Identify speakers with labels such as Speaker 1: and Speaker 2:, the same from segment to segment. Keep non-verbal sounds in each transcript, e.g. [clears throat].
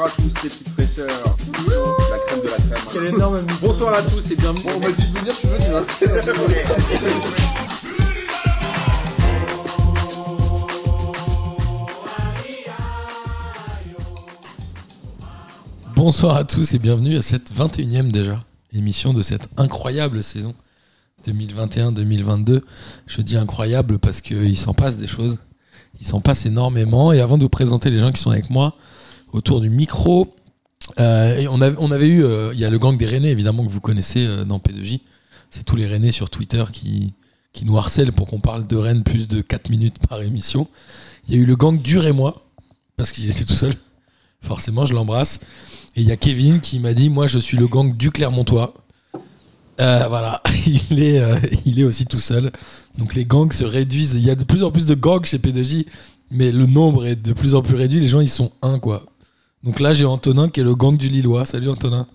Speaker 1: Bonsoir à tous les petites fraîcheurs. La crème de la crème.
Speaker 2: Quel énorme
Speaker 3: Bonsoir à tous et bienvenue.
Speaker 1: Bon, on m'a dit de venir, je suis venu. Hein.
Speaker 3: Bonsoir à tous et bienvenue à cette 21e déjà émission de cette incroyable saison 2021-2022. Je dis incroyable parce qu'il s'en passe des choses. Il s'en passe énormément. Et avant de vous présenter les gens qui sont avec moi autour du micro, euh, et on, eu, euh, il y a le gang des Rennais évidemment que vous connaissez euh, dans P2J. C'est tous les Rennais sur Twitter qui, qui nous harcèlent pour qu'on parle de Rennes plus de 4 minutes par émission. Il y a eu le gang du Rémois parce qu'il était tout seul. Forcément, je l'embrasse. Et il y a Kevin qui m'a dit Moi, je suis le gang du Clermontois. Voilà, [laughs] il est, il est aussi tout seul. Donc les gangs se réduisent. Il y a de plus en plus de gangs chez P2J, mais le nombre est de plus en plus réduit. Les gens, ils sont un, quoi. Donc là, j'ai Antonin qui est le gang du Lillois. Salut Antonin.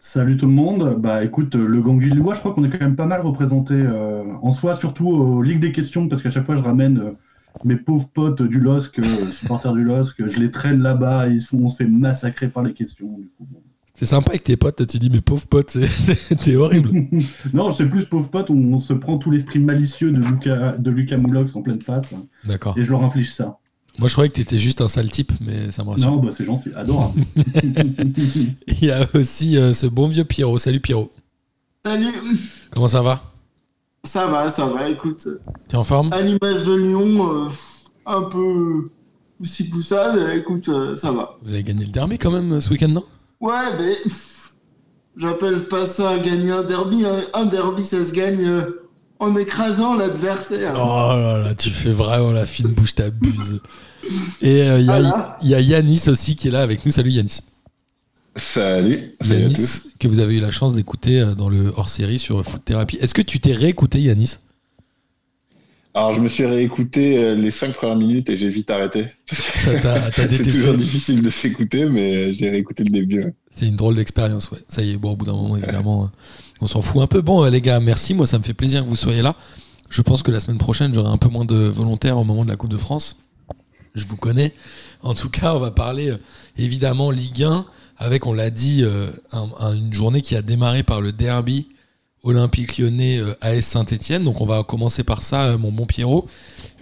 Speaker 4: Salut tout le monde. Bah écoute, le gang du Lillois, je crois qu'on est quand même pas mal représenté euh, en soi, surtout aux Ligues des questions, parce qu'à chaque fois je ramène euh, mes pauvres potes du LOSC, euh, [laughs] supporters du LOSC, je les traîne là-bas, ils sont, on se fait massacrer par les questions. Du coup, bon.
Speaker 3: C'est sympa avec tes potes. Tu dis Mais pauvre pote, c'est- [laughs] t'es horrible. [laughs]
Speaker 4: non, c'est plus pauvres potes, on, on se prend tout l'esprit malicieux de Lucas, de Lucas Moulox en pleine face,
Speaker 3: D'accord.
Speaker 4: et je leur inflige ça.
Speaker 3: Moi, je croyais que t'étais juste un sale type, mais ça me rassure.
Speaker 4: Non, bah c'est gentil, adorable. [laughs]
Speaker 3: Il y a aussi euh, ce bon vieux Pierrot. Salut Pierrot.
Speaker 2: Salut
Speaker 3: Comment ça va?
Speaker 2: Ça va, ça va, écoute.
Speaker 3: T'es en forme?
Speaker 2: À l'image de Lyon, euh, un peu poussi poussade, écoute, euh, ça va.
Speaker 3: Vous avez gagné le derby quand même ce week-end, non?
Speaker 2: Ouais, mais j'appelle pas ça gagner un derby. hein. Un derby, ça se gagne euh, en écrasant l'adversaire.
Speaker 3: Oh là là, tu fais vraiment la fine bouche, t'abuses. Et euh, il y, a-
Speaker 2: Voilà.
Speaker 3: il y a Yanis aussi qui est là avec nous. Salut Yanis.
Speaker 5: Salut, salut à
Speaker 3: Yanis,
Speaker 5: tous.
Speaker 3: que vous avez eu la chance d'écouter euh, dans le hors-série sur Foot Therapy. Est-ce que tu t'es réécouté Yanis?
Speaker 5: Alors, je me suis réécouté euh, les cinq premières minutes et j'ai vite arrêté.
Speaker 3: Ça t'a [laughs]
Speaker 5: C'est toujours difficile de s'écouter, mais euh, j'ai réécouté le début.
Speaker 3: C'est une drôle d'expérience, ouais. Ça y est, bon, au bout d'un moment, [laughs] évidemment, euh, on s'en fout un peu. Bon, euh, les gars, merci. Moi, ça me fait plaisir que vous soyez là. Je pense que la semaine prochaine, j'aurai un peu moins de volontaires au moment de la Coupe de France. Je vous connais. En tout cas, on va parler euh, évidemment Ligue 1 avec, on l'a dit, euh, un- un- une journée qui a démarré par le derby Olympique Lyonnais AS Saint-Etienne. Donc, on va commencer par ça, mon bon Pierrot.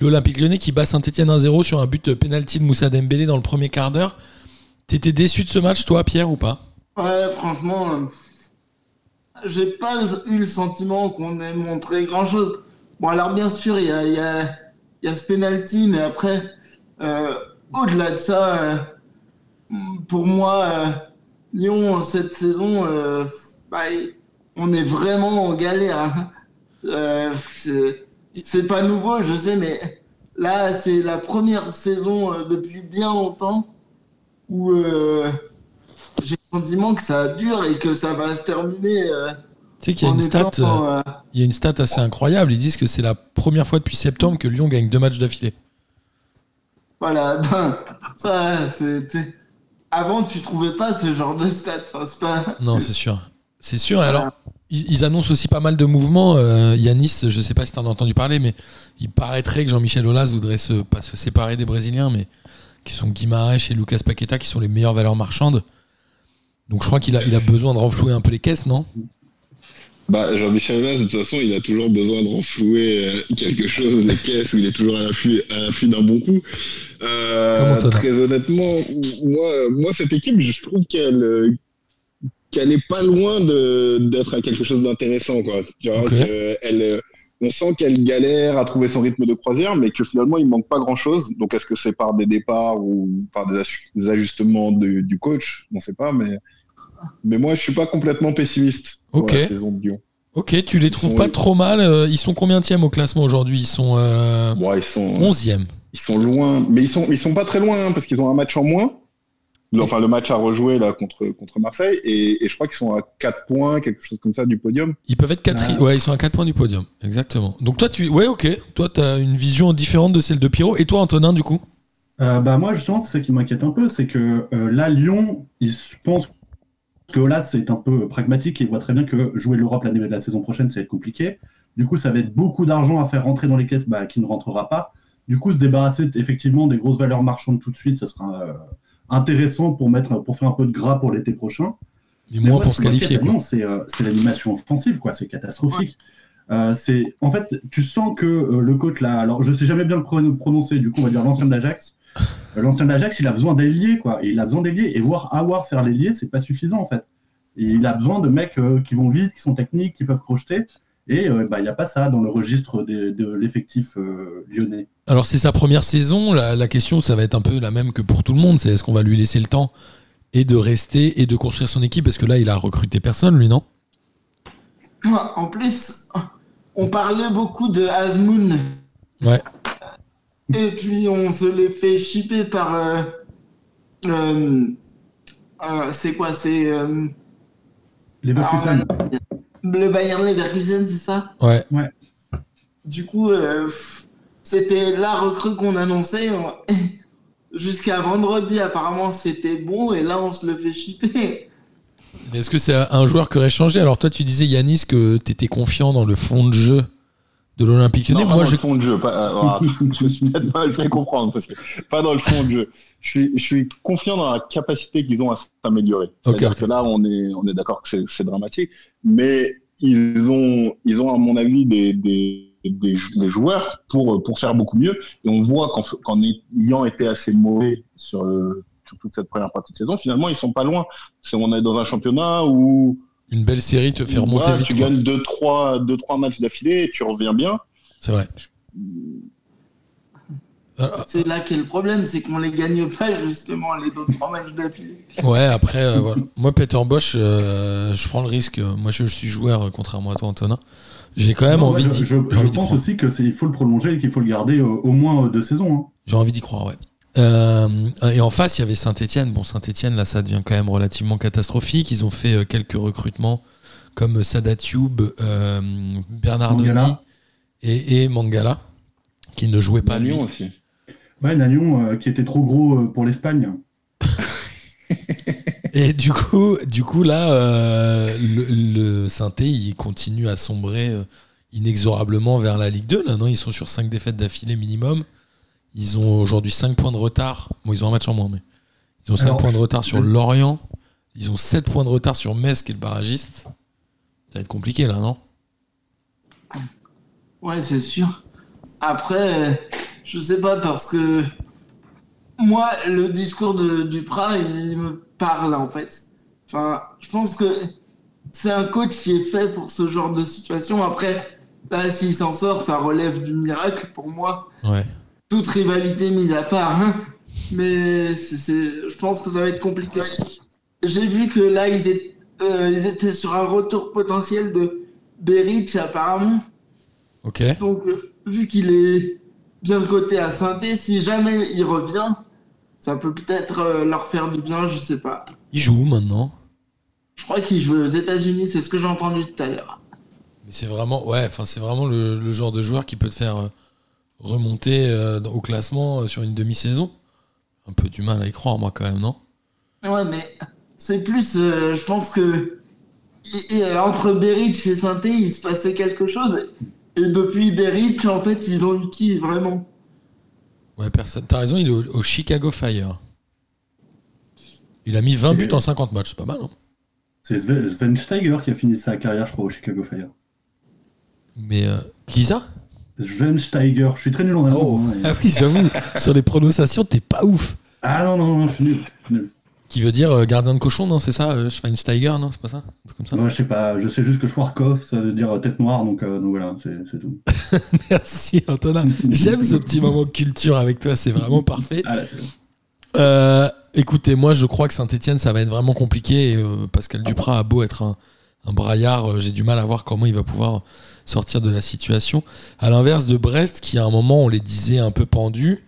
Speaker 3: L'Olympique Lyonnais qui bat Saint-Etienne 1-0 sur un but penalty de Moussa Dembélé dans le premier quart d'heure. T'étais déçu de ce match, toi, Pierre, ou pas?
Speaker 2: Ouais, franchement, j'ai pas eu le sentiment qu'on ait montré grand chose. Bon, alors bien sûr, il y a, y, a, y a ce penalty, mais après, euh, au-delà de ça, euh, pour moi, euh, Lyon, cette saison, euh, bah, on est vraiment en galère. hein. Euh, c'est- pas nouveau, je sais, mais là, c'est la première saison depuis bien longtemps où. J'ai le sentiment que ça dure et que ça va se terminer. euh,
Speaker 3: Tu sais qu'il y a une stat, euh,
Speaker 2: euh,
Speaker 3: il y a une stat assez incroyable. Ils disent que c'est la première fois depuis septembre que Lyon gagne deux matchs d'affilée.
Speaker 2: voilà, [laughs] ben, ça, c'était. Avant, tu trouvais pas ce genre de stats. Enfin, pas. [laughs]
Speaker 3: Non, c'est sûr. C'est sûr. Alors, ils, ils annoncent aussi pas mal de mouvements. Euh, Yanis, je sais pas si tu en as entendu parler, mais il paraîtrait que Jean-Michel Aulas voudrait se, pas se séparer des Brésiliens, mais qui sont Guimarães et Lucas Paqueta, qui sont les meilleures valeurs marchandes. Donc, je crois qu'il a, il a besoin de renflouer un peu les caisses, non?
Speaker 5: Bah, Jean-Michel Aulas, de toute façon, il a toujours besoin de renflouer euh, quelque chose, des caisses, où il est toujours à l'affût d'un bon coup. Euh, très honnêtement, moi, moi, cette équipe, je trouve qu'elle qu'elle est pas loin d'être à quelque chose d'intéressant. quoi. Tu vois,
Speaker 3: Ok.
Speaker 5: que elle, on sent qu'elle galère à trouver son rythme de croisière, mais que finalement, il manque pas grand-chose. Donc, est-ce que c'est par des départs ou par des ajustements de- du coach? On ne sait pas, mais, mais moi, je suis pas complètement pessimiste pour
Speaker 3: Ok.
Speaker 5: la saison de Lyon.
Speaker 3: Ok, tu les trouves pas trop mal. euh, Ils sont combien au classement aujourd'hui? Ils sont euh,
Speaker 5: ils sont,
Speaker 3: 11e.
Speaker 5: ils sont loin, mais ils sont, ils sont pas très loin hein, parce qu'ils ont un match en moins. Enfin, le match à rejouer là contre, contre Marseille et, et je crois qu'ils sont à 4 points, quelque chose comme ça du podium.
Speaker 3: Ils peuvent être 4
Speaker 4: Ah.
Speaker 3: Ouais, ils sont à 4 points du podium. Exactement. Donc toi, tu. Ouais, ok. Toi, tu as une vision différente de celle de Pierrot. Et toi, Antonin, du coup?
Speaker 4: Euh, bah moi justement c'est ça qui m'inquiète un peu, c'est que euh, là Lyon, ils pensent que là c'est un peu pragmatique et voient très bien que jouer l'Europe l'année la saison prochaine ça va être compliqué. Du coup ça va être beaucoup d'argent à faire rentrer dans les caisses bah, qui ne rentrera pas. Du coup se débarrasser effectivement des grosses valeurs marchandes tout de suite, ce sera euh, intéressant pour mettre pour faire un peu de gras pour l'été prochain.
Speaker 3: Mais
Speaker 4: Mais
Speaker 3: moins
Speaker 4: moi,
Speaker 3: pour
Speaker 4: ce
Speaker 3: se qualifier. Quoi.
Speaker 4: C'est euh, c'est l'animation offensive, quoi. C'est catastrophique. Euh, c'est en fait, tu sens que euh, le coach là, alors je sais jamais bien le pro- prononcer, du coup on va dire l'ancien de l'Ajax. L'ancien de l'Ajax, il a besoin d'ailier, quoi. Et il a besoin d'ailier. Et voir Awar faire l'ailier, c'est pas suffisant en fait. Et il a besoin de mecs euh, qui vont vite, qui sont techniques, qui peuvent crocheter. Et euh, bah, il n'y a pas ça dans le registre de l'effectif euh, lyonnais.
Speaker 3: Alors c'est sa première saison, la, la question ça va être un peu la même que pour tout le monde, c'est est-ce qu'on va lui laisser le temps et de rester et de construire son équipe? Parce que là il a recruté personne lui non?
Speaker 2: En plus, on parlait beaucoup de Asmoun.
Speaker 3: Ouais.
Speaker 2: Et puis on se les fait shipper par. euh, euh, euh, c'est quoi C'est. euh,
Speaker 4: Leverkusen.
Speaker 2: le Bayern Leverkusen, c'est ça?
Speaker 3: Ouais.
Speaker 2: Du coup, euh, c'était la recrue qu'on annonçait. on- [laughs] Jusqu'à vendredi, apparemment, c'était bon. Et là, on se le fait shipper.
Speaker 3: Mais Est-ce que c'est un joueur qui aurait changé? Alors toi tu disais Yanis que tu étais confiant dans le fond de jeu de l'Olympique Lyonnais.
Speaker 5: pas
Speaker 3: Moi
Speaker 5: dans
Speaker 3: je
Speaker 5: le fond de jeu. Pas, euh, [laughs] je me suis peut-être mal fait comprendre parce que pas dans le fond de jeu. Je suis, je suis confiant dans la capacité qu'ils ont à s'améliorer. C'est-à-dire que là, on est, on est d'accord que c'est- dramatique, mais ils ont, ils ont à mon avis des, des, des, jou- des joueurs pour, pour faire beaucoup mieux. Et on voit qu'en qu'en ayant été assez mauvais sur, le, sur toute cette première partie de saison, finalement, ils sont pas loin. C'est on est dans un championnat où
Speaker 3: une belle série te fait remonter
Speaker 5: voilà,
Speaker 3: vite.
Speaker 5: tu
Speaker 3: quoi.
Speaker 5: gagnes 2 trois, deux, trois matchs d'affilée et tu reviens bien.
Speaker 3: C'est vrai. Euh,
Speaker 2: C'est là qu'est le problème. C'est qu'on les gagne pas, justement, les autres trois matchs d'affilée.
Speaker 3: Ouais, après, euh, voilà. moi, Peter Bosch, euh, je prends le risque. Moi, je, je suis joueur, euh, contrairement à toi, Antonin. J'ai quand même
Speaker 4: Non,
Speaker 3: envie
Speaker 4: je,
Speaker 3: d'y
Speaker 4: je- je
Speaker 3: envie
Speaker 4: pense aussi qu'il faut le prolonger et qu'il faut le garder euh, au moins deux saisons. hein.
Speaker 3: J'ai envie d'y croire, ouais. Euh, et en face, il y avait Saint-Etienne. Bon, Saint-Etienne, là, ça devient quand même relativement catastrophique. Ils ont fait euh, quelques recrutements comme Sadat Youb, euh, Bernardoni
Speaker 4: Mangala.
Speaker 3: et, et Mangala, qui ne jouait pas.
Speaker 5: Lyon aussi.
Speaker 4: Ouais, Nagnon euh, qui était trop gros euh, pour l'Espagne. [laughs]
Speaker 3: Et du coup, du coup là, euh, le, le Saint-Etienne, il continue à sombrer euh, inexorablement vers la Ligue 2. Là, non, ils sont sur 5 défaites d'affilée minimum. Ils ont aujourd'hui 5 points de retard. Bon, ils ont un match en moins, mais ils ont 5
Speaker 4: Alors,
Speaker 3: points de retard sur Lorient. Ils ont 7 points de retard sur Metz, qui est le barragiste. Ça va être compliqué là, non?
Speaker 2: Ouais, c'est sûr. Après, euh, je sais pas parce que moi, le discours de Duprat, il me parle en fait. Enfin, je pense que c'est un coach qui est fait pour ce genre de situation. Après, là, s'il s'en sort, ça relève du miracle pour moi.
Speaker 3: Ouais.
Speaker 2: Toute rivalité mise à part. hein. Mais c'est, c'est- je pense que ça va être compliqué. J'ai vu que là, ils étaient, euh, ils étaient sur un retour potentiel de Beric apparemment.
Speaker 3: Ok.
Speaker 2: Donc, euh, vu qu'il est bien coté à Sainté, si jamais il revient, ça peut peut-être euh, leur faire du bien, je sais pas.
Speaker 3: Il joue maintenant?
Speaker 2: Je crois qu'il joue aux États-Unis, c'est ce que j'ai entendu tout à l'heure.
Speaker 3: Mais c'est vraiment, ouais, enfin, c'est vraiment le, le genre de joueur qui peut te faire euh, remonter euh, au classement euh, sur une demi-saison. Un peu du mal à y croire, moi, quand même, non?
Speaker 2: Ouais, mais c'est plus, euh, je pense que et- et, euh, entre Beric et Sainté, il se passait quelque chose. Et depuis Beric, en fait, ils ont eu qui vraiment?
Speaker 3: Ouais, personne. T'as raison, il est au, au Chicago Fire. Il a mis 20 buts en 50 matchs, c'est pas mal, hein
Speaker 4: C'est Sven Sven Steiger qui a fini sa carrière, je crois, au Chicago Fire.
Speaker 3: Mais euh, qui ça
Speaker 4: Sven Steiger, je suis très nul en allemand.
Speaker 3: Oh,
Speaker 4: hein, et-
Speaker 3: ah oui, j'avoue, sur les prononciations, t'es pas ouf.
Speaker 4: Ah non, non, non, je suis nul. je suis nul.
Speaker 3: Qui veut dire euh, gardien de cochon, non C'est ça euh, Schweinsteiger, non C'est pas ça Un truc comme ça
Speaker 4: Ouais, je sais pas, je sais juste que Schwarzkopf, ça veut dire euh, tête noire, donc, euh, donc voilà, c'est c'est tout. [laughs]
Speaker 3: Merci, Antonin. J'aime ce petit moment culture avec toi, c'est vraiment parfait.
Speaker 4: Ah, là,
Speaker 3: Euh, écoutez, moi je crois que Saint-Etienne ça va être vraiment compliqué. et, euh, Pascal Duprat a beau être un, un braillard, euh, j'ai du mal à voir comment il va pouvoir sortir de la situation. À l'inverse de Brest, qui à un moment on les disait un peu pendus.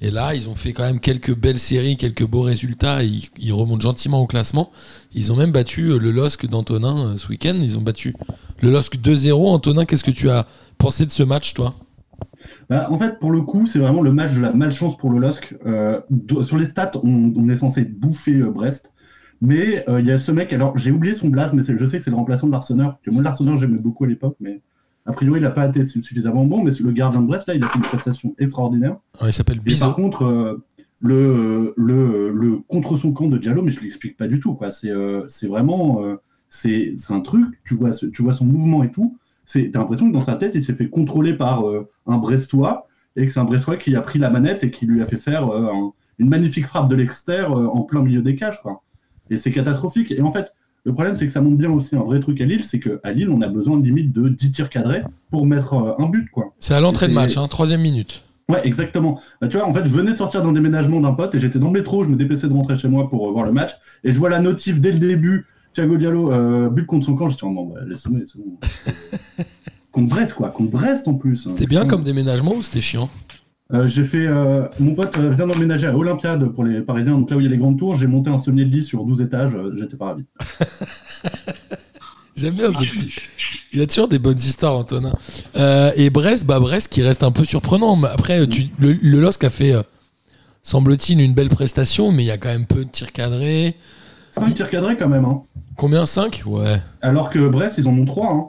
Speaker 3: Et là, ils ont fait quand même quelques belles séries, quelques beaux résultats. Ils, remontent gentiment au classement. Ils ont même battu euh, le LOSC d'Antonin euh, ce week-end. Ils ont battu le LOSC 2-0. Antonin, qu'est-ce que tu as pensé de ce match, toi?
Speaker 4: Bah, en fait, pour le coup, c'est vraiment le match de la malchance pour le LOSC. Euh, sur les stats, on, est censé bouffer Brest. Mais euh, il y a ce mec, alors j'ai oublié son blase, mais je sais que c'est le remplaçant de l'Arseneur. Que moi, l'Arseneur, j'aimais beaucoup à l'époque, mais a priori, il n'a pas été su- suffisamment bon. Mais le gardien de Brest, là, il a fait une prestation extraordinaire.
Speaker 3: Il s'appelle Bizot.
Speaker 4: par contre, euh, le, le, le contre son camp de Diallo, mais je l'explique pas du tout. quoi. C'est euh, vraiment. euh, c'est un truc, tu vois, tu vois son mouvement et tout. T'as l'impression que dans sa tête, il s'est fait contrôler par un Brestois et que c'est un Brestois qui a pris la manette et qui lui a fait faire un- une magnifique frappe de l'extérieur en plein milieu des cages. Quoi. Et c'est catastrophique. Et en fait, le problème, c'est que ça montre bien aussi un vrai truc à Lille, c'est qu'à Lille, on a besoin limite de 10 tirs cadrés pour mettre euh, un but. quoi.
Speaker 3: C'est à l'entrée de match, hein, troisième minute.
Speaker 4: Ouais, exactement. Bah, tu vois, en fait, je venais de sortir d'un déménagement d'un pote et j'étais dans le métro, je me dépêchais de rentrer chez moi pour euh, voir le match et je vois la notif dès le début, Thiago Diallo, euh, but contre son camp, je dis, oh non, bah, laisse tomber, c'est bon. [laughs] contre Brest, quoi, contre Brest en plus.
Speaker 3: C'était bien comme déménagement ou c'était chiant?
Speaker 4: Euh, j'ai fait, euh, mon pote euh, vient d'emménager à Olympiade pour les Parisiens, donc là où il y a les grandes tours, j'ai monté un sommier de lit sur 12 étages, euh, j'étais pas ravi. [laughs]
Speaker 3: J'aime bien ce petit- Il y a toujours des bonnes histoires, Antonin. Euh, et Brest, bah Brest qui reste un peu surprenant. Mais Après, tu, le, le LOSC a fait, euh, semble-t-il, une belle prestation, mais il y a quand même peu de tirs cadrés.
Speaker 4: 5 tirs cadrés quand même, hein.
Speaker 3: Combien 5 Ouais.
Speaker 4: alors que Brest, ils en ont 3. Hein.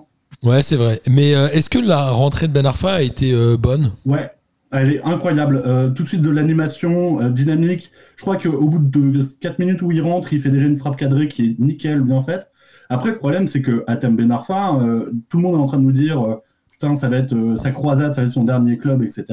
Speaker 3: Ouais, c'est vrai. Mais euh, est-ce que la rentrée de Ben Arfa a été euh, bonne?
Speaker 4: Ouais, elle est incroyable. Euh, tout de suite de l'animation euh, dynamique. Je crois qu'au bout de 4 minutes où il rentre, il fait déjà une frappe cadrée qui est nickel, bien faite. Après, le problème, c'est que Atem Ben Arfa, euh, tout le monde est en train de nous dire putain, ça va être sa croisade, ça va être son dernier club, etc.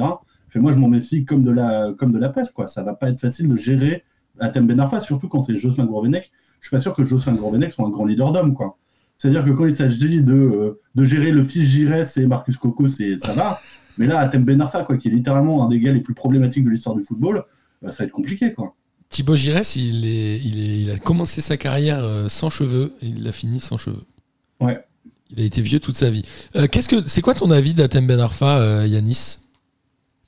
Speaker 4: Fait, moi, je m'en méfie comme de la comme de la peste, quoi. Ça va pas être facile de gérer Atem Ben Arfa, surtout quand c'est Jocelyn Gourvenec. Je suis pas sûr que Jocelyn Gourvenec soit un grand leader d'homme, quoi. C'est-à-dire que quand il s'agit de, de gérer le fils Giresse et Marcus Coco, ça va. Mais là, Atem Ben Arfa, quoi, qui est littéralement un des gars les plus problématiques de l'histoire du football, euh, ça va être compliqué, quoi.
Speaker 3: Thibaut Giresse, il, est, il, est- il a commencé sa carrière euh, sans cheveux et il l'a fini sans cheveux.
Speaker 4: Ouais.
Speaker 3: Il a été vieux toute sa vie. Euh, qu'est-ce que c'est quoi ton avis d'Atem Ben Arfa, euh, Yanis?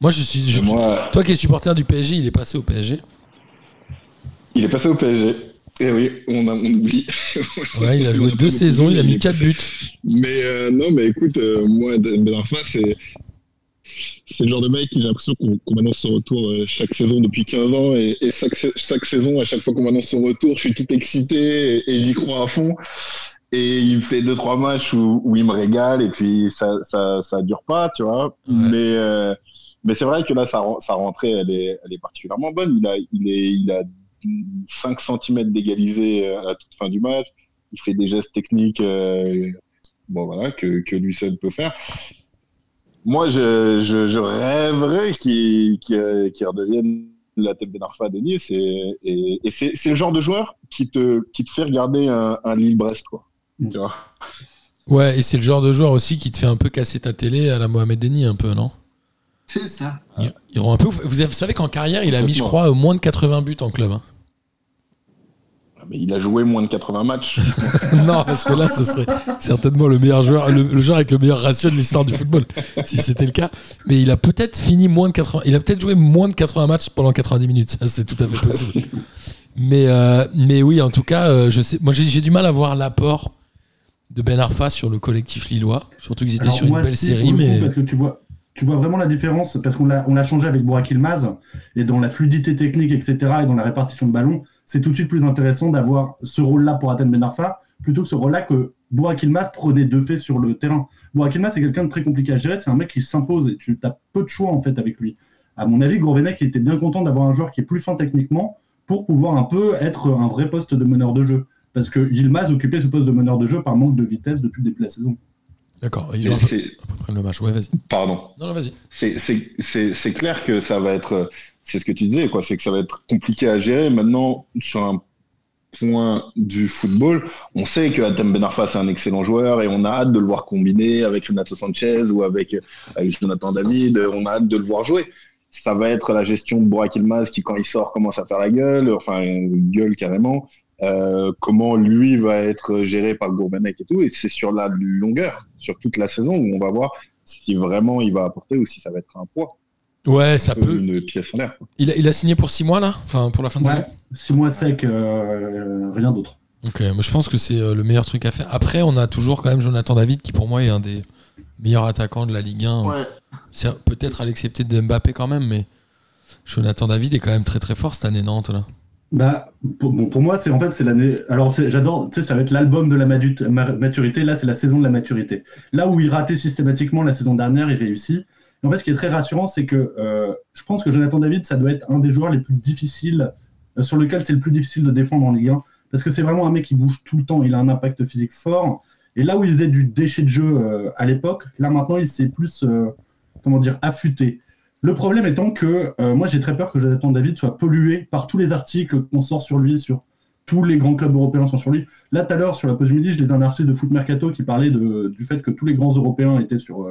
Speaker 3: Moi, je suis. je-
Speaker 5: Moi,
Speaker 3: Toi qui es supporter du PSG, il est passé au PSG.
Speaker 5: il est passé au PSG. Et oui, on, a, on oublie.
Speaker 3: Ouais, il a [laughs] joué deux saisons, il a mis
Speaker 5: est
Speaker 3: 4
Speaker 5: passé.
Speaker 3: buts.
Speaker 5: Mais euh, non, mais écoute, euh, moi, Ben Arfa, c'est. C'est le genre de mec qui j'ai l'impression qu'on qu'on m'annonce son retour euh, chaque saison depuis 15 ans et, et chaque, sa- chaque saison, à chaque fois qu'on m'annonce son retour, je suis tout excité et, et j'y crois à fond. Et il me fait deux trois matchs où, où il me régale et puis ça ça ça dure pas, tu vois. Mais euh, mais c'est vrai que là sa, sa rentrée elle est elle est particulièrement bonne. Il a il est il a 5 cm d'égalisé à la toute fin du match. Il fait des gestes techniques euh, bon voilà que que lui seul peut faire. Moi, je, je, je rêverais qu'il redevienne la tête Ben Arfa de Nice. Et, et, et c'est le genre de joueur qui te, qui te fait regarder un, un Lille-Brest. quoi.
Speaker 4: Mm.
Speaker 5: Tu vois
Speaker 3: Ouais, et c'est le genre de joueur aussi qui te fait un peu casser ta télé à la Mohamed Denis, un peu, non?
Speaker 2: C'est ça.
Speaker 3: il, il rend un peu ouf. Vous, avez- vous savez qu'en carrière, il a mis, je crois, moins de 80 buts en club. hein.
Speaker 5: Mais il a joué moins de 80 matchs. [laughs]
Speaker 3: non, parce que là, ce serait certainement le meilleur joueur, le, le joueur avec le meilleur ratio de l'histoire du football, [laughs] si c'était le cas. Mais il a peut-être fini moins de 80, il a peut-être joué moins de 80 matchs pendant 90 minutes. Ça, c'est tout à fait possible. Mais, euh, mais oui, en tout cas, euh, je sais, moi, j'ai j'ai du mal à voir l'apport de Ben Arfa sur le collectif lillois. Surtout qu'ils étaient
Speaker 4: Alors,
Speaker 3: sur une belle série, mais
Speaker 4: Parce que tu vois, tu vois vraiment la différence, parce qu'on l'a on l'a changé avec Burak Ilmaz, et dans la fluidité technique, etc., et dans la répartition de ballon, c'est tout de suite plus intéressant d'avoir ce rôle-là pour Atem Ben Arfa, plutôt que ce rôle-là que Burak Ilmaz prenait de fait sur le terrain. Burak Ilmaz, c'est quelqu'un de très compliqué à gérer, c'est un mec qui s'impose, et tu as peu de choix, en fait, avec lui. À mon avis, Gourvenec était bien content d'avoir un joueur qui est plus fin techniquement, pour pouvoir un peu être un vrai poste de meneur de jeu. Parce que Yilmaz occupait ce poste de meneur de jeu par manque de vitesse depuis le début de la saison.
Speaker 3: d'accord. Il un peu, le match. Ouais, vas-y.
Speaker 5: Pardon.
Speaker 3: Non, non, vas-y.
Speaker 5: C'est clair que ça va être. C'est ce que tu disais, quoi. C'est que ça va être compliqué à gérer. Maintenant, sur un point du football, on sait que Atem Ben Arfa, c'est un excellent joueur et on a hâte de le voir combiner avec Renato Sanchez ou avec, Jonathan David. On a hâte de le voir jouer. Ça va être la gestion de Burak Ilmaz qui, quand il sort, commence à faire la gueule, enfin, gueule carrément. Euh, comment lui va être géré par Gourvenec et tout. Et c'est sur la longueur, sur toute la saison, où on va voir si vraiment il va apporter ou si ça va être un poids,
Speaker 3: Ouais, ça peut.
Speaker 5: une pièce en l'air. quoi.
Speaker 3: Il a, il a signé pour 6 mois, là Enfin, pour la fin de saison
Speaker 4: Ouais, six mois sec, euh, rien d'autre.
Speaker 3: Ok, moi je pense que c'est euh, le meilleur truc à faire. Après, on a toujours quand même Jonathan David qui pour moi est un des meilleurs attaquants de la Ligue 1.
Speaker 2: Ouais.
Speaker 3: C'est peut-être à l'excepté de Mbappé quand même, mais Jonathan David est quand même très très fort cette année, Nantes là.
Speaker 4: Bah, pour, bon, pour moi, c'est en fait c'est l'année. Alors j'adore, tu sais, ça va être l'album de la maturité. Là, c'est la saison de la maturité. Là où il ratait systématiquement la saison dernière, il réussit. En fait, ce qui est très rassurant, c'est que euh, je pense que Jonathan David, ça doit être un des joueurs les plus difficiles, euh, sur lequel c'est le plus difficile de défendre en Ligue 1, parce que c'est vraiment un mec qui bouge tout le temps, il a un impact physique fort. Et là où il faisait du déchet de jeu euh, à l'époque, là maintenant, il s'est plus, comment dire, affûté. Le problème étant que moi, j'ai très peur que Jonathan David soit pollué par tous les articles qu'on sort sur lui, sur tous les grands clubs européens sont sur lui. Là, tout à l'heure, sur la pause midi, je lisais un article de Foot Mercato qui parlait du fait que tous les grands Européens étaient sur,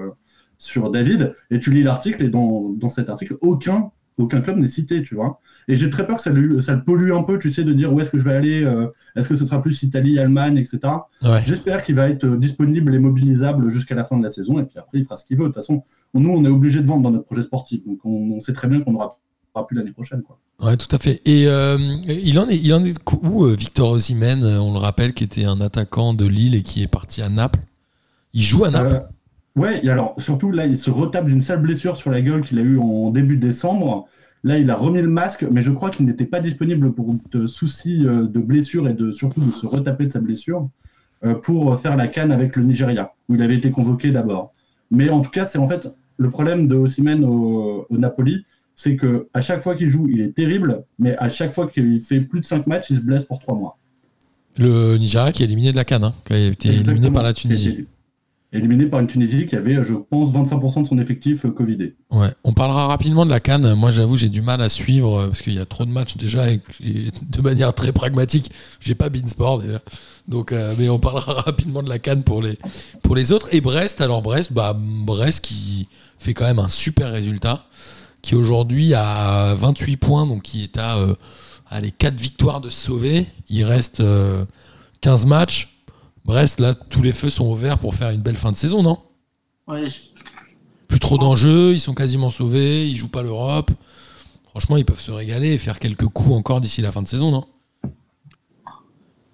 Speaker 4: sur David. Et tu lis l'article, et dans, dans cet article, aucun, aucun club n'est cité, tu vois. Et j'ai très peur que ça le, ça le pollue un peu, tu sais, de dire où est-ce que je vais aller, euh, est-ce que ce sera plus Italie, Allemagne, etc.
Speaker 3: Ouais.
Speaker 4: J'espère qu'il va être euh, disponible et mobilisable jusqu'à la fin de la saison, et puis après, il fera ce qu'il veut. De toute façon, nous, on est obligé de vendre dans notre projet sportif, donc on, on sait très bien qu'on n'aura pas plus l'année prochaine. Quoi.
Speaker 3: Ouais, tout à fait. Et euh, il en est, il en est où Victor Osimhen? On le rappelle, qui était un attaquant de Lille et qui est parti à Naples. Il joue à Naples?
Speaker 4: Ouais, et alors surtout là, il se retape d'une sale blessure sur la gueule qu'il a eue en début décembre. Là, il a remis le masque, mais je crois qu'il n'était pas disponible pour de soucis euh, de blessure et de surtout de se retaper de sa blessure euh, pour faire la canne avec le Nigeria, où il avait été convoqué d'abord. Mais en tout cas, c'est en fait le problème de Osimhen au, au Napoli, c'est que à chaque fois qu'il joue, il est terrible, mais à chaque fois qu'il fait plus de 5 matchs, il se blesse pour 3 mois.
Speaker 3: Le Nigeria qui est éliminé de la Cannes, hein, qui a été éliminé par la Tunisie.
Speaker 4: Éliminé par une Tunisie qui avait, je pense, 25% de son effectif euh, Covidé.
Speaker 3: Ouais. On parlera rapidement de la Cannes. Moi, j'avoue, j'ai du mal à suivre euh, parce qu'il y a trop de matchs déjà et, [laughs] de manière très pragmatique, j'ai pas Beansport déjà. Donc, euh, mais on parlera [laughs] rapidement de la Cannes pour les pour les autres. Et Brest, alors Brest, bah Brest qui fait quand même un super résultat, qui aujourd'hui a 28 points, donc qui est à euh, allez, 4 victoires de sauver. Il reste euh, 15 matchs. Brest, là, tous les feux sont ouverts pour faire une belle fin de saison, non?
Speaker 2: Ouais,
Speaker 3: plus trop d'enjeux, ils sont quasiment sauvés, ils jouent pas l'Europe. Franchement, ils peuvent se régaler et faire quelques coups encore d'ici la fin de saison, non?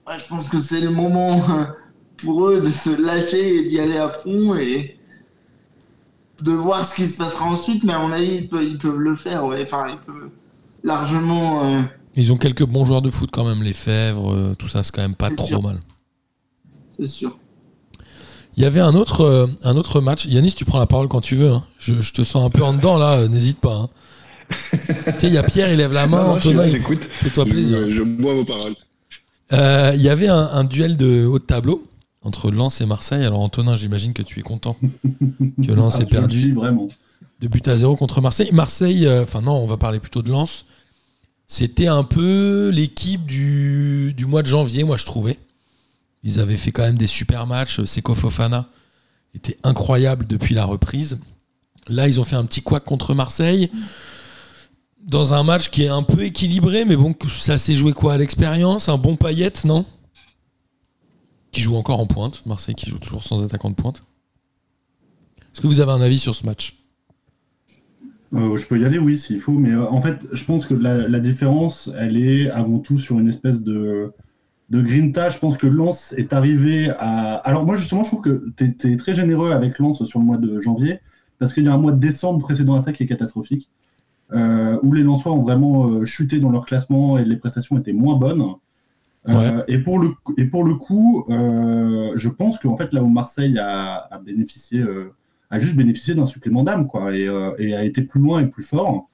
Speaker 2: Ouais, je pense que c'est le moment euh, pour eux de se lâcher et d'y aller à fond et de voir ce qui se passera ensuite. Mais à mon avis, ils peuvent, ils peuvent le faire. Ouais. Enfin, ils peuvent largement. euh,
Speaker 3: Ils ont quelques bons joueurs de foot quand même, les Fèvres, euh, tout ça, c'est quand même pas trop
Speaker 2: sûr.
Speaker 3: mal.
Speaker 2: C'est sûr.
Speaker 3: Il y avait un autre, euh, un autre match. Yanis, tu prends la parole quand tu veux. hein. Je, je te sens un peu en dedans là, euh, n'hésite pas. hein. [laughs] tu sais, il y a Pierre, il lève la main,
Speaker 5: Non, non, je suis
Speaker 3: Antonin,
Speaker 5: là,
Speaker 3: il-
Speaker 5: j'écoute.
Speaker 3: fais-toi plaisir.
Speaker 5: Je, je bois vos paroles.
Speaker 3: Euh, Il y avait un, un duel de haut de tableau entre Lens et Marseille. Alors Antonin, j'imagine que tu es content que [laughs] Lens
Speaker 4: Ah,
Speaker 3: ait
Speaker 4: je le
Speaker 3: perdu.
Speaker 4: suis vraiment.
Speaker 3: de but à zéro contre Marseille. Marseille, euh, enfin non, on va parler plutôt de Lens. C'était un peu l'équipe du, du mois de janvier, moi je trouvais. Ils avaient fait quand même des super matchs. Seko Fofana était incroyable depuis la reprise. Là, ils ont fait un petit couac contre Marseille. Dans un match qui est un peu équilibré, mais bon, ça s'est joué quoi à l'expérience? Un bon paillette, non? Qui joue encore en pointe. Marseille qui joue toujours sans attaquant de pointe. Est-ce que vous avez un avis sur ce match?
Speaker 4: Euh, je peux y aller, oui, s'il faut, mais euh, en fait, je pense que la, la différence, elle est avant tout sur une espèce de, de grinta. Je pense que Lens est arrivé à. Alors, moi, justement, je trouve que tu es, très généreux avec Lens sur le mois de janvier, parce qu'il y a un mois de décembre précédent à ça qui est catastrophique, euh, où les Lensois ont vraiment euh, chuté dans leur classement et les prestations étaient moins bonnes. Euh, et, pour le, et pour le coup, je pense qu'en fait, là où Marseille a, a bénéficié. a juste bénéficié d'un supplément d'âme, quoi, et, et a été plus loin et plus fort.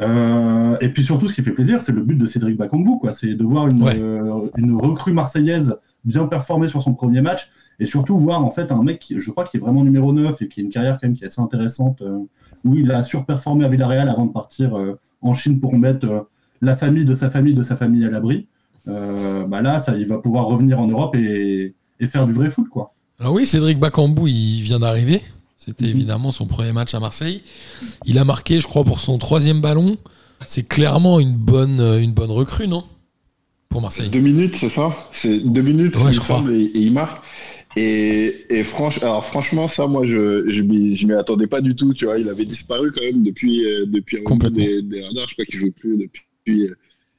Speaker 4: Euh, et puis surtout, ce qui fait plaisir, c'est le but de Cédric Bakambu, quoi. C'est de voir une,
Speaker 3: Ouais.
Speaker 4: euh, une recrue marseillaise bien performer sur son premier match, et surtout voir en fait un mec, qui, je crois, qui est vraiment numéro 9 et qui a une carrière quand même qui est assez intéressante, euh, où il a surperformé à Villarreal avant de partir en Chine pour mettre la famille de sa famille de sa famille à l'abri. Bah là, ça, il va pouvoir revenir en Europe et, et faire du vrai foot, quoi.
Speaker 3: Alors oui, Cédric Bakambu, il vient d'arriver. C'était
Speaker 4: Mhm.
Speaker 3: évidemment son premier match à Marseille. Il a marqué, je crois, pour son troisième ballon. C'est clairement une bonne, euh, une bonne recrue, non? Pour Marseille.
Speaker 5: Deux minutes, c'est ça? C'est deux minutes,
Speaker 3: Ouais,
Speaker 5: il
Speaker 3: je crois.
Speaker 5: et, et il marque. Et, et franch- alors franchement, ça, moi, je je m'y je m'y attendais pas du tout. Tu vois, il avait disparu quand même depuis, euh, depuis un moment
Speaker 3: Complètement.
Speaker 5: des, des radars. Je crois qu'il joue plus depuis. euh,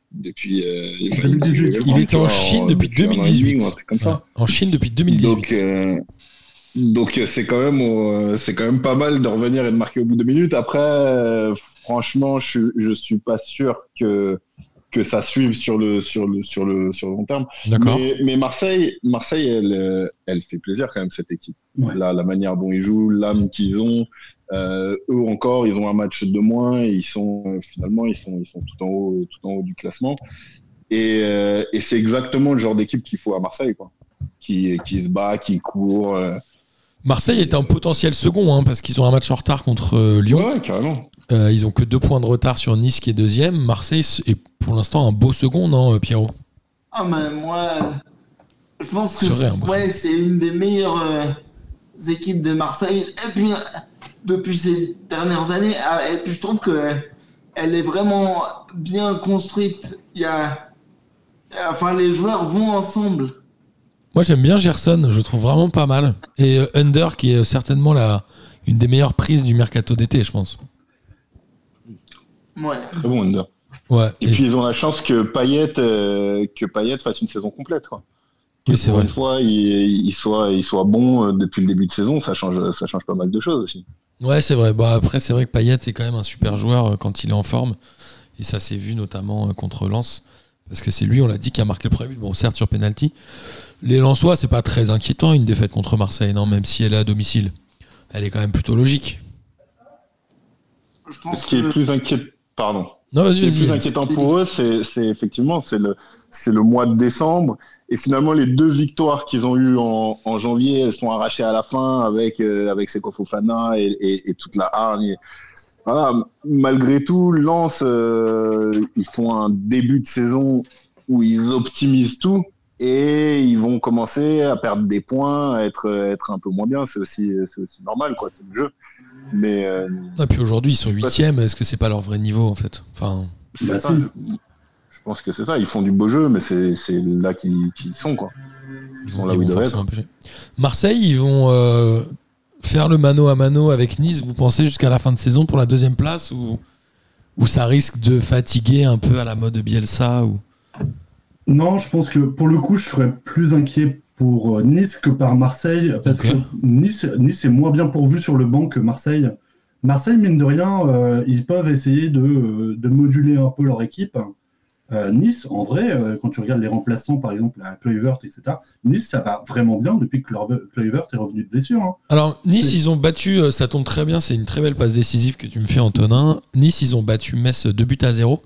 Speaker 5: depuis euh, enfin,
Speaker 4: 2018.
Speaker 5: il,
Speaker 3: Il était en Chine depuis
Speaker 5: un an et demi
Speaker 3: 2018.
Speaker 5: ou un truc comme ça.
Speaker 3: Ouais, en Chine depuis 2018.
Speaker 5: Donc, euh, donc euh, c'est quand même euh, c'est quand même pas mal de revenir et de marquer au bout de minutes. Après, euh, franchement, je suis je suis pas sûr que que ça suive sur le, sur le, sur le, sur le long terme.
Speaker 3: D'accord.
Speaker 5: Mais, mais Marseille, Marseille elle, elle fait plaisir quand même, cette équipe.
Speaker 4: Ouais.
Speaker 5: La, la manière dont ils jouent, l'âme qu'ils ont. Euh, eux encore, ils ont un match de moins et ils sont euh, finalement ils sont, ils sont tout en haut, tout en haut du classement. Et, euh, et c'est exactement le genre d'équipe qu'il faut à Marseille, quoi. Qui, qui se bat, qui court. euh.
Speaker 3: Marseille est un potentiel second, hein, parce qu'ils ont un match en retard contre euh, Lyon.
Speaker 5: Ouais, ouais, carrément.
Speaker 3: Euh, ils ont que deux points de retard sur Nice qui est deuxième. Marseille est pour l'instant un beau second, non, euh, Pierrot?
Speaker 2: Ah, mais moi, je pense que
Speaker 3: un
Speaker 2: ouais, c'est une des meilleures euh, équipes de Marseille. Et puis, depuis ces dernières années, ah, et puis je trouve que elle est vraiment bien construite. Il y a, enfin, les joueurs vont ensemble.
Speaker 3: Moi j'aime bien Gerson, je le trouve vraiment pas mal. Et euh, Under qui est certainement la, une des meilleures prises du mercato d'été, je pense.
Speaker 2: Ouais.
Speaker 5: Très bon, Under.
Speaker 3: Ouais,
Speaker 5: Et,
Speaker 3: et-
Speaker 5: puis ils ont la chance que Payet, euh, que Payet fasse une saison complète. Quoi.
Speaker 3: oui, c'est vrai.
Speaker 5: une fois, il, il soit, il soit bon euh, depuis le début de saison, ça change, ça change pas mal de choses aussi.
Speaker 3: Ouais, c'est vrai. Bah, après, c'est vrai que Payet est quand même un super joueur euh, quand il est en forme. Et ça s'est vu notamment contre Lens. Parce que c'est lui, on l'a dit, qui a marqué le premier but. Bon, certes, sur penalty. Les Lensois, c'est pas très inquiétant une défaite contre Marseille, non, même si elle est à domicile. Elle est quand même plutôt logique.
Speaker 2: Je pense
Speaker 5: Ce qui est plus inquiétant, pardon.
Speaker 3: Non,
Speaker 5: Ce
Speaker 3: vas-y,
Speaker 5: qui est plus
Speaker 3: vas-y.
Speaker 5: inquiétant pour eux, c'est c'est effectivement c'est le, c'est le mois de décembre. Et finalement, les deux victoires qu'ils ont eues en, en janvier, elles sont arrachées à la fin avec, euh, avec Seko Fofana et, et, et toute la hargne. Voilà, malgré tout, Lens, euh, ils font un début de saison où ils optimisent tout et ils vont commencer à perdre des points, à être, être un peu moins bien. C'est aussi, c'est aussi normal, quoi. C'est le jeu. Mais euh,
Speaker 3: Et puis aujourd'hui, ils sont huitièmes. Est-ce que c'est pas leur vrai niveau, en fait? Enfin,
Speaker 4: Bah,
Speaker 5: ça, je, je pense que c'est ça. Ils font du beau jeu, mais c'est c'est là qu'ils sont, quoi.
Speaker 3: ils
Speaker 5: sont là où ils doivent.
Speaker 3: Marseille, ils vont euh, faire le mano à mano avec Nice, vous pensez, jusqu'à la fin de saison pour la deuxième place ou, ou ça risque de fatiguer un peu à la mode Bielsa ou...
Speaker 4: Non, je pense que pour le coup, je serais plus inquiet pour euh, Nice que par Marseille, parce que Nice, Nice est moins bien pourvu sur le banc que Marseille. Marseille, mine de rien, euh, ils peuvent essayer de, euh, de moduler un peu leur équipe. Euh, nice, en vrai, euh, quand tu regardes les remplaçants, par exemple, à Kluivert, etc., Nice, ça va vraiment bien depuis que Kluivert- est revenu de blessure. hein.
Speaker 3: Alors, Nice, ils ont battu, ça tombe très bien, c'est une très belle passe décisive que tu me fais, Antonin. Nice, ils ont battu Metz 2 buts à 0,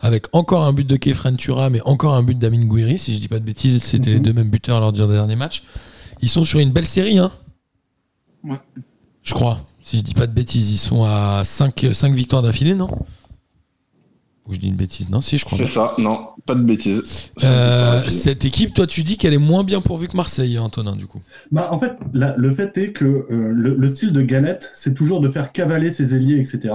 Speaker 3: avec encore un but de Kefren Tura, mais encore un but d'Amin Gouiri, si je dis pas de bêtises, c'était les
Speaker 4: Mhm.
Speaker 3: deux mêmes buteurs lors du dernier match. Ils sont sur une belle série, hein
Speaker 2: Ouais.
Speaker 3: Je crois, si je dis pas de bêtises, ils sont à 5, victoires d'affilée, non? Ou je dis une bêtise, non Si, je crois.
Speaker 5: C'est ça, non, pas de bêtises.
Speaker 3: Euh, cette équipe, toi, tu dis qu'elle est moins bien pourvue que Marseille, Antonin, du coup.
Speaker 4: Bah, en fait, la- le fait est que euh, le, le style de Galette, c'est toujours de faire cavaler ses ailiers, etc.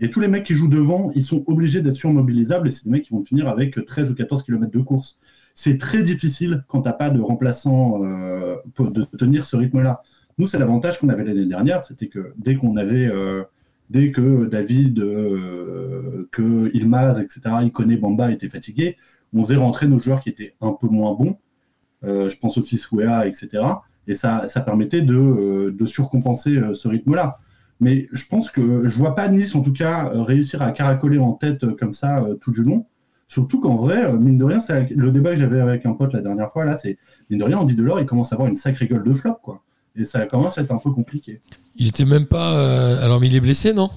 Speaker 4: Et tous les mecs qui jouent devant, ils sont obligés d'être surmobilisables et c'est des mecs qui vont finir avec 13 ou 14 km de course. C'est très difficile quand t'as pas de remplaçant euh, de tenir ce rythme-là. Nous, c'est l'avantage qu'on avait l'année dernière, c'était que dès qu'on avait, euh, dès que David, euh, que Ilmaz, etc., Iconé, Bamba étaient fatigués, on faisait rentrer nos joueurs qui étaient un peu moins bons. Je pense aussi Souéa, etc. Et ça, ça permettait de, surcompenser ce rythme-là. Mais je pense que je vois pas Nice, en tout cas, euh, réussir à caracoler en tête euh, comme ça euh, tout du long. Surtout qu'en vrai, mine de rien, c'est le débat que j'avais avec un pote la dernière fois, là, c'est mine de rien, Andy Delors, il commence à avoir une sacrée gueule de flop, quoi. Et ça commence à être un peu compliqué.
Speaker 3: Il était même pas. euh, Alors, mais il est blessé, non?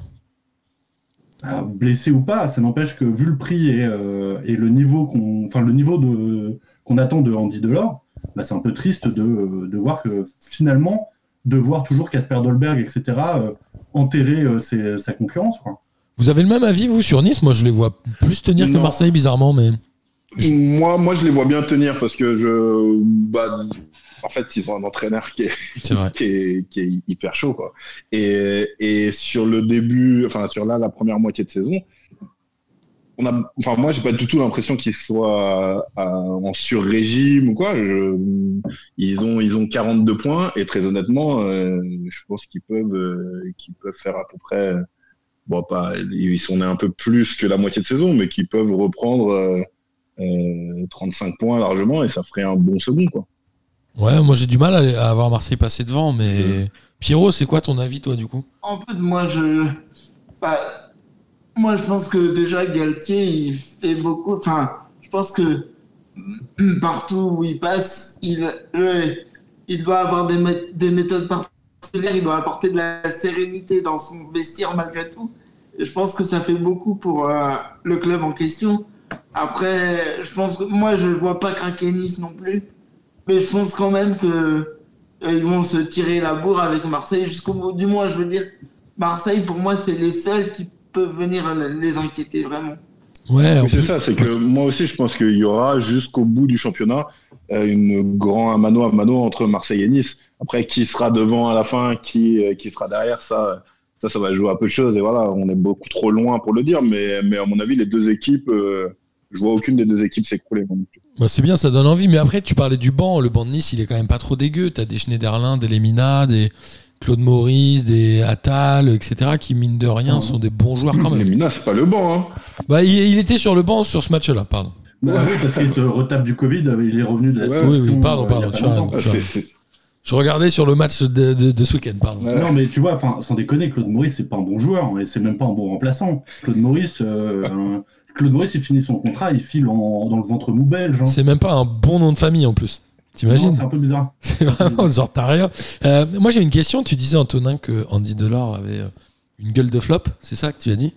Speaker 4: Ah, blessé ou pas, ça n'empêche que vu le prix et, euh, et le niveau qu'on, enfin le niveau de qu'on attend de Andy Delors, bah, c'est un peu triste de, de voir que finalement de voir toujours Casper Dolberg, etc. euh, enterrer euh, ses- sa concurrence, quoi.
Speaker 3: Vous avez le même avis, vous, sur Nice? Moi, je les vois plus tenir que. Marseille, bizarrement, mais.
Speaker 5: Moi, moi, je les vois bien tenir parce que je, bah, en fait, ils ont un entraîneur qui est,
Speaker 3: C'est vrai. [laughs]
Speaker 5: qui est, qui est hyper chaud, quoi. Et, et sur le début, enfin, sur là, la première moitié de saison, on a, enfin, moi, j'ai pas du tout l'impression qu'ils soient à- en sur-régime ou quoi. Je, ils ont, ils ont 42 points et très honnêtement, euh, je pense qu'ils peuvent, euh, qu'ils peuvent faire à peu près, bon, pas, ils sont un peu plus que la moitié de saison, mais qu'ils peuvent reprendre euh, euh, 35 points largement et ça ferait un bon second, quoi.
Speaker 3: Ouais, moi, j'ai du mal à, à avoir Marseille passer devant, mais. Pierrot, c'est quoi ton avis, toi, du coup?
Speaker 2: En fait, moi, je. bah, moi, je pense que déjà Galtier, il fait beaucoup. Enfin, je pense que [clears throat] partout où il passe, il, il doit avoir des, des méthodes particulières. Il doit apporter de la sérénité dans son vestiaire malgré tout. Je pense que ça fait beaucoup pour euh, le club en question. Après, je pense que moi, je ne vois pas craquer Nice non plus. Mais je pense quand même que euh, ils vont se tirer la bourre avec Marseille jusqu'au bout du mois. Je veux dire, Marseille, pour moi, c'est les seuls qui peuvent venir les inquiéter vraiment.
Speaker 3: Ouais,
Speaker 5: c'est
Speaker 3: plus-
Speaker 5: ça, c'est que moi aussi, je pense qu'il y aura jusqu'au bout du championnat euh, une grand mano à mano entre Marseille et Nice. Après, qui sera devant à la fin, qui, euh, qui sera derrière, ça, ça, ça va jouer à peu de choses. Et voilà, on est beaucoup trop loin pour le dire, mais, mais à mon avis, les deux équipes, euh, je vois aucune des deux équipes s'écrouler.
Speaker 3: Bah, c'est bien, ça donne envie. Mais après, tu parlais du banc. Le banc de Nice, il est quand même pas trop dégueu. T'as des Schneiderlin, des Lemina, des Claude Maurice, des Attal, etc. qui, mine de rien,
Speaker 4: Mhm.
Speaker 3: sont des bons joueurs quand
Speaker 5: Les
Speaker 3: même.
Speaker 5: Minas, c'est pas le banc. Hein.
Speaker 3: Bah, il, il était sur le banc sur ce match-là, pardon.
Speaker 4: Bah oui, parce qu'il se retape du Covid, il est revenu de la
Speaker 5: Ouais,
Speaker 3: oui, oui, pardon,
Speaker 4: euh,
Speaker 3: pardon, tu as raison. Tu Je regardais sur le match de, de- de ce week-end, pardon.
Speaker 5: ouais.
Speaker 4: Non, mais tu vois, enfin, sans déconner, Claude Maurice, c'est pas un bon joueur, et c'est même pas un bon remplaçant. Claude Maurice, euh, [laughs] Claude Maurice, il finit son contrat, il file en- dans le ventre mou belge. hein.
Speaker 3: C'est même pas un bon nom de famille en plus. T'imagines
Speaker 4: C'est un peu bizarre. [laughs]
Speaker 3: C'est vraiment genre t'as rien. Euh, moi j'ai une question. Tu disais Antonin que Andy Delors avait euh, une gueule de flop. C'est ça que tu as dit?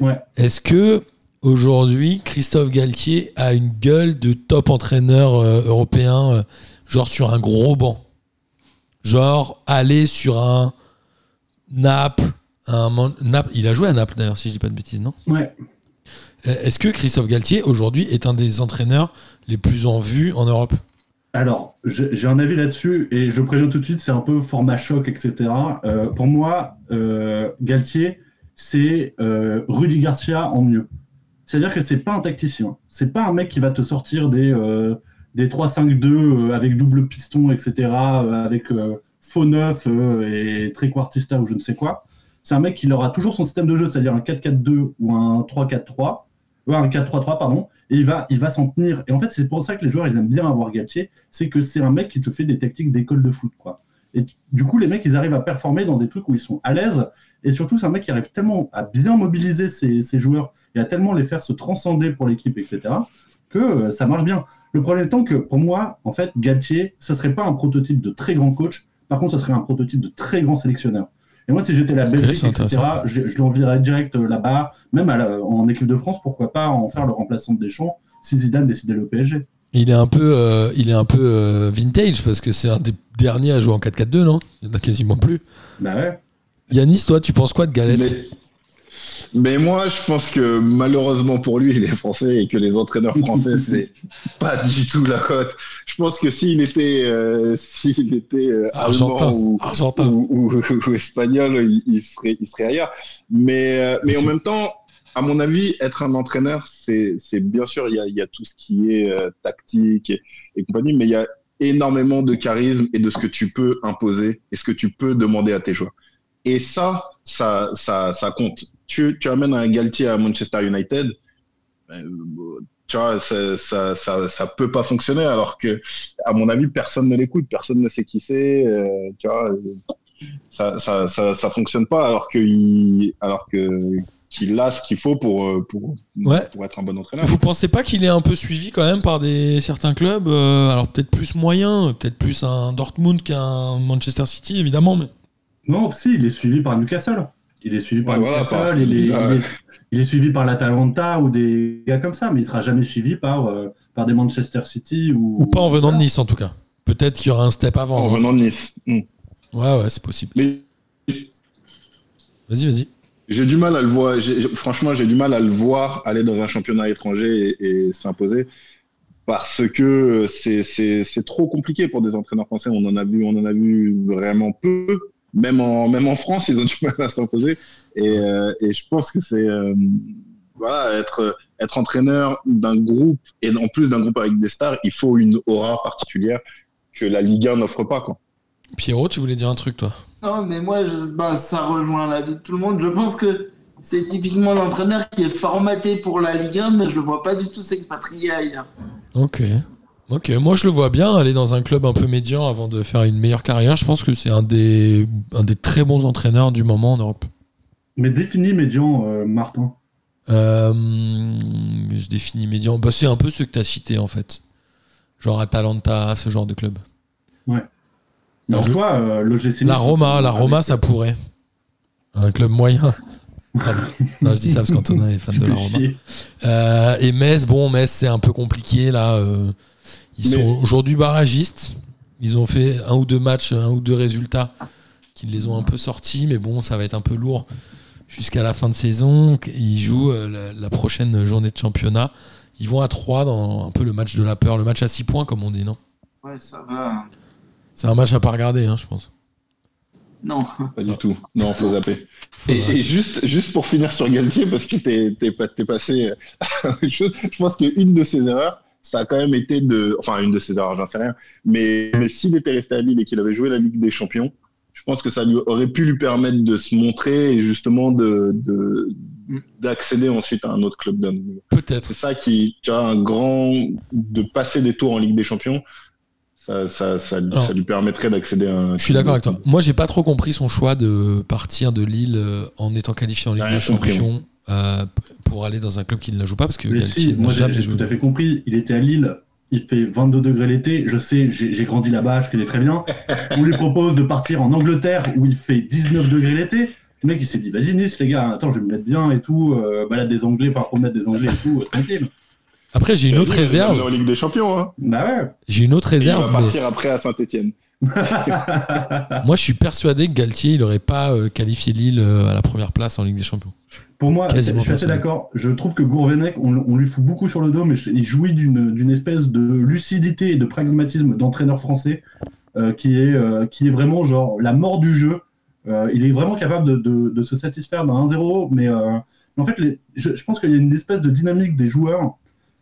Speaker 4: Ouais.
Speaker 3: Est-ce que aujourd'hui Christophe Galtier a une gueule de top entraîneur euh, européen, euh, genre sur un gros banc, genre aller sur un Naples, un Man- Naples. Il a joué à Naples d'ailleurs si je dis pas de bêtises, non?
Speaker 4: Ouais.
Speaker 3: Est-ce que Christophe Galtier aujourd'hui est un des entraîneurs les plus en vue en Europe?
Speaker 4: Alors, j'ai un avis là-dessus, et je préviens tout de suite, c'est un peu format choc, etc. Euh, pour moi, euh, Galtier, c'est euh, Rudy Garcia en mieux. C'est-à-dire que c'est pas un tacticien. C'est pas un mec qui va te sortir des, euh, des 3-5-2 euh, avec double piston, etc., avec faux neuf et trequartista ou je ne sais quoi. C'est un mec qui aura toujours son système de jeu, c'est-à-dire un 4-4-2 ou un 3-4-3, ou un 4-3-3, pardon, et il va, il va s'en tenir. Et en fait, c'est pour ça que les joueurs, ils aiment bien avoir Galtier, c'est que c'est un mec qui te fait des tactiques d'école de foot, quoi. Et du coup, les mecs, ils arrivent à performer dans des trucs où ils sont à l'aise. Et surtout, c'est un mec qui arrive tellement à bien mobiliser ses, joueurs et à tellement les faire se transcender pour l'équipe, etc., que euh, ça marche bien. Le problème étant que, pour moi, en fait, Galtier, ça serait pas un prototype de très grand coach. Par contre, ça serait un prototype de très grand sélectionneur. Et moi, si j'étais la Belgique, etc., je, je l'enverrais direct euh, là-bas, même à la- en équipe de France, pourquoi pas en faire le remplaçant de Deschamps si Zidane décidait le PSG.
Speaker 3: Il est un peu, euh, il est un peu euh, vintage parce que c'est un des derniers à jouer en 4-4-2, non? Il n'y en a quasiment plus.
Speaker 4: Bah ouais.
Speaker 3: Yanis, toi, tu penses quoi de Galette?
Speaker 5: Mais, moi, je pense que malheureusement pour lui, il est français et que les entraîneurs français, [laughs] c'est pas du tout la cote. Je pense que s'il était, euh, s'il était euh,
Speaker 3: Argentin,
Speaker 5: ou,
Speaker 3: Argentin.
Speaker 5: ou, ou- [laughs] ou espagnol, il, il serait, il serait ailleurs. Mais, euh, mais en même temps, à mon avis, être un entraîneur, c'est bien sûr, il y a, y a tout ce qui est euh, tactique et, et compagnie, mais il y a énormément de charisme et de ce que tu peux imposer et ce que tu peux demander à tes joueurs. Et ça, ça, ça, ça compte. Tu, tu amènes un Galtier à Manchester United, euh, tu vois, ça, ça, ça, ça peut pas fonctionner alors que, à mon avis, personne ne l'écoute, personne ne sait qui c'est, euh, tu vois, ça, ça, ça, ça fonctionne pas alors que, il, alors que, qu'il a ce qu'il faut pour, euh, pour,
Speaker 3: Ouais.
Speaker 5: pour être un bon entraîneur.
Speaker 3: Vous pensez pas qu'il est un peu suivi quand même par des certains clubs euh, Alors peut-être plus moyen, peut-être plus un Dortmund qu'un Manchester City, évidemment, mais
Speaker 4: Non, si, il est suivi par Newcastle. Il est suivi par
Speaker 5: Ouais, voilà,
Speaker 4: il, est,
Speaker 5: Ah
Speaker 4: il,
Speaker 5: ouais.
Speaker 4: est, il est suivi par l'Atalanta ou des gars comme ça, mais il sera jamais suivi par, euh, par des Manchester City ou.
Speaker 3: ou pas en venant de Nice en tout cas. Peut-être qu'il y aura un step avant.
Speaker 5: En
Speaker 3: hein.
Speaker 5: venant de Nice. Hmm.
Speaker 3: Ouais, ouais, c'est possible.
Speaker 5: Mais
Speaker 3: Vas-y, vas-y.
Speaker 5: J'ai du mal à le voir. j'ai- j'ai- franchement, j'ai du mal à le voir aller dans un championnat étranger et, et s'imposer parce que c'est- c'est c'est trop compliqué pour des entraîneurs français. On en a vu, on en a vu vraiment peu. Même en même en France, ils ont du mal à s'imposer. Et, euh, et je pense que c'est euh, voilà être être entraîneur d'un groupe et en plus d'un groupe avec des stars, il faut une aura particulière que la Ligue 1 n'offre pas quoi.
Speaker 3: Pierrot, tu voulais dire un truc, toi?
Speaker 2: Non, mais moi, je- bah, ça rejoint l'avis de tout le monde. Je pense que c'est typiquement l'entraîneur qui est formaté pour la Ligue 1, mais je le vois pas du tout s'expatrier ailleurs.
Speaker 3: Ok. Ok, moi je le vois bien aller dans un club un peu médian avant de faire une meilleure carrière. Je pense que c'est un des, un des très bons entraîneurs du moment en Europe.
Speaker 4: Mais définis médian, euh, Martin.
Speaker 3: Euh, je définis médian. Bah, c'est un peu ce que tu as cité en fait. Genre Atalanta, ce genre de club.
Speaker 4: Mais en
Speaker 3: Alors, je-
Speaker 4: soi, euh, l'OGC
Speaker 3: La
Speaker 4: Nice,
Speaker 3: Roma, la Roma, ça pourrait. Un club moyen. [laughs] Non, je dis ça parce qu'Antonin est fan de la Roma. Euh, et Metz, bon, Metz, c'est un peu compliqué là. euh, ils
Speaker 5: Mais-
Speaker 3: sont aujourd'hui barragistes. Ils ont fait un ou deux matchs, un ou deux résultats qui les ont un peu sortis, mais bon, ça va être un peu lourd jusqu'à la fin de saison. Ils jouent euh, la, la prochaine journée de championnat. Ils vont à 3 dans un peu le match de la peur, le match à 6 points, comme on dit, non?
Speaker 2: Ouais, ça va.
Speaker 3: C'est un match à pas regarder, hein, je pense.
Speaker 2: Non.
Speaker 5: Pas du tout. Non, faut zapper. Et, et juste, juste pour finir sur Galtier, parce que t'es, t'es passé à autre chose, je pense qu'une de ses erreurs, ça a quand même été de. Enfin, une de ses erreurs, j'en sais rien. Mais, mais s'il était resté à Lille et qu'il avait joué la Ligue des Champions, je pense que ça lui aurait pu lui permettre de se montrer et justement de, de, d'accéder ensuite à un autre club d'hommes.
Speaker 3: Peut-être.
Speaker 5: C'est ça qui, tu as un grand. de passer des tours en Ligue des Champions, ça, ça, ça, lui permettrait d'accéder à un.
Speaker 3: Je suis d'accord avec toi. Moi, j'ai pas trop compris son choix de partir de Lille euh, en étant qualifié en Ligue des Champions euh, pour aller dans un club qui ne la joue pas parce que
Speaker 4: Mais si, moi j'ai tout à fait compris. Il était à Lille, il fait 22 degrés l'été. Je sais, j'ai grandi là-bas, je connais très bien. On lui propose de partir en Angleterre où il fait 19 degrés l'été. Le mec il s'est dit, vas-y Nice les gars, attends, je vais me mettre bien et tout, euh, balade des Anglais, enfin promenade des Anglais et tout, euh, tranquille.
Speaker 3: Après, j'ai une autre
Speaker 5: Il est
Speaker 3: réserve.
Speaker 5: en Ligue des Champions, hein.
Speaker 4: Bah ouais.
Speaker 3: J'ai une autre
Speaker 5: Et il va
Speaker 3: réserve, mais
Speaker 5: partir après à Saint-Etienne. [laughs]
Speaker 3: moi, je suis persuadé que Galtier, il aurait pas euh, qualifié Lille euh, à la première place en Ligue des Champions.
Speaker 4: Pour moi, je suis assez d'accord. Je trouve que Gourvenec, on, on lui fout beaucoup sur le dos, mais il jouit d'une espèce de lucidité et de pragmatisme d'entraîneur français euh, qui, est, euh, qui est vraiment genre la mort du jeu. Euh, il est vraiment capable de, de- de se satisfaire d'un 1-0, mais en fait, les- je, je pense qu'il y a une espèce de dynamique des joueurs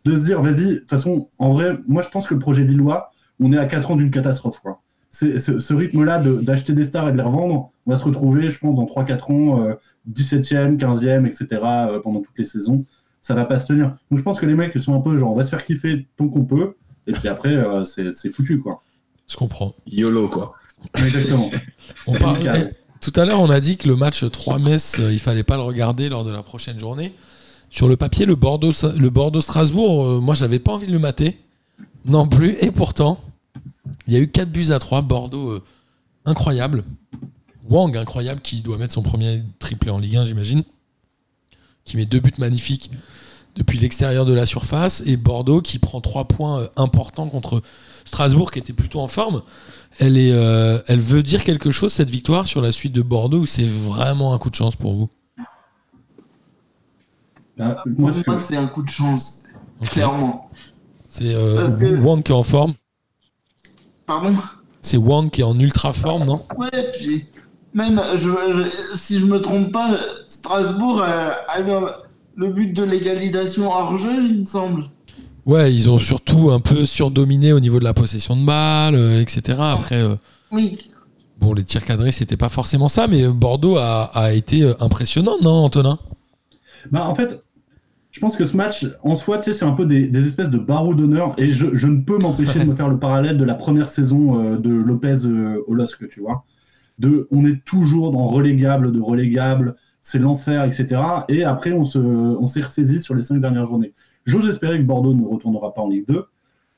Speaker 4: de se dire, vas-y, de toute façon, en vrai, moi je pense que le projet lillois, on est à 4 ans d'une catastrophe. Quoi. C'est- Ce, ce rythme-là de- d'acheter des stars et de les revendre, on va se retrouver, je pense, dans 3-4 ans. euh, 17e, 15e, etc. euh, pendant toutes les saisons, ça va pas se tenir. Donc je pense que les mecs ils sont un peu genre on va se faire kiffer tant qu'on peut, et puis après euh, c'est c'est foutu quoi.
Speaker 3: Je comprends.
Speaker 5: YOLO, quoi.
Speaker 4: Exactement. [laughs]
Speaker 3: On parle-. Tout à l'heure, on a dit que le match 3 Metz, euh, il fallait pas le regarder lors de la prochaine journée. Sur le papier, le Bordeaux, le Bordeaux Strasbourg, euh, moi, j'avais pas envie de le mater non plus. Et pourtant, il y a eu 4 buts à 3. Bordeaux, euh, incroyable. Wang, incroyable, qui doit mettre son premier triplé en Ligue 1, j'imagine. Qui met deux buts magnifiques depuis l'extérieur de la surface. Et Bordeaux qui prend 3 points euh, importants contre Strasbourg, qui était plutôt en forme. Elle, est, euh, elle veut dire quelque chose, cette victoire, sur la suite de Bordeaux, ou c'est vraiment un coup de chance pour vous?
Speaker 4: Bah, moi,
Speaker 2: c'est un coup de chance, clairement.
Speaker 3: C'est euh, Wang qui est en forme.
Speaker 2: Pardon
Speaker 3: C'est Wang qui est en ultra forme, non?
Speaker 2: Ouais, puis même je, je- si je me trompe pas, Strasbourg euh, a eu le but de l'égalisation hors jeu, il me semble.
Speaker 3: Ouais, ils ont surtout un peu surdominé au niveau de la possession de balles, euh, etc. Après, euh,
Speaker 2: Oui,
Speaker 3: bon, les tirs cadrés, c'était pas forcément ça, mais Bordeaux a, a été impressionnant, non, Antonin?
Speaker 4: Bah, en fait, je pense que ce match, en soi, tu sais, c'est un peu des, des espèces de barreaux d'honneur, et je, je ne peux m'empêcher de me [laughs] faire le parallèle de la première saison euh, de Lopez euh, au LOSC, tu vois. De, on est toujours dans relégable, de relégable, c'est l'enfer, etc. Et après, on se, on s'est ressaisi sur les cinq dernières journées. J'ose espérer que Bordeaux ne retournera pas en Ligue 2.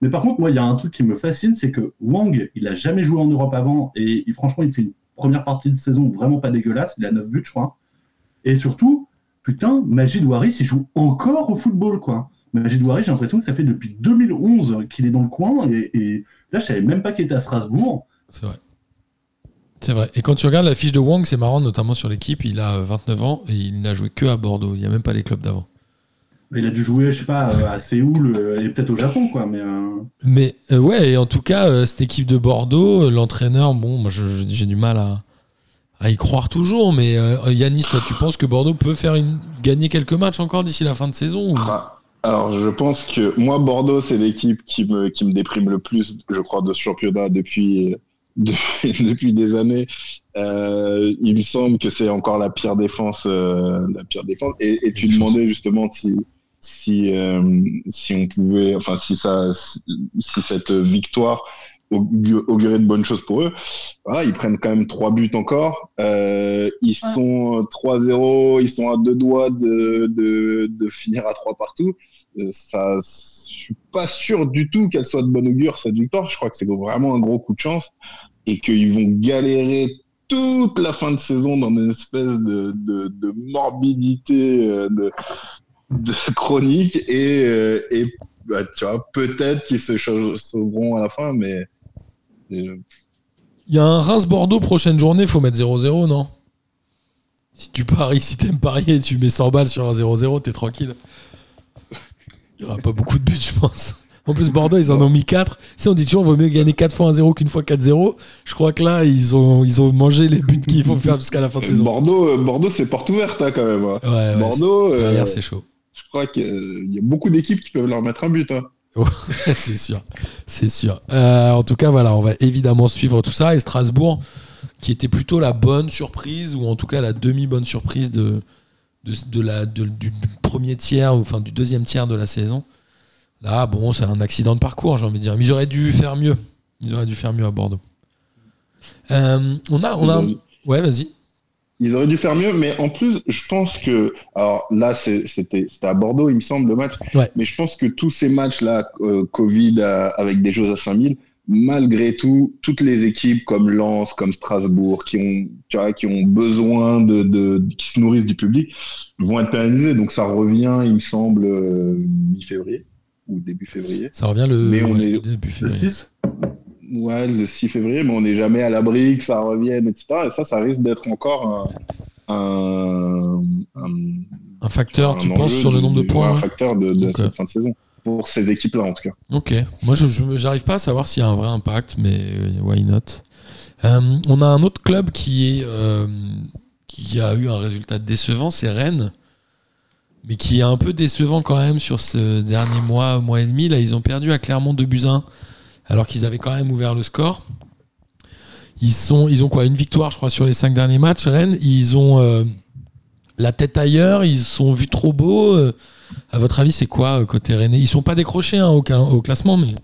Speaker 4: Mais par contre, moi, il y a un truc qui me fascine, c'est que Wang, il a jamais joué en Europe avant, et il- franchement, il fait une première partie de saison vraiment pas dégueulasse. Il a 9 buts, je crois. Et surtout, putain, Magid Waris, il joue encore au football, quoi. Magid Waris, j'ai l'impression que ça fait depuis 2011 qu'il est dans le coin, et, et là, je savais même pas qu'il était à Strasbourg.
Speaker 3: C'est vrai. C'est vrai. Et quand tu regardes la fiche de Wang, c'est marrant, notamment sur l'équipe, il a euh, 29 ans et il n'a joué que à Bordeaux. Il n'y a même pas les clubs d'avant.
Speaker 4: Il a dû jouer, je sais pas, euh, à Séoul, euh, et peut-être au Japon, quoi. Mais euh,
Speaker 3: Mais euh, ouais, et en tout cas, euh, cette équipe de Bordeaux, l'entraîneur, bon, moi j'ai du mal à, à y croire toujours, mais euh, Yanis, toi, tu penses que Bordeaux peut faire une, gagner quelques matchs encore d'ici la fin de saison ou-
Speaker 5: Ah, Alors, je pense que moi, Bordeaux, c'est l'équipe qui me, qui me déprime le plus, je crois, de ce championnat depuis, [laughs] depuis, depuis des années. Euh, il me semble que c'est encore la pire défense. euh, la pire défense. Et, et tu demandais justement si, si, euh, si on pouvait, enfin, si, ça, si cette victoire augurer de bonnes choses pour eux. Voilà, ils prennent quand même trois buts encore. Euh, ils
Speaker 2: Ouais.
Speaker 5: sont 3-0, ils sont à deux doigts de, de, de finir à trois partout. Euh, ça, je suis pas sûr du tout qu'elle soit de bon augure cette victoire. Je crois que c'est vraiment un gros coup de chance et qu'ils vont galérer toute la fin de saison dans une espèce de, de, de morbidité euh, de, de chronique et, euh, et bah, tu vois, peut-être qu'ils se sauveront à la fin, mais
Speaker 3: Il y a un Reims-Bordeaux prochaine journée, faut mettre 0-0, non? Si tu paries, si t'aimes parier, tu mets 100 balles sur un 0-0, t'es tranquille. Il y aura pas beaucoup de buts, je pense. En plus, Bordeaux, ils en ont mis 4. Si on dit toujours, vaut mieux gagner 4 fois 1-0 qu'une fois 4-0. Je crois que là, ils ont, ils ont mangé les buts qu'il faut faire jusqu'à la fin de saison.
Speaker 5: Bordeaux, euh, Bordeaux c'est porte ouverte hein, quand même. hein.
Speaker 3: Ouais, ouais,
Speaker 5: Bordeaux,
Speaker 3: c'est-
Speaker 5: euh,
Speaker 3: derrière, c'est chaud.
Speaker 5: je crois qu'il y a beaucoup d'équipes qui peuvent leur mettre un but. hein. [laughs]
Speaker 3: c'est sûr, c'est sûr. Euh, en tout cas, voilà, on va évidemment suivre tout ça. Et Strasbourg, qui était plutôt la bonne surprise, ou en tout cas la demi-bonne surprise de, de, de la, de- du premier tiers, ou enfin du deuxième tiers de la saison. Là, bon, c'est un accident de parcours, j'ai envie de dire. Mais ils auraient dû faire mieux. Ils auraient dû faire mieux à Bordeaux. Euh, on a, on Ouais, vas-y.
Speaker 5: Ils auraient dû faire mieux, mais en plus, je pense que. Alors là, c'était à Bordeaux, il me semble, le match.
Speaker 3: Ouais.
Speaker 5: Mais je pense que tous ces matchs-là, euh, Covid euh, avec des choses à 5000, malgré tout, toutes les équipes comme Lens, comme Strasbourg, qui ont, tu vois, qui ont besoin de, de. qui se nourrissent du public, vont être pénalisées. Donc ça revient, il me semble, euh, mi-février ou début février.
Speaker 3: Ça revient le,
Speaker 5: Mais on est-
Speaker 3: début
Speaker 4: Le
Speaker 3: février.
Speaker 4: 6
Speaker 5: Ouais, le 6 février, mais on n'est jamais à l'abri que ça revienne, etc. Et ça, ça risque d'être encore un, un, un-
Speaker 3: Un facteur, tu penses, sur le nombre de points
Speaker 5: Un facteur de, de cette fin de saison. Pour ces équipes-là, en tout cas.
Speaker 3: Ok, moi je j'arrive pas à savoir s'il y a un vrai impact, mais euh, why not? Euh, On a un autre club qui est euh, qui a eu un résultat décevant, c'est Rennes, mais qui est un peu décevant quand même sur ce dernier mois, mois et demi. Là, ils ont perdu à Clermont 2 buts 1, alors qu'ils avaient quand même ouvert le score. Ils sont, ils ont quoi Une victoire, je crois, sur les cinq derniers matchs. Rennes, ils ont euh, la tête ailleurs, ils se sont vus trop beaux. euh, à votre avis, c'est quoi euh, côté Rennais? Ils sont pas décrochés hein, au, classement, mais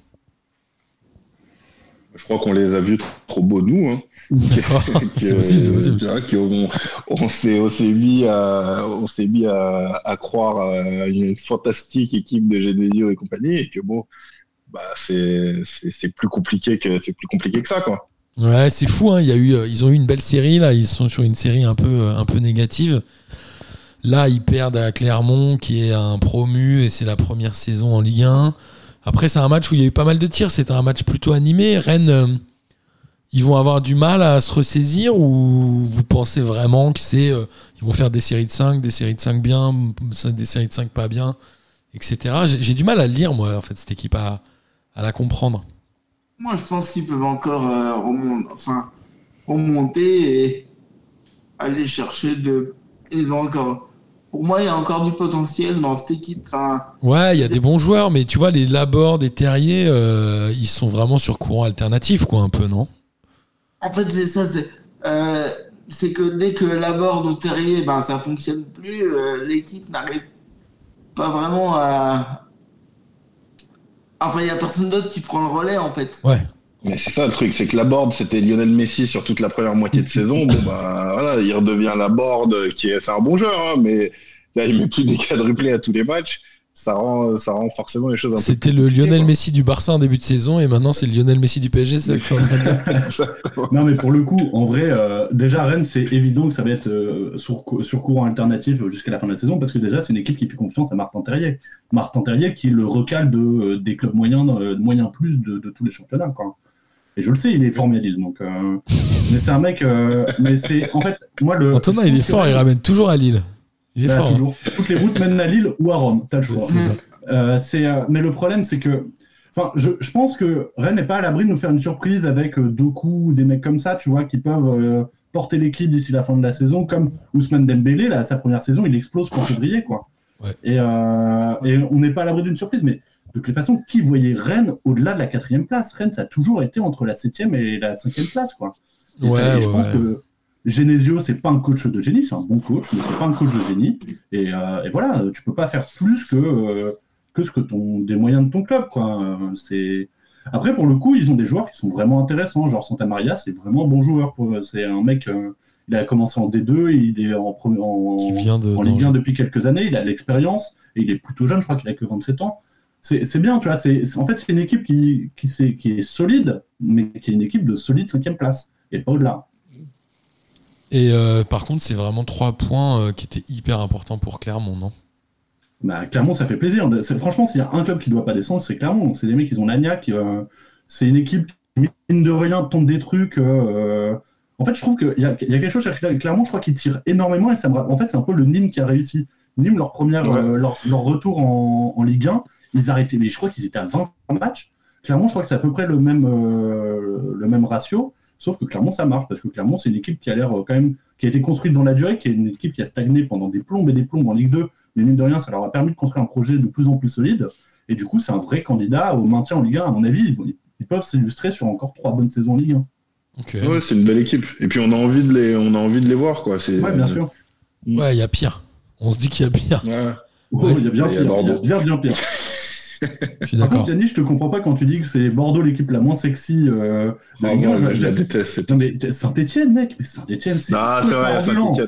Speaker 5: Je crois qu'on les a vus trop beaux, nous. Hein. [laughs] [laughs]
Speaker 3: c'est possible, c'est possible.
Speaker 5: On s'est on s'est mis, à, on s'est mis à, à croire à une fantastique équipe de Genesio et compagnie, et que bon, bah, c'est plus compliqué que c'est plus compliqué que ça, quoi.
Speaker 3: Ouais, c'est fou. Hein. Y a eu, euh, ils ont eu une belle série là. Ils sont sur une série un peu, euh, un peu négative. Là, ils perdent à Clermont, qui est un promu, et c'est la première saison en Ligue 1. Après, c'est un match où il y a eu pas mal de tirs. C'était un match plutôt animé. Rennes, euh, ils vont avoir du mal à se ressaisir ou vous pensez vraiment que c'est, ils vont faire des séries de 5, des séries de 5 bien, des séries de 5 pas bien, etc. J'ai du mal à lire, moi, en fait, cette équipe, à, à la comprendre.
Speaker 2: Moi, je pense qu'ils peuvent encore euh, enfin, remonter et aller chercher de. Ils ont encore. Pour moi, il y a encore du potentiel dans cette équipe. Enfin,
Speaker 3: Ouais, il y a des bons joueurs, mais tu vois, les Laborde et Terrier, euh, ils sont vraiment sur courant alternatif, quoi, un peu, non?
Speaker 2: En fait, c'est ça. C'est euh, c'est que dès que Laborde ou Terrier, ben, ça fonctionne plus, l'équipe n'arrive pas vraiment à. Enfin, il n'y a personne d'autre qui prend le relais, en fait.
Speaker 3: Ouais.
Speaker 5: Mais c'est ça le truc, c'est que la board c'était Lionel Messi sur toute la première moitié de saison. Bon bah voilà, il redevient la board qui est c'est un bon joueur, hein, mais là, il met plus des quadruplés à tous les matchs. Ça rend, ça rend forcément les choses un peu.
Speaker 3: C'était le Lionel Messi du Barça en début de saison, et maintenant c'est le Lionel Messi du PSG, c'est
Speaker 4: Non, mais pour le coup, en vrai, euh, déjà, Rennes, c'est évident que ça va être euh, sur, sur courant alternatif jusqu'à la fin de la saison, parce que déjà, c'est une équipe qui fait confiance à Martin Terrier. Martin Terrier qui est le recal de, euh, des clubs moyens, euh, moyens plus de, de tous les championnats. Quoi. Et je le sais, il est formé à Lille. Donc, euh, mais c'est un mec. euh, mais c'est en fait, moi, le.
Speaker 3: Antonin, il est fort, il ramène toujours à Lille. Il
Speaker 4: Bah,
Speaker 3: hein.
Speaker 4: toujours. Toutes les routes mènent à Lille ou à Rome, t'as le choix. Euh, euh, mais le problème, c'est que. Enfin, je, je pense que Rennes n'est pas à l'abri de nous faire une surprise avec euh, Doku ou des mecs comme ça, tu vois, qui peuvent euh, porter l'équipe d'ici la fin de la saison, comme Ousmane Dembélé, là, sa première saison, il explose qu'en février, quoi.
Speaker 3: Ouais.
Speaker 4: Et, et on n'est pas à l'abri d'une surprise, mais de toute façon, qui voyait Rennes au-delà de la quatrième place? Rennes, ça a toujours été entre la septième et la cinquième place, quoi. Et
Speaker 3: Ouais,
Speaker 4: ça- et je
Speaker 3: ouais,
Speaker 4: pense
Speaker 3: ouais.
Speaker 4: que Genesio, c'est pas un coach de génie, c'est un bon coach, mais c'est pas un coach de génie. Et, euh, et voilà, tu peux pas faire plus que, euh, que ce que ton, des moyens de ton club, quoi. C'est Après, pour le coup, ils ont des joueurs qui sont vraiment intéressants. Genre Santa Maria, c'est vraiment un bon joueur. C'est un mec, euh, il a commencé en D2, il est en, pre- en,
Speaker 3: Qui vient de
Speaker 4: en Ligue 1
Speaker 3: d'Angers.
Speaker 4: depuis quelques années, il a de l'expérience et il est plutôt jeune, je crois qu'il a que 27 ans. C'est c'est bien, tu vois. c'est- c'est- en fait, c'est une équipe qui, qui, qui est solide, mais qui est une équipe de solide cinquième place et pas au-delà.
Speaker 3: Et euh, par contre, c'est vraiment trois points euh, qui étaient hyper importants pour Clermont, non?
Speaker 4: Bah, Clermont, ça fait plaisir. Franchement, s'il y a un club qui doit pas descendre, c'est Clermont. C'est des mecs, ils ont l'agnac. euh, c'est une équipe qui, mine de rien, tente des trucs. euh, En fait, je trouve qu'il y a, il y a quelque chose chez Cler- Clermont, je crois qu'ils tirent énormément. Et ça me... En fait, c'est un peu le Nîmes qui a réussi. Nîmes, leur, première,
Speaker 5: Ouais.
Speaker 4: euh, leur, leur retour en, en Ligue 1, ils arrêtaient. Mais je crois qu'ils étaient à 20 matchs. Clermont, je crois que c'est à peu près le même, euh, le même ratio. Sauf que Clermont, ça marche. Parce que Clermont, c'est une équipe qui a l'air euh, quand même. qui a été construite dans la durée, qui est une équipe qui a stagné pendant des plombes et des plombes en Ligue 2 mais mine de rien, ça leur a permis de construire un projet de plus en plus solide. Et du coup, c'est un vrai candidat au maintien en Ligue 1. À mon avis, ils, vont- ils peuvent s'illustrer sur encore trois bonnes saisons en Ligue 1.
Speaker 3: Ok.
Speaker 5: Ouais, c'est une belle équipe. Et puis on a envie de les, on a envie de les voir, quoi. C'est-
Speaker 4: Ouais, bien sûr.
Speaker 3: Ouais, il y a pire. On se dit qu'il y a pire.
Speaker 5: Ouais.
Speaker 4: Oh, il y a bien pire. Il y a
Speaker 5: Bordeaux.
Speaker 4: bien, bien pire. [laughs]
Speaker 3: Je suis
Speaker 4: Par
Speaker 3: d'accord.
Speaker 4: contre, Yannick, je te comprends pas quand tu dis que c'est Bordeaux l'équipe la moins sexy euh,
Speaker 5: Ah,
Speaker 4: Ligue 1.
Speaker 5: moi,
Speaker 4: Je-
Speaker 5: la déteste. cette
Speaker 4: Non, mais Saint-Etienne, mec. Mais Saint-Etienne, c'est.
Speaker 5: Non, c'est vrai. Saint-Etienne.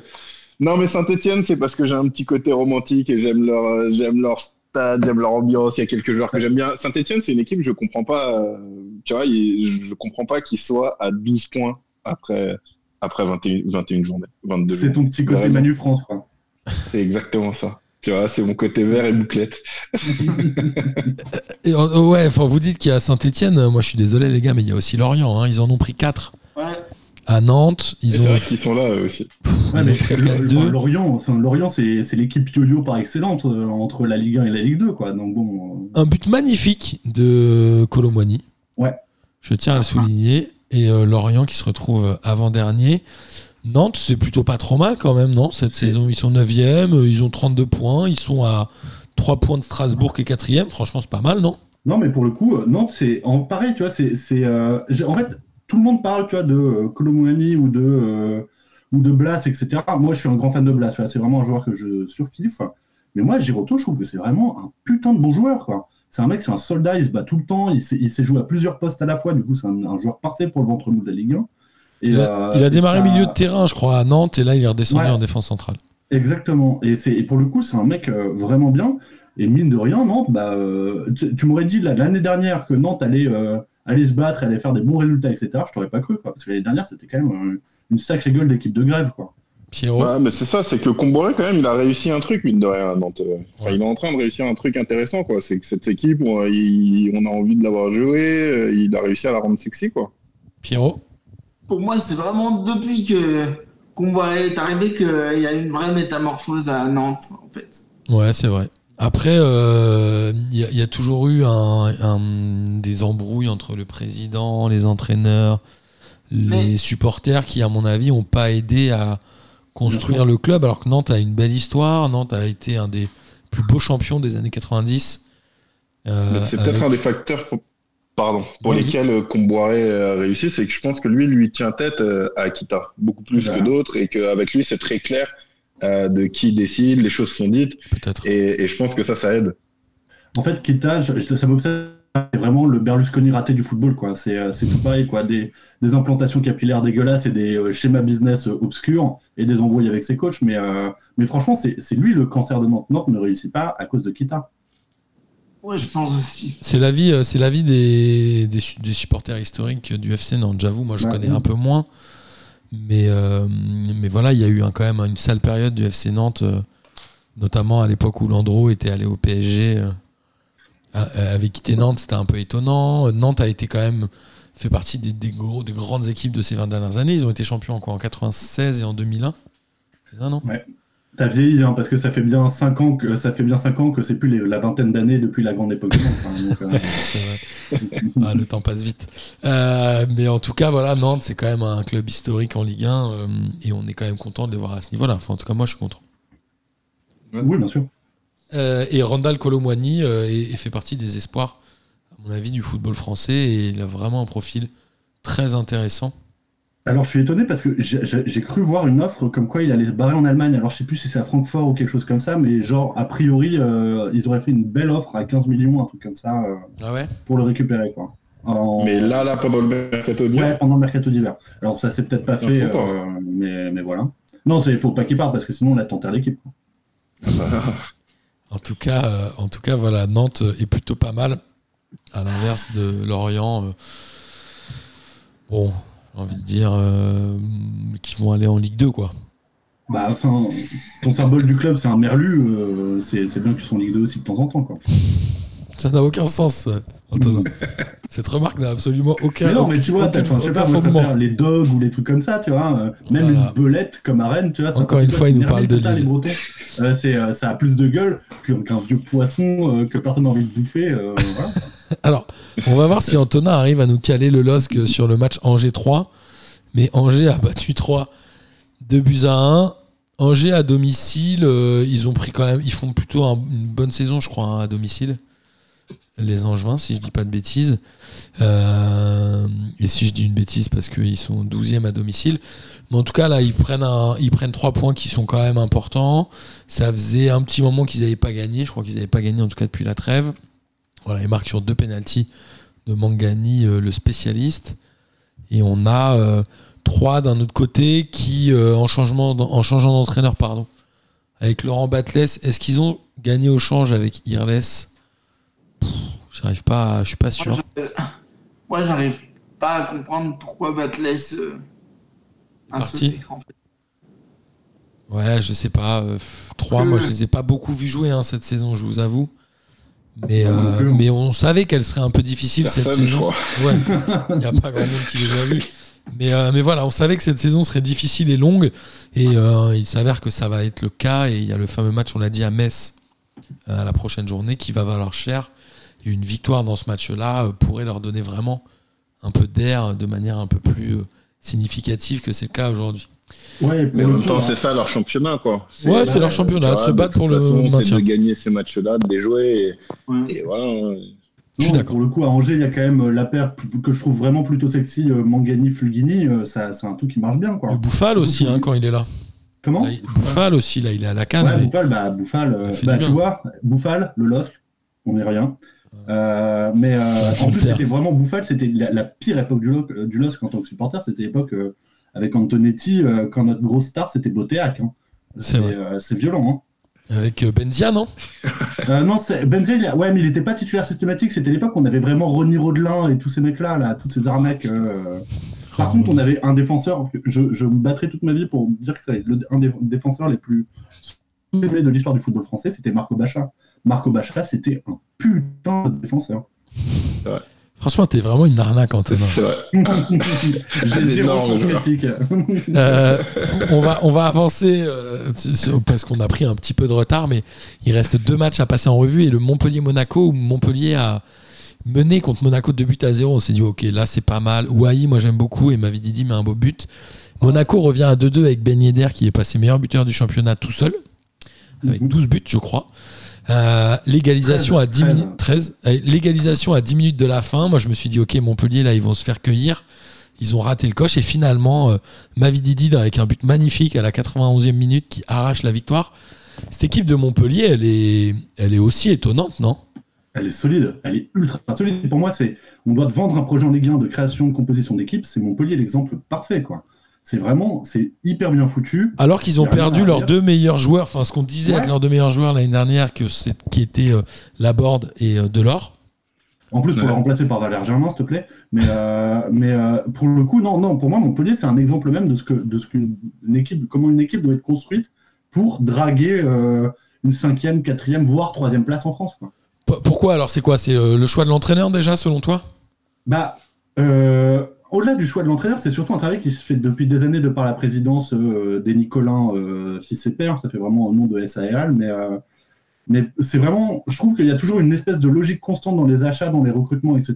Speaker 5: Non, mais Saint-Etienne, c'est parce que j'ai un petit côté romantique et j'aime leur, euh, j'aime leur stade, j'aime leur ambiance. Il y a quelques joueurs que j'aime bien. Saint-Etienne, c'est une équipe, je comprends pas, euh, tu vois, il- je comprends pas qu'ils soient à 12 points après, après 21, 21 journées, 22
Speaker 4: C'est
Speaker 5: journées.
Speaker 4: ton petit côté. Manu France, quoi.
Speaker 5: C'est exactement ça. Tu vois, c'est mon côté vert et bouclette.
Speaker 3: Et, euh, ouais, enfin, vous dites qu'il y a Saint-Etienne. Moi, je suis désolé, les gars, mais il y a aussi Lorient. hein. Ils en ont pris 4
Speaker 2: Ouais.
Speaker 3: à Nantes.
Speaker 5: Et
Speaker 3: Ils
Speaker 5: C'est
Speaker 3: ont.
Speaker 5: vrai qu'ils sont là eux aussi.
Speaker 4: Ouais,
Speaker 3: Ils
Speaker 4: mais
Speaker 3: ont fait
Speaker 4: le-
Speaker 3: 4-2.
Speaker 4: le- Lorient, enfin, Lorient c'est c'est l'équipe yo-yo par excellence euh, entre la Ligue 1 et la Ligue 2, quoi. Donc bon. euh,
Speaker 3: Un but magnifique de Colomboigny.
Speaker 4: Ouais.
Speaker 3: Je tiens à le souligner. Et euh, Lorient qui se retrouve avant-dernier. Nantes, c'est plutôt pas trop mal quand même, non Cette saison, ils sont 9e, euh, ils ont 32 points, ils sont à 3 points de Strasbourg qui est 4e. Franchement, c'est pas mal, non?
Speaker 4: Non, mais pour le coup, euh, Nantes, c'est en pareil, tu vois, c'est, euh, en fait, tout le monde parle, tu vois, de euh, ou de euh, ou de Blas, etc. Moi, je suis un grand fan de Blas, c'est vraiment un joueur que je surkiffe. Mais moi, Giroto, je trouve que c'est vraiment un putain de bon joueur, quoi. C'est un mec, c'est un soldat, il se bat tout le temps, il sait, il jouer à plusieurs postes à la fois, du coup, c'est un, un joueur parfait pour le ventre mou de la Ligue 1.
Speaker 3: Il, a, il a
Speaker 4: et
Speaker 3: démarré
Speaker 4: ça-
Speaker 3: milieu de terrain, je crois, à Nantes, et là, il est redescendu
Speaker 4: Ouais.
Speaker 3: en défense centrale.
Speaker 4: Exactement. Et, c'est, et pour le coup, c'est un mec euh, vraiment bien. Et mine de rien, Nantes, bah, euh, tu, tu m'aurais dit là, l'année dernière que Nantes allait, euh, allait se battre, allait faire des bons résultats, etc. Je t'aurais pas cru, quoi. Parce que l'année dernière, c'était quand même euh, une sacrée gueule d'équipe de grève, quoi.
Speaker 3: Pierrot,
Speaker 5: Ouais, mais c'est ça, c'est que Comboré, quand même, il a réussi un truc, mine de rien, à Nantes. Enfin,
Speaker 3: Ouais.
Speaker 5: il est en train de réussir un truc intéressant, quoi. C'est que cette équipe, on, il- on a envie de l'avoir joué, il a réussi à la rendre sexy, quoi.
Speaker 3: Pierrot
Speaker 2: Pour moi, c'est vraiment depuis que Comboiré est arrivé qu'il y a une vraie métamorphose à Nantes, en fait.
Speaker 3: Ouais, c'est vrai. Après, euh, il y, a- il y a toujours eu un, un- des embrouilles entre le président, les entraîneurs, les
Speaker 2: Mais-
Speaker 3: supporters qui, à mon avis, n'ont pas aidé à construire le club, alors que Nantes a une belle histoire. Nantes a été un des plus beaux champions des années 90. Euh,
Speaker 5: c'est
Speaker 3: avec-
Speaker 5: peut-être un des facteurs, pour- pardon, pour
Speaker 3: Ouais,
Speaker 5: lesquels euh, Comboiré a réussi, c'est que je pense que lui, lui tient tête euh, à Akita, beaucoup plus
Speaker 4: Voilà.
Speaker 5: que d'autres, et qu'avec lui, c'est très clair euh, de qui décide, les choses sont dites,
Speaker 3: Peut-être.
Speaker 5: et, et je pense que ça, ça aide.
Speaker 4: En fait, Kita, je- ça m'obsède. C'est vraiment le Berlusconi raté du football, quoi. C'est, euh, c'est tout pareil, quoi. Des, des implantations capillaires dégueulasses et des euh, schémas business euh, obscurs et des embrouilles avec ses coachs. Mais, euh, mais franchement, c'est, c'est lui le cancer de Nantes. Nantes ne réussit pas à cause de Kita.
Speaker 2: Ouais, je pense aussi.
Speaker 3: C'est l'avis, euh, c'est l'avis des, des, su- des supporters historiques du FC Nantes. J'avoue, moi, je connais un peu moins. Mais, euh, mais voilà, il y a eu un- quand même une sale période du FC Nantes, euh, notamment à l'époque où Landreau était allé au PSG. euh, avait quitté Nantes, c'était un peu étonnant. Nantes a été quand même fait partie des, des gros, des grandes équipes de ces 20 dernières années. Ils ont été champions en quoi, en 96 et en 2001. C'est ça, non?
Speaker 4: T'as vieilli, hein, parce que ça fait bien 5 ans que ça fait bien cinq ans que c'est plus les- la vingtaine d'années depuis la grande époque de Nantes. hein, donc, euh, [laughs]
Speaker 3: C'est vrai. Ah, le temps passe vite. Euh, mais en tout cas, voilà, Nantes, c'est quand même un club historique en Ligue 1 euh, et on est quand même content de les voir à ce niveau-là. Enfin, en tout cas, moi, je suis content.
Speaker 4: oui, bien sûr.
Speaker 3: Euh, et Randall Colomwani euh, fait partie des espoirs, à mon avis, du football français et il a vraiment un profil très intéressant.
Speaker 4: Alors je suis étonné parce que j'ai- cru voir une offre comme quoi il allait se barrer en Allemagne. Alors je sais plus si c'est à Francfort ou quelque chose comme ça, mais genre a priori euh, ils auraient fait une belle offre à 15 millions, un truc comme ça, euh,
Speaker 3: Ah ouais?
Speaker 4: pour le récupérer quoi. en-
Speaker 5: Mais là, là, pendant le mercato d'hier,
Speaker 4: Ouais, pendant le mercato d'hiver. Alors ça s'est peut-être pas fait, euh, mais, mais voilà. Non, il faut pas qu'il parte parce que sinon on attend l'équipe. quoi. [laughs]
Speaker 3: En tout cas, euh, en tout cas, voilà, Nantes est plutôt pas mal. À l'inverse de Lorient, euh, bon, j'ai envie de dire euh, qu'ils vont aller en Ligue 2, quoi.
Speaker 4: Bah, enfin, ton symbole du club c'est un merlu, euh, c'est c'est bien que tu sois en Ligue 2 aussi de temps en temps. Quoi.
Speaker 3: Ça n'a aucun sens, euh, Antonin. [laughs] Cette remarque n'a absolument aucun.
Speaker 4: mais non, mais tu vois,
Speaker 3: aucun-
Speaker 4: t'as- enfin, je sais pas, moi je
Speaker 3: fondement.
Speaker 4: préfère les dogs ou les trucs comme ça, tu vois. euh, même
Speaker 3: Voilà.
Speaker 4: une belette comme à Rennes, tu vois. ça-
Speaker 3: Encore
Speaker 4: c'est
Speaker 3: une
Speaker 4: quoi,
Speaker 3: fois,
Speaker 4: c'est
Speaker 3: il nous parle de
Speaker 4: c'est ça,
Speaker 3: Lille.
Speaker 4: les Bretons. Euh, c'est, euh, ça a plus de gueule qu'un qu'un vieux poisson euh, que personne n'a envie de bouffer. euh, voilà. [laughs] [laughs]
Speaker 3: Alors, on va voir si Antonin arrive à nous caler le LOSC sur le match Angers 3. Mais Angers a battu 3 2 buts à 1. Angers à domicile, euh, ils ont pris quand même, ils font plutôt un- une bonne saison, je crois, hein, à domicile. Les Angevins, si je dis pas de bêtises. Euh, et si je dis une bêtise, parce qu'ils sont 12e à domicile. Mais en tout cas, là, prennent, ils prennent 3 points qui sont quand même importants. Ça faisait un petit moment qu'ils n'avaient pas gagné. Je crois qu'ils n'avaient pas gagné, en tout cas, depuis la trêve. Voilà, ils marquent sur deux pénalties de Mangani, euh, le spécialiste. Et on a euh, trois d'un autre côté qui, euh, en, changement, en changeant d'entraîneur, pardon, avec Laurent Batles, est-ce qu'ils ont gagné au change avec Irles? J'arrive pas, à- je suis pas sûr.
Speaker 2: Moi, j'arrive pas à comprendre pourquoi Batles euh, a
Speaker 3: Parti.
Speaker 2: sauté, en fait.
Speaker 3: Ouais, je sais pas. euh, pff, trois,
Speaker 2: Que-
Speaker 3: moi je les ai pas beaucoup vus jouer hein, cette saison, je vous avoue. Mais, euh,
Speaker 4: plus.
Speaker 3: mais on savait qu'elle serait un peu difficile cette
Speaker 5: personne,
Speaker 3: saison. Ouais, [laughs] il n'y a pas grand monde qui les a vus. Mais, euh, mais voilà, on savait que cette saison serait difficile et longue. Et euh, il s'avère que ça va être le cas. Et il y a le fameux match, on l'a dit, à Metz euh, à la prochaine journée qui va valoir cher. Et une victoire dans ce match-là pourrait leur donner vraiment un peu d'air de manière un peu plus significative que c'est le cas aujourd'hui.
Speaker 4: Ouais,
Speaker 5: Mais en même temps,
Speaker 4: hein.
Speaker 5: c'est ça leur championnat, quoi.
Speaker 3: Ouais, c'est
Speaker 5: euh,
Speaker 3: leur championnat, de se battre pour le maintien.
Speaker 5: C'est de gagner ces matchs-là, de les jouer.
Speaker 2: Ouais.
Speaker 5: Et, voilà. hein.
Speaker 3: Je suis d'accord.
Speaker 4: Pour le coup, à Angers, il y a quand même euh, la paire que je trouve vraiment plutôt sexy, euh, Mangani-Fulgini, ça, c'est un truc qui marche bien. Quoi.
Speaker 3: Le Bouffal aussi, hein, quand il est là.
Speaker 4: Comment
Speaker 3: Là, il- Bouffal aussi, là, il est à la canne.
Speaker 4: Ouais,
Speaker 3: mais-
Speaker 4: Bouffal, bah, Bouffal, bah, tu
Speaker 3: bien.
Speaker 4: vois, Bouffal, le LOSC, on n'est rien. Euh, mais euh, en plus, c'était vraiment Bouffal, c'était la, la pire époque du, du LOSC en tant que supporter, c'était l'époque euh, avec Antonetti, euh, quand notre grosse star, c'était Botéac. Hein.
Speaker 3: C'est
Speaker 4: euh, violent. Hein.
Speaker 3: Avec euh, Benzia, non?
Speaker 4: Euh, non, Benzia, il a- ouais, mais il n'était pas titulaire systématique. C'était l'époque où on avait vraiment Ronny Rodelin et tous ces mecs-là, là, toutes ces arnaques. euh. Par
Speaker 3: Ah,
Speaker 4: contre, on avait un défenseur, je, je me battrai toute ma vie pour dire que c'est un des défenseurs les plus sous-aimés de l'histoire du football français, c'était Marco Bacha. Marco Bacha, c'était un putain de défenseur.
Speaker 3: Franchement, t'es vraiment une arnaque, Antonin.
Speaker 5: C'est vrai. [laughs] Énorme.
Speaker 3: Euh, on, va, on va avancer euh, parce qu'on a pris un petit peu de retard, mais il reste deux matchs à passer en revue et le Montpellier-Monaco où Montpellier a mené contre Monaco de but à zéro. On s'est dit, ok, là c'est pas mal. Ouahi, moi j'aime beaucoup et Mavi Didi met un beau but. Monaco revient à 2-2 avec Ben Yedder qui est passé meilleur buteur du championnat tout seul, avec
Speaker 4: Mhm.
Speaker 3: 12 buts, je crois. Euh, l'égalisation à 10
Speaker 4: 13.
Speaker 3: minutes 13 euh, l'égalisation à 10 minutes de la fin moi je me suis dit ok Montpellier là ils vont se faire cueillir ils ont raté le coche et finalement euh, Mavididi avec un but magnifique à la 91e minute qui arrache la victoire cette équipe de Montpellier elle est elle est aussi étonnante non?
Speaker 4: Elle est solide, elle est ultra solide. Pour moi, c'est on doit te vendre un projet en Ligue 1 de création, de composition d'équipe. C'est Montpellier l'exemple parfait, quoi. C'est vraiment, c'est hyper bien foutu.
Speaker 3: alors qu'ils ont perdu leurs deux meilleurs joueurs enfin ce qu'on disait
Speaker 4: Ouais.
Speaker 3: avec leurs deux meilleurs joueurs l'année dernière que c'est qui étaient euh, Laborde et euh, Delors
Speaker 4: En plus, pour
Speaker 5: Ouais.
Speaker 4: le remplacer par Valère Germain, s'il te plaît. Mais, euh, mais euh, pour le coup, non, non. Pour moi, Montpellier, c'est un exemple même de ce que, de ce qu'une une équipe, comment une équipe doit être construite pour draguer euh, une cinquième, quatrième, voire troisième place en France. Quoi.
Speaker 3: Pourquoi alors c'est quoi? C'est euh, le choix de l'entraîneur déjà selon toi?
Speaker 4: Bah, euh, au-delà du choix de l'entraîneur, c'est surtout un travail qui se fait depuis des années de par la présidence euh, des Nicolin, euh, fils et père. Ça fait vraiment un nom de SARL, mais, euh, mais c'est vraiment, je trouve qu'il y a toujours une espèce de logique constante dans les achats, dans les recrutements, etc.,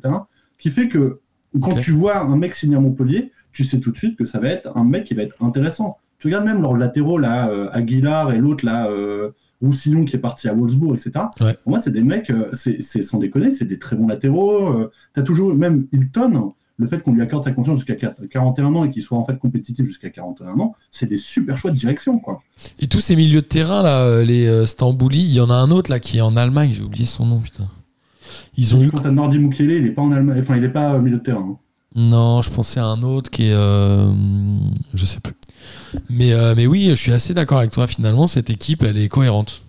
Speaker 4: qui fait que quand tu vois un mec signer à Montpellier, tu sais tout de suite que ça va être un mec qui va être intéressant. Tu regardes même leurs latéraux, là, euh, Aguilar et l'autre, là, Roussillon qui est parti à Wolfsburg, etc.
Speaker 3: Ouais.
Speaker 4: Pour moi, c'est des mecs, c'est sans déconner, c'est des très bons latéraux. T'as toujours, même Hilton, le fait qu'on lui accorde sa confiance jusqu'à 4 41 ans et qu'il soit en fait compétitif jusqu'à 41 ans, c'est des super choix de direction, quoi.
Speaker 3: Et tous ces milieux de terrain, là, euh, les euh, Stambouli, il y en a un autre là qui est en Allemagne, j'ai oublié son nom, putain. Ils ont
Speaker 4: Je
Speaker 3: eu.
Speaker 4: pense à Nordi Mukiele, il est pas en Allemagne, enfin il est pas au milieu de terrain. hein.
Speaker 3: Non, je pensais à un autre qui est. euh, je sais plus. Mais, euh, mais oui, je suis assez d'accord avec toi. Finalement, cette équipe, elle est cohérente.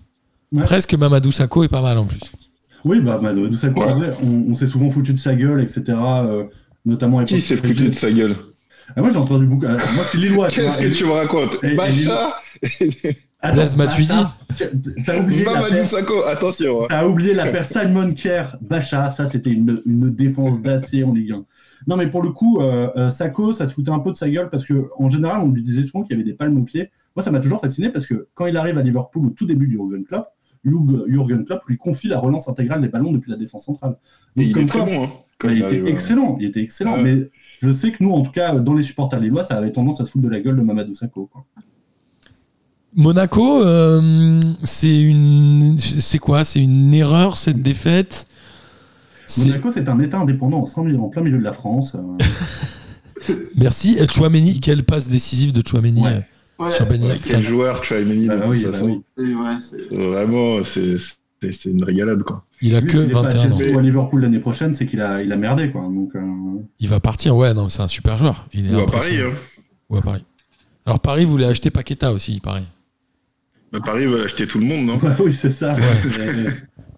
Speaker 4: Ouais.
Speaker 3: Presque Mamadou Sakho est pas mal en plus.
Speaker 4: Oui, bah, ça
Speaker 5: Ouais.
Speaker 4: on, on s'est souvent foutu de sa gueule, etc. euh, notamment
Speaker 5: Qui s'est foutu de sa gueule
Speaker 4: Ah, Moi j'ai entendu beaucoup. euh, moi je suis Lillois.
Speaker 5: Qu'est-ce que
Speaker 4: et-
Speaker 5: tu me racontes
Speaker 4: et- et-
Speaker 5: Bacha [laughs]
Speaker 4: Attends,
Speaker 3: Blaise Matuidi.
Speaker 4: T'as oublié,
Speaker 5: attention. hein.
Speaker 4: t'as oublié la paire Simon Kerr, Bacha, ça c'était une, une défense d'acier en Ligue 1. Non mais pour le coup, euh, euh, Sako, ça se foutait un peu de sa gueule parce que en général on lui disait souvent qu'il y avait des palmes aux pieds. Moi ça m'a toujours fasciné parce que quand il arrive à Liverpool au tout début du Jurgen Klopp, Jurgen Klopp lui confie la relance intégrale des ballons depuis la défense centrale.
Speaker 5: Et
Speaker 4: Donc,
Speaker 5: il
Speaker 4: comme
Speaker 5: est très
Speaker 4: quoi,
Speaker 5: bon. Hein,
Speaker 4: bah, il était excellent, il était excellent.
Speaker 5: Ouais.
Speaker 4: Mais je sais que nous, en tout cas, dans les supporters lillois, ça avait tendance à se foutre de la gueule de Mamadou Sakho. quoi.
Speaker 3: Monaco, euh, c'est une. C'est quoi? C'est une erreur cette défaite?
Speaker 4: Monaco, c'est un État indépendant en, plein milieu- en plein milieu de la France. euh, [laughs]
Speaker 3: Merci. Et Chouameni, quelle passe décisive de Chouameni
Speaker 4: Ouais.
Speaker 3: euh,
Speaker 2: Ouais,
Speaker 3: sur Ben
Speaker 5: ouais,
Speaker 3: Yedder.
Speaker 5: Quel joueur as Emeni
Speaker 4: bah
Speaker 5: de
Speaker 4: oui, bah oui.
Speaker 5: Vraiment, c'est c'est- une régalade, quoi.
Speaker 3: Il a
Speaker 4: Lui,
Speaker 3: que
Speaker 4: s'il est pas à
Speaker 3: 21 ans.
Speaker 4: Chelsea ou à Liverpool l'année prochaine, c'est qu'il a, il a merdé. Quoi. Donc, euh,
Speaker 3: Il va partir. Ouais, non, c'est un super joueur. Il est
Speaker 5: Ou à. Paris, hein.
Speaker 3: Ou à Paris. Alors Paris voulait acheter Paqueta aussi, pareil.
Speaker 5: À Paris, veulent acheter tout le monde, non? [laughs]
Speaker 4: Oui, c'est ça.
Speaker 3: Ouais.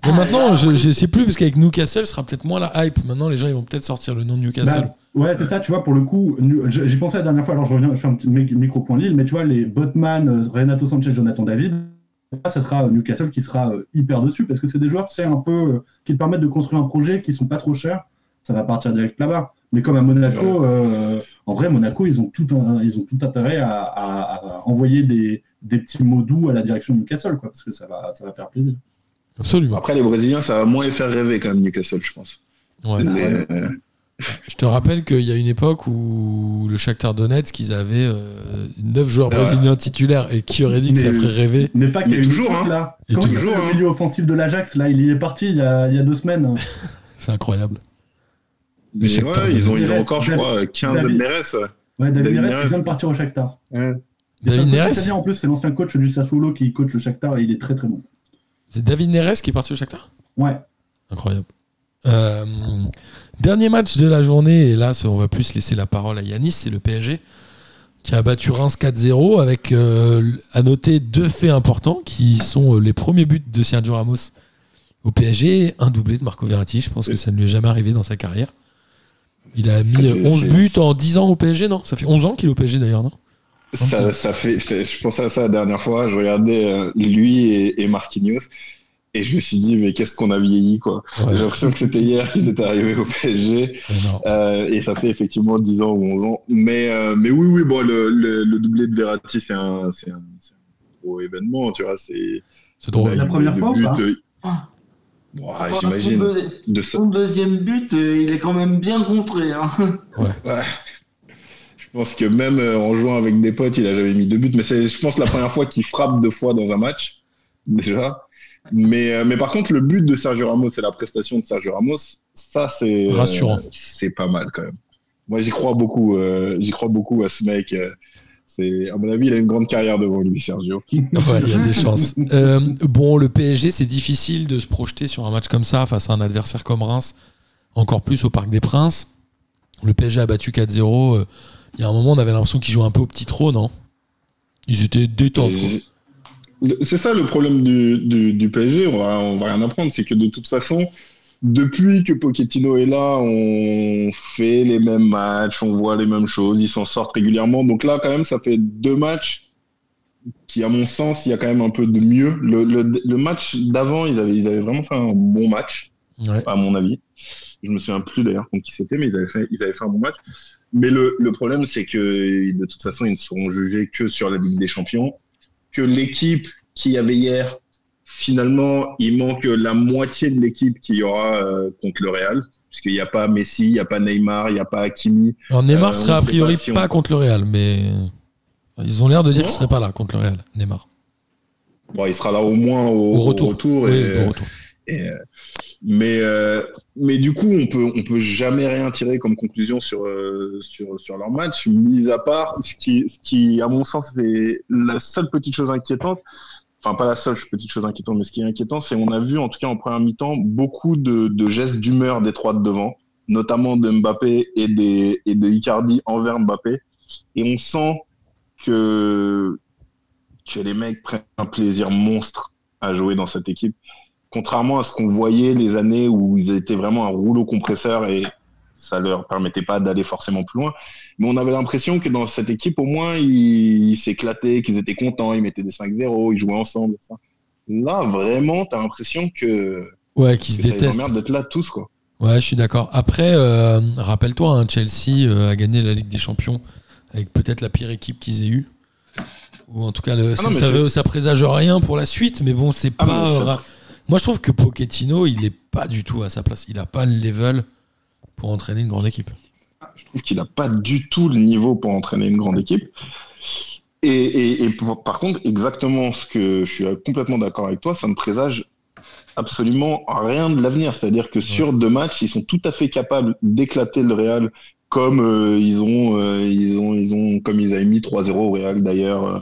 Speaker 3: Mais maintenant, je, je sais plus, parce qu'avec Newcastle, ce sera peut-être moins la hype. Maintenant, les gens ils vont peut-être sortir le nom de Newcastle.
Speaker 4: bah, ouais, c'est ça, tu vois, pour le coup, nu- j- j'y pensais la dernière fois, alors je reviens, je fais un petit mi- micro-point Lille, mais tu vois, les Botman, euh, Renato Sanchez, Jonathan David, ça sera euh, Newcastle qui sera euh, hyper dessus, parce que c'est des joueurs, tu sais, un peu, euh, qui te permettent de construire un projet qui sont pas trop chers, ça va partir direct là-bas. Mais comme à Monaco, euh, en vrai, Monaco, ils ont tout, un- ils ont tout intérêt à, à- à envoyer des, des petits mots doux à la direction de Newcastle, quoi, parce que ça va, ça va faire plaisir.
Speaker 3: Absolument.
Speaker 5: Après, les Brésiliens, ça va moins les faire rêver, quand même, Newcastle, je pense.
Speaker 3: Ouais.
Speaker 5: Mais, euh,
Speaker 3: Je te rappelle qu'il y a une époque où le Shakhtar Donetsk, ils avaient euh, 9 joueurs
Speaker 5: Ouais.
Speaker 3: brésiliens titulaires et qui aurait dit que ça
Speaker 4: Mais-
Speaker 3: ferait rêver?
Speaker 4: Mais pas qu'il y
Speaker 5: toujours, hein.
Speaker 4: là.
Speaker 3: Et
Speaker 4: Comment il
Speaker 5: toujours,
Speaker 4: s'appelle
Speaker 5: hein.
Speaker 4: le milieu offensif de l'Ajax, là, il y est parti il y a, il y a deux semaines. [laughs]
Speaker 3: C'est incroyable.
Speaker 5: mais ouais, ils ont, ils ont encore, je crois, 15
Speaker 4: David-
Speaker 5: Mérès. ouais.
Speaker 4: Ouais, David,
Speaker 5: David
Speaker 4: Neres,
Speaker 5: Neres.
Speaker 4: il vient de partir au Shakhtar.
Speaker 5: Ouais.
Speaker 4: Il y a
Speaker 3: David Neres?
Speaker 4: en plus, c'est l'ancien coach du Sassuolo qui coach le Shakhtar et il est très très bon.
Speaker 3: C'est David Neres qui est parti au Shakhtar?
Speaker 4: Ouais.
Speaker 3: Incroyable. Euh, dernier match de la journée, et là on va plus laisser la parole à Yanis, c'est le PSG qui a battu Reims 4-0 avec euh, à noter deux faits importants qui sont euh, les premiers buts de Sergio Ramos au PSG et un doublé de Marco Verratti. Je pense que ça ne lui est jamais arrivé dans sa carrière. Il a mis
Speaker 5: Ça
Speaker 3: euh,
Speaker 5: fait-
Speaker 3: 11
Speaker 5: c'est-
Speaker 3: buts en 10 ans au PSG, non? Ça fait 11 ans qu'il est au PSG d'ailleurs, non?
Speaker 5: Ça, ça fait, je pensais à ça la dernière fois, je regardais euh, lui et, et Marquinhos, et je me suis dit, mais qu'est-ce qu'on a vieilli, quoi.
Speaker 3: Ouais,
Speaker 5: J'ai l'impression que c'était hier qu'ils étaient arrivés au PSG, euh, et ça fait effectivement 10 ans ou 11 ans. Mais, euh, mais oui, oui, bon, le, le, le doublé de Verratti, c'est un, c'est un, gros événement, tu vois, c'est...
Speaker 4: La première fois ou pas
Speaker 5: euh,
Speaker 2: Ah. Enfin, son, deux-
Speaker 5: De
Speaker 2: son deuxième but, euh, il est quand même bien contré. Hein.
Speaker 5: ouais. Je pense que même euh, en jouant avec des potes, il a jamais mis deux buts, mais c'est, je pense, la première fois qu'il frappe deux fois dans un match, déjà. Mais, euh, mais par contre, le but de Sergio Ramos et la prestation de Sergio Ramos, ça, c'est. euh,
Speaker 3: Rassurant.
Speaker 5: c'est pas mal quand même. Moi, j'y crois beaucoup. euh, j'y crois beaucoup à ce mec. euh, c'est, à mon avis, il a une grande carrière devant lui, Sergio. [laughs]
Speaker 3: Ouais, il y a des chances. [laughs] Euh, bon, le PSG, c'est difficile de se projeter sur un match comme ça face à un adversaire comme Reims, encore plus au Parc des Princes. Le PSG a battu 4-0. euh, Il y a un moment, on avait l'impression qu'ils jouaient un peu au petit trot, non Ils étaient détendus.
Speaker 5: C'est ça le problème du, du, du PSG, on va, on va rien apprendre, c'est que de toute façon, depuis que Pochettino est là, on fait les mêmes matchs, on voit les mêmes choses, ils s'en sortent régulièrement. Donc là, quand même, ça fait deux matchs qui, à mon sens, il y a quand même un peu de mieux. Le, le, le match d'avant, ils avaient, ils avaient vraiment fait un bon match
Speaker 3: Ouais.
Speaker 5: à mon avis. Je me souviens plus d'ailleurs contre qui c'était, mais ils avaient, fait, ils avaient fait un bon match. Mais le, le problème, c'est que de toute façon, ils ne seront jugés que sur la Ligue des Champions. Que l'équipe qui y avait hier, finalement, il manque la moitié de l'équipe qu'il y aura euh, contre le Real. Puisqu'il n'y a pas Messi, il n'y a pas Neymar, il n'y a pas Hakimi.
Speaker 3: Alors Neymar
Speaker 5: Euh,
Speaker 3: serait a priori
Speaker 5: pas si on-
Speaker 3: pas contre le Real, mais ils ont l'air de dire qu'il serait pas là contre le Real, Neymar.
Speaker 5: Bon, il sera là au moins au,
Speaker 3: Au retour. Oui,
Speaker 5: et,
Speaker 3: au retour.
Speaker 5: Et, euh, mais, euh, mais du coup, on peut, on peut jamais rien tirer comme conclusion sur, euh, sur, sur leur match, mis à part ce qui, ce qui, à mon sens, est la seule petite chose inquiétante. enfin pas la seule petite chose inquiétante, mais ce qui est inquiétant, c'est on a vu en tout cas en première mi-temps beaucoup de, de gestes d'humeur des trois de devant, notamment de Mbappé et, des, et de Icardi envers Mbappé. Et on sent que, que les mecs prennent un plaisir monstre à jouer dans cette équipe. Contrairement à ce qu'on voyait les années où ils étaient vraiment un rouleau compresseur et ça leur permettait pas d'aller forcément plus loin. Mais on avait l'impression que dans cette équipe, au moins, ils ils s'éclataient, qu'ils étaient contents, ils mettaient des 5-0, ils jouaient ensemble. ça. Là, vraiment, tu as l'impression que,
Speaker 3: Ouais, qui se détestent.
Speaker 5: emmerde d'être là tous, quoi.
Speaker 3: Ouais, je suis d'accord. Après, euh, rappelle-toi, hein, Chelsea euh, a gagné la Ligue des Champions avec peut-être la pire équipe qu'ils aient eue. Ou en tout cas, le-
Speaker 5: Ah
Speaker 3: ça,
Speaker 5: non, mais
Speaker 3: ça,
Speaker 5: c'est-
Speaker 3: veut- ça présage rien pour la suite, mais bon, c'est
Speaker 5: Ah,
Speaker 3: pas. Moi, je trouve que Pochettino, il est pas du tout à sa place. Il a pas le level pour entraîner une grande équipe.
Speaker 5: Je trouve qu'il n'a pas du tout le niveau pour entraîner une grande équipe. Et, et- et pour- par contre, exactement ce que je suis complètement d'accord avec toi, ça ne présage absolument rien de l'avenir. C'est-à-dire que sur deux matchs, ils sont tout à fait capables d'éclater le Real comme euh, ils ont, euh, ils ont, ils ont, comme ils avaient mis 3-0 au Real d'ailleurs euh,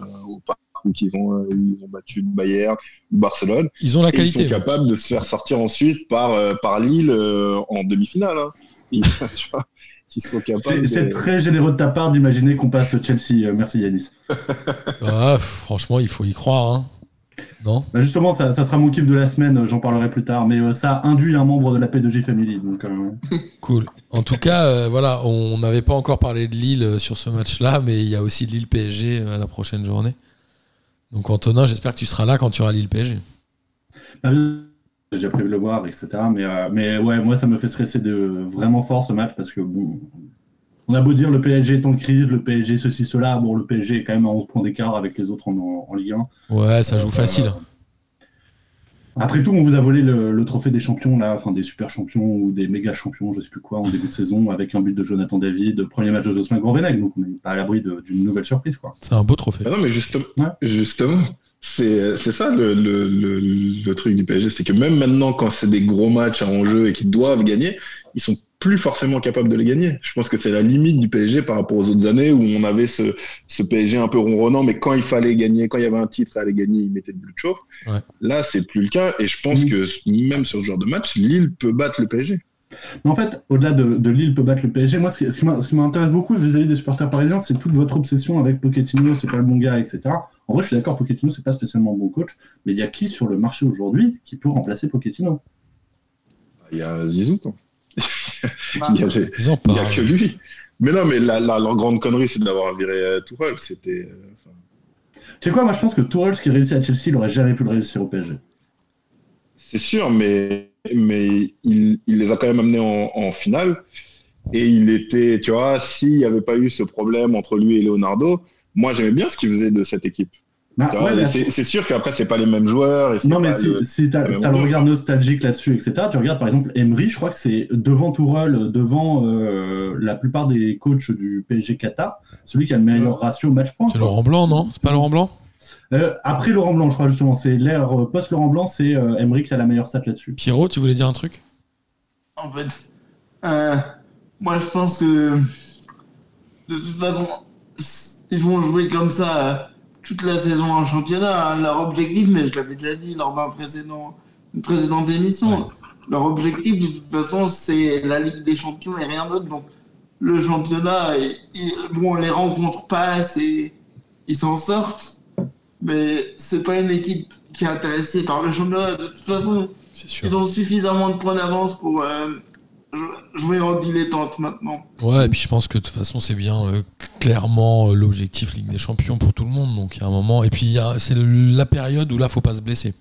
Speaker 5: au parc où ils ont, euh, ils ont battu le Bayern, ou Barcelone.
Speaker 3: Ils ont la
Speaker 5: Et ils
Speaker 3: qualité.
Speaker 5: sont capables de se faire sortir ensuite par, euh, par Lille euh, en demi-finale. hein. Ils, [laughs] tu vois, ils sont capables.
Speaker 4: C'est
Speaker 5: de-
Speaker 4: très généreux de ta part d'imaginer qu'on passe Chelsea. Euh, merci Yanis. [laughs]
Speaker 3: Ah, franchement, il faut y croire. hein. Non?
Speaker 4: Bah, justement, ça, ça sera mon kiff de la semaine, j'en parlerai plus tard, mais euh, ça induit un membre de la P2J Family. Donc, euh, [laughs]
Speaker 3: Cool. En tout cas, euh, voilà, on n'avait pas encore parlé de Lille sur ce match-là, mais il y a aussi Lille PSG euh, à la prochaine journée. Donc Antonin, j'espère que tu seras là quand tu auras Lille PSG.
Speaker 4: bah, j'ai déjà prévu de le voir, etc. Mais, euh, mais ouais, moi, ça me fait stresser de vraiment fort ce match parce que bon, on a beau dire le PSG est en crise, le PSG ceci, cela. Bon, le PSG est quand même à 11 points d'écart avec les autres en, en Ligue 1.
Speaker 3: Ouais, ça joue
Speaker 4: Euh,
Speaker 3: facile.
Speaker 4: Après tout, on vous a volé le, le trophée des champions, là, enfin des super champions ou des méga champions, je sais plus quoi, en début de saison, avec un but de Jonathan David, premier match de Jocelyn Gourvenec, donc on n'est pas à l'abri d'une nouvelle surprise, quoi.
Speaker 3: C'est un beau trophée.
Speaker 5: Ah non, mais justement,
Speaker 4: Ouais.
Speaker 5: justement c'est c'est ça le, le, le, le truc du PSG, c'est que même maintenant, quand c'est des gros matchs à enjeu et qu'ils doivent gagner, ils sont plus forcément capables de les gagner. Je pense que c'est la limite du PSG par rapport aux autres années où on avait ce, ce PSG un peu ronronnant, mais quand il fallait gagner, quand il y avait un titre à aller gagner, il mettait le but de chauffe.
Speaker 3: Ouais.
Speaker 5: Là, c'est plus le cas, et je pense
Speaker 4: Mm.
Speaker 5: que même sur ce genre de match, Lille peut battre le PSG.
Speaker 4: Mais en fait, au-delà de, de Lille peut battre le PSG, moi, ce qui, m'intéresse beaucoup vis-à-vis des supporters parisiens, c'est toute votre obsession avec Pochettino, c'est pas le bon gars, etc. En vrai, je suis d'accord, Pochettino, c'est pas spécialement un bon coach, mais il y a qui sur le marché aujourd'hui qui peut remplacer Pochettino?
Speaker 5: Il y a Zizou, quoi.
Speaker 2: Bah,
Speaker 5: Il y a, il
Speaker 3: Ils en
Speaker 5: y a que lui. Mais non, mais la, la- leur grande connerie, c'est d'avoir viré euh, Tourelle. C'était. euh,
Speaker 4: Tu sais quoi, moi, je pense que Tourelle, ce qui réussit à Chelsea, il aurait jamais pu le réussir au PSG.
Speaker 5: C'est sûr, mais, mais il, il les a quand même amenés en, en finale. Et il était, tu vois, s'il n'y avait pas eu ce problème entre lui et Leonardo, moi j'aimais bien ce qu'il faisait de cette équipe.
Speaker 4: Bah,
Speaker 5: Tu vois,
Speaker 4: ouais, mais-
Speaker 5: c'est sûr qu'après, c'est pas les mêmes joueurs. Et
Speaker 4: Non, mais si,
Speaker 5: le- même
Speaker 4: t'as le regard nostalgique là-dessus, etc., tu regardes par exemple Emery, je crois que c'est devant Tourelle, devant euh, la plupart des coachs du PSG Qatar, celui qui a le meilleur ratio match-point.
Speaker 3: C'est Laurent Blanc, non? C'est pas Laurent Blanc?
Speaker 4: Euh, après Laurent Blanc, je crois justement, c'est l'ère euh, post-Laurent Blanc, c'est euh, Emery qui a la meilleure stat là-dessus.
Speaker 3: Pierrot, tu voulais dire un truc?
Speaker 2: En fait, euh, moi je pense que de toute façon, ils vont jouer comme ça euh, toute la saison en championnat. hein. Leur objectif, mais je l'avais déjà dit lors d'un précédent, une précédente émission, leur objectif de toute façon c'est la Ligue des Champions et rien d'autre. Donc le championnat, bon, on les rencontre pas assez, ils s'en sortent, mais c'est pas une équipe qui est intéressée par le championnat. De toute façon, ils ont suffisamment de points d'avance pour euh, jouer en dilettante maintenant.
Speaker 3: Ouais, et puis je pense que de toute façon, c'est bien euh, clairement euh, l'objectif Ligue des Champions pour tout le monde. Donc il y a un moment. Et puis c'est la période où là, faut pas se blesser.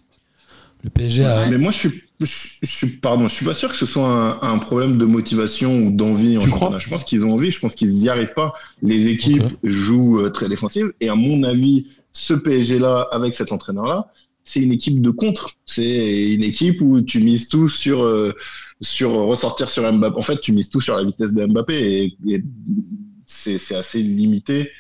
Speaker 3: Le PSG a.
Speaker 5: Mais moi, je suis, je, je suis, pardon, je suis pas sûr que ce soit un, un problème de motivation ou d'envie en
Speaker 3: Tu crois
Speaker 5: Je pense qu'ils ont envie, je pense qu'ils n'y arrivent pas. Les équipes jouent euh, très défensives et à mon avis, ce PSG-là, avec cet entraîneur-là, c'est une équipe de contre. C'est une équipe où tu mises tout sur, euh, sur ressortir sur Mbappé. En fait, tu mises tout sur la vitesse de Mbappé et, et c'est c'est assez limité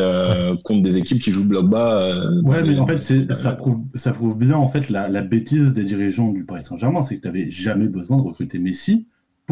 Speaker 5: euh, contre des équipes qui jouent bloc bas. euh,
Speaker 4: Ouais, mais en fait, c'est- ça prouve, ça prouve bien en fait la, la bêtise des dirigeants du Paris Saint-Germain, c'est que tu n'avais jamais besoin de recruter Messi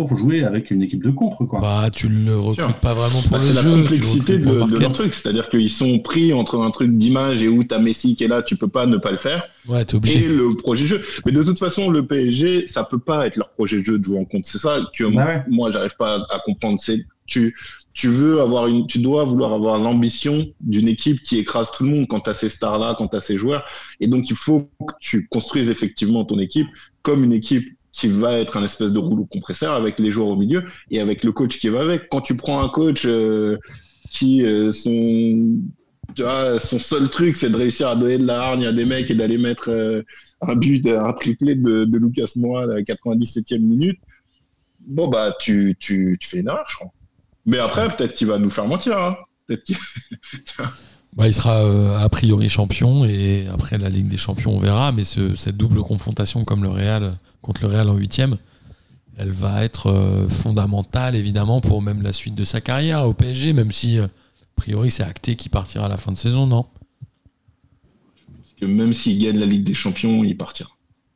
Speaker 4: pour jouer avec une équipe de contre, quoi.
Speaker 3: Bah, tu le recrutes pas vraiment pour
Speaker 5: Bah,
Speaker 3: le
Speaker 5: c'est la
Speaker 3: tu le
Speaker 5: complexité de, leur truc, c'est-à-dire qu'ils sont pris entre un truc d'image et où t'as Messi qui est là, tu peux pas ne pas le faire,
Speaker 3: Ouais, t'es
Speaker 5: et
Speaker 3: obligé.
Speaker 5: le projet de jeu. Mais de toute façon, le PSG, ça peut pas être leur projet de jeu de jouer en compte. C'est ça que
Speaker 4: Bah ouais.
Speaker 5: moi, j'arrive pas à comprendre. C'est tu tu veux avoir une, tu dois vouloir avoir l'ambition d'une équipe qui écrase tout le monde quand t'as ces stars-là, quand t'as ces joueurs. Et donc, il faut que tu construises effectivement ton équipe comme une équipe qui va être un espèce de rouleau compresseur avec les joueurs au milieu et avec le coach qui va avec. Quand tu prends un coach euh, qui euh, son seul truc, c'est de réussir à donner de la hargne à des mecs et d'aller mettre euh, un but, un triplé de, Lucas Moura à la 97e minute. Bon, bah, tu, tu, tu fais une erreur, je crois. Mais après, peut-être qu'il va nous faire mentir. Hein. Peut-être qu'il- [laughs]
Speaker 3: Bah, il sera euh, a priori champion et après la Ligue des Champions, on verra. Mais ce- cette double confrontation comme le Real contre le Real en huitième, elle va être euh, fondamentale évidemment pour même la suite de sa carrière au PSG, même si euh, a priori c'est acté qu'il partira à la fin de saison, non?
Speaker 5: Que même s'il gagne la Ligue des Champions, il partira.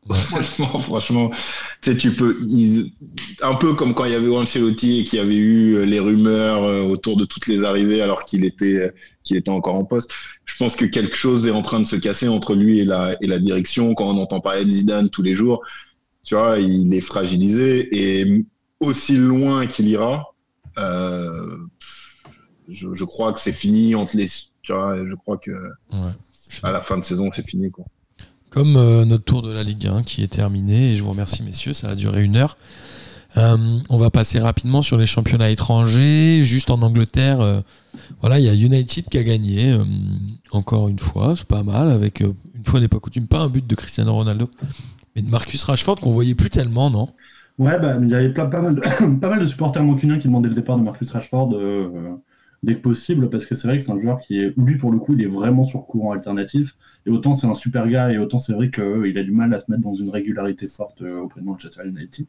Speaker 3: Ouais. [laughs]
Speaker 5: franchement, franchement, tu sais, tu peux, ils- un peu comme quand il y avait Ancelotti et qu'il y avait eu euh, les rumeurs euh, autour de toutes les arrivées alors qu'il était, euh, qu'il était encore en poste. Je pense que quelque chose est en train de se casser entre lui et la, et la direction. Quand on entend parler de Zidane tous les jours, tu vois, il est fragilisé et aussi loin qu'il ira, euh, je, je crois que c'est fini entre les, tu vois, je crois que
Speaker 3: Ouais.
Speaker 5: À la fin de saison, c'est fini, quoi.
Speaker 3: Comme euh, notre tour de la Ligue 1 qui est terminé, et je vous remercie messieurs, ça a duré une heure. Euh, on va passer rapidement sur les championnats étrangers. Juste en Angleterre, euh, voilà, il y a United qui a gagné encore une fois, c'est pas mal, avec une fois n'est pas coutume, pas un but de Cristiano Ronaldo, mais de Marcus Rashford qu'on voyait plus tellement, non?
Speaker 4: Ouais, bah, il y avait pas, mal de, [coughs] pas mal de supporters mancuniens qui demandaient le départ de Marcus Rashford dès que possible, parce que c'est vrai que c'est un joueur qui est, lui pour le coup, il est vraiment sur courant alternatif. Et autant c'est un super gars, et autant c'est vrai qu'il a du mal à se mettre dans une régularité forte euh, auprès de Manchester United.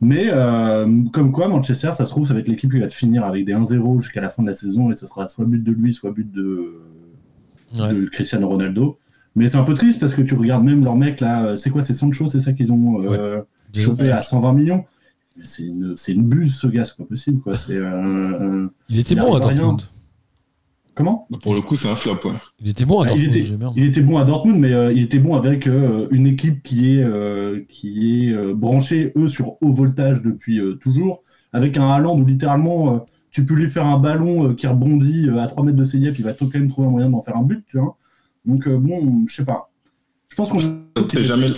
Speaker 4: Mais euh, comme quoi, Manchester, ça se trouve, ça va être l'équipe qui va te finir avec des 1-0 jusqu'à la fin de la saison, et ça sera soit but de lui, soit but de,
Speaker 3: Ouais.
Speaker 4: de Cristiano Ronaldo. Mais c'est un peu triste parce que tu regardes même leur mec là, euh, c'est quoi, c'est Sancho, c'est ça qu'ils ont euh, chopé à 120 millions? Mais C'est une, c'est une buse ce gars, c'est pas possible quoi. C'est euh, euh,
Speaker 3: Il était
Speaker 4: Il
Speaker 3: bon à
Speaker 4: rien.
Speaker 3: Dortmund.
Speaker 4: comment?
Speaker 5: Pour le coup, c'est un flop, ouais.
Speaker 3: Il était bon à
Speaker 4: Ah, il,
Speaker 3: Dortmund,
Speaker 4: était, il était bon à Dortmund, mais euh, il était bon avec euh, une équipe qui est euh, qui est euh, branchée eux sur haut voltage depuis euh, toujours, avec un Haaland où littéralement euh, tu peux lui faire un ballon euh, qui rebondit euh, à 3 mètres de ses yep, il va tout quand même trouver un moyen d'en faire un but, tu vois. Donc euh, bon, je sais pas. Je pense qu'on
Speaker 5: jamais.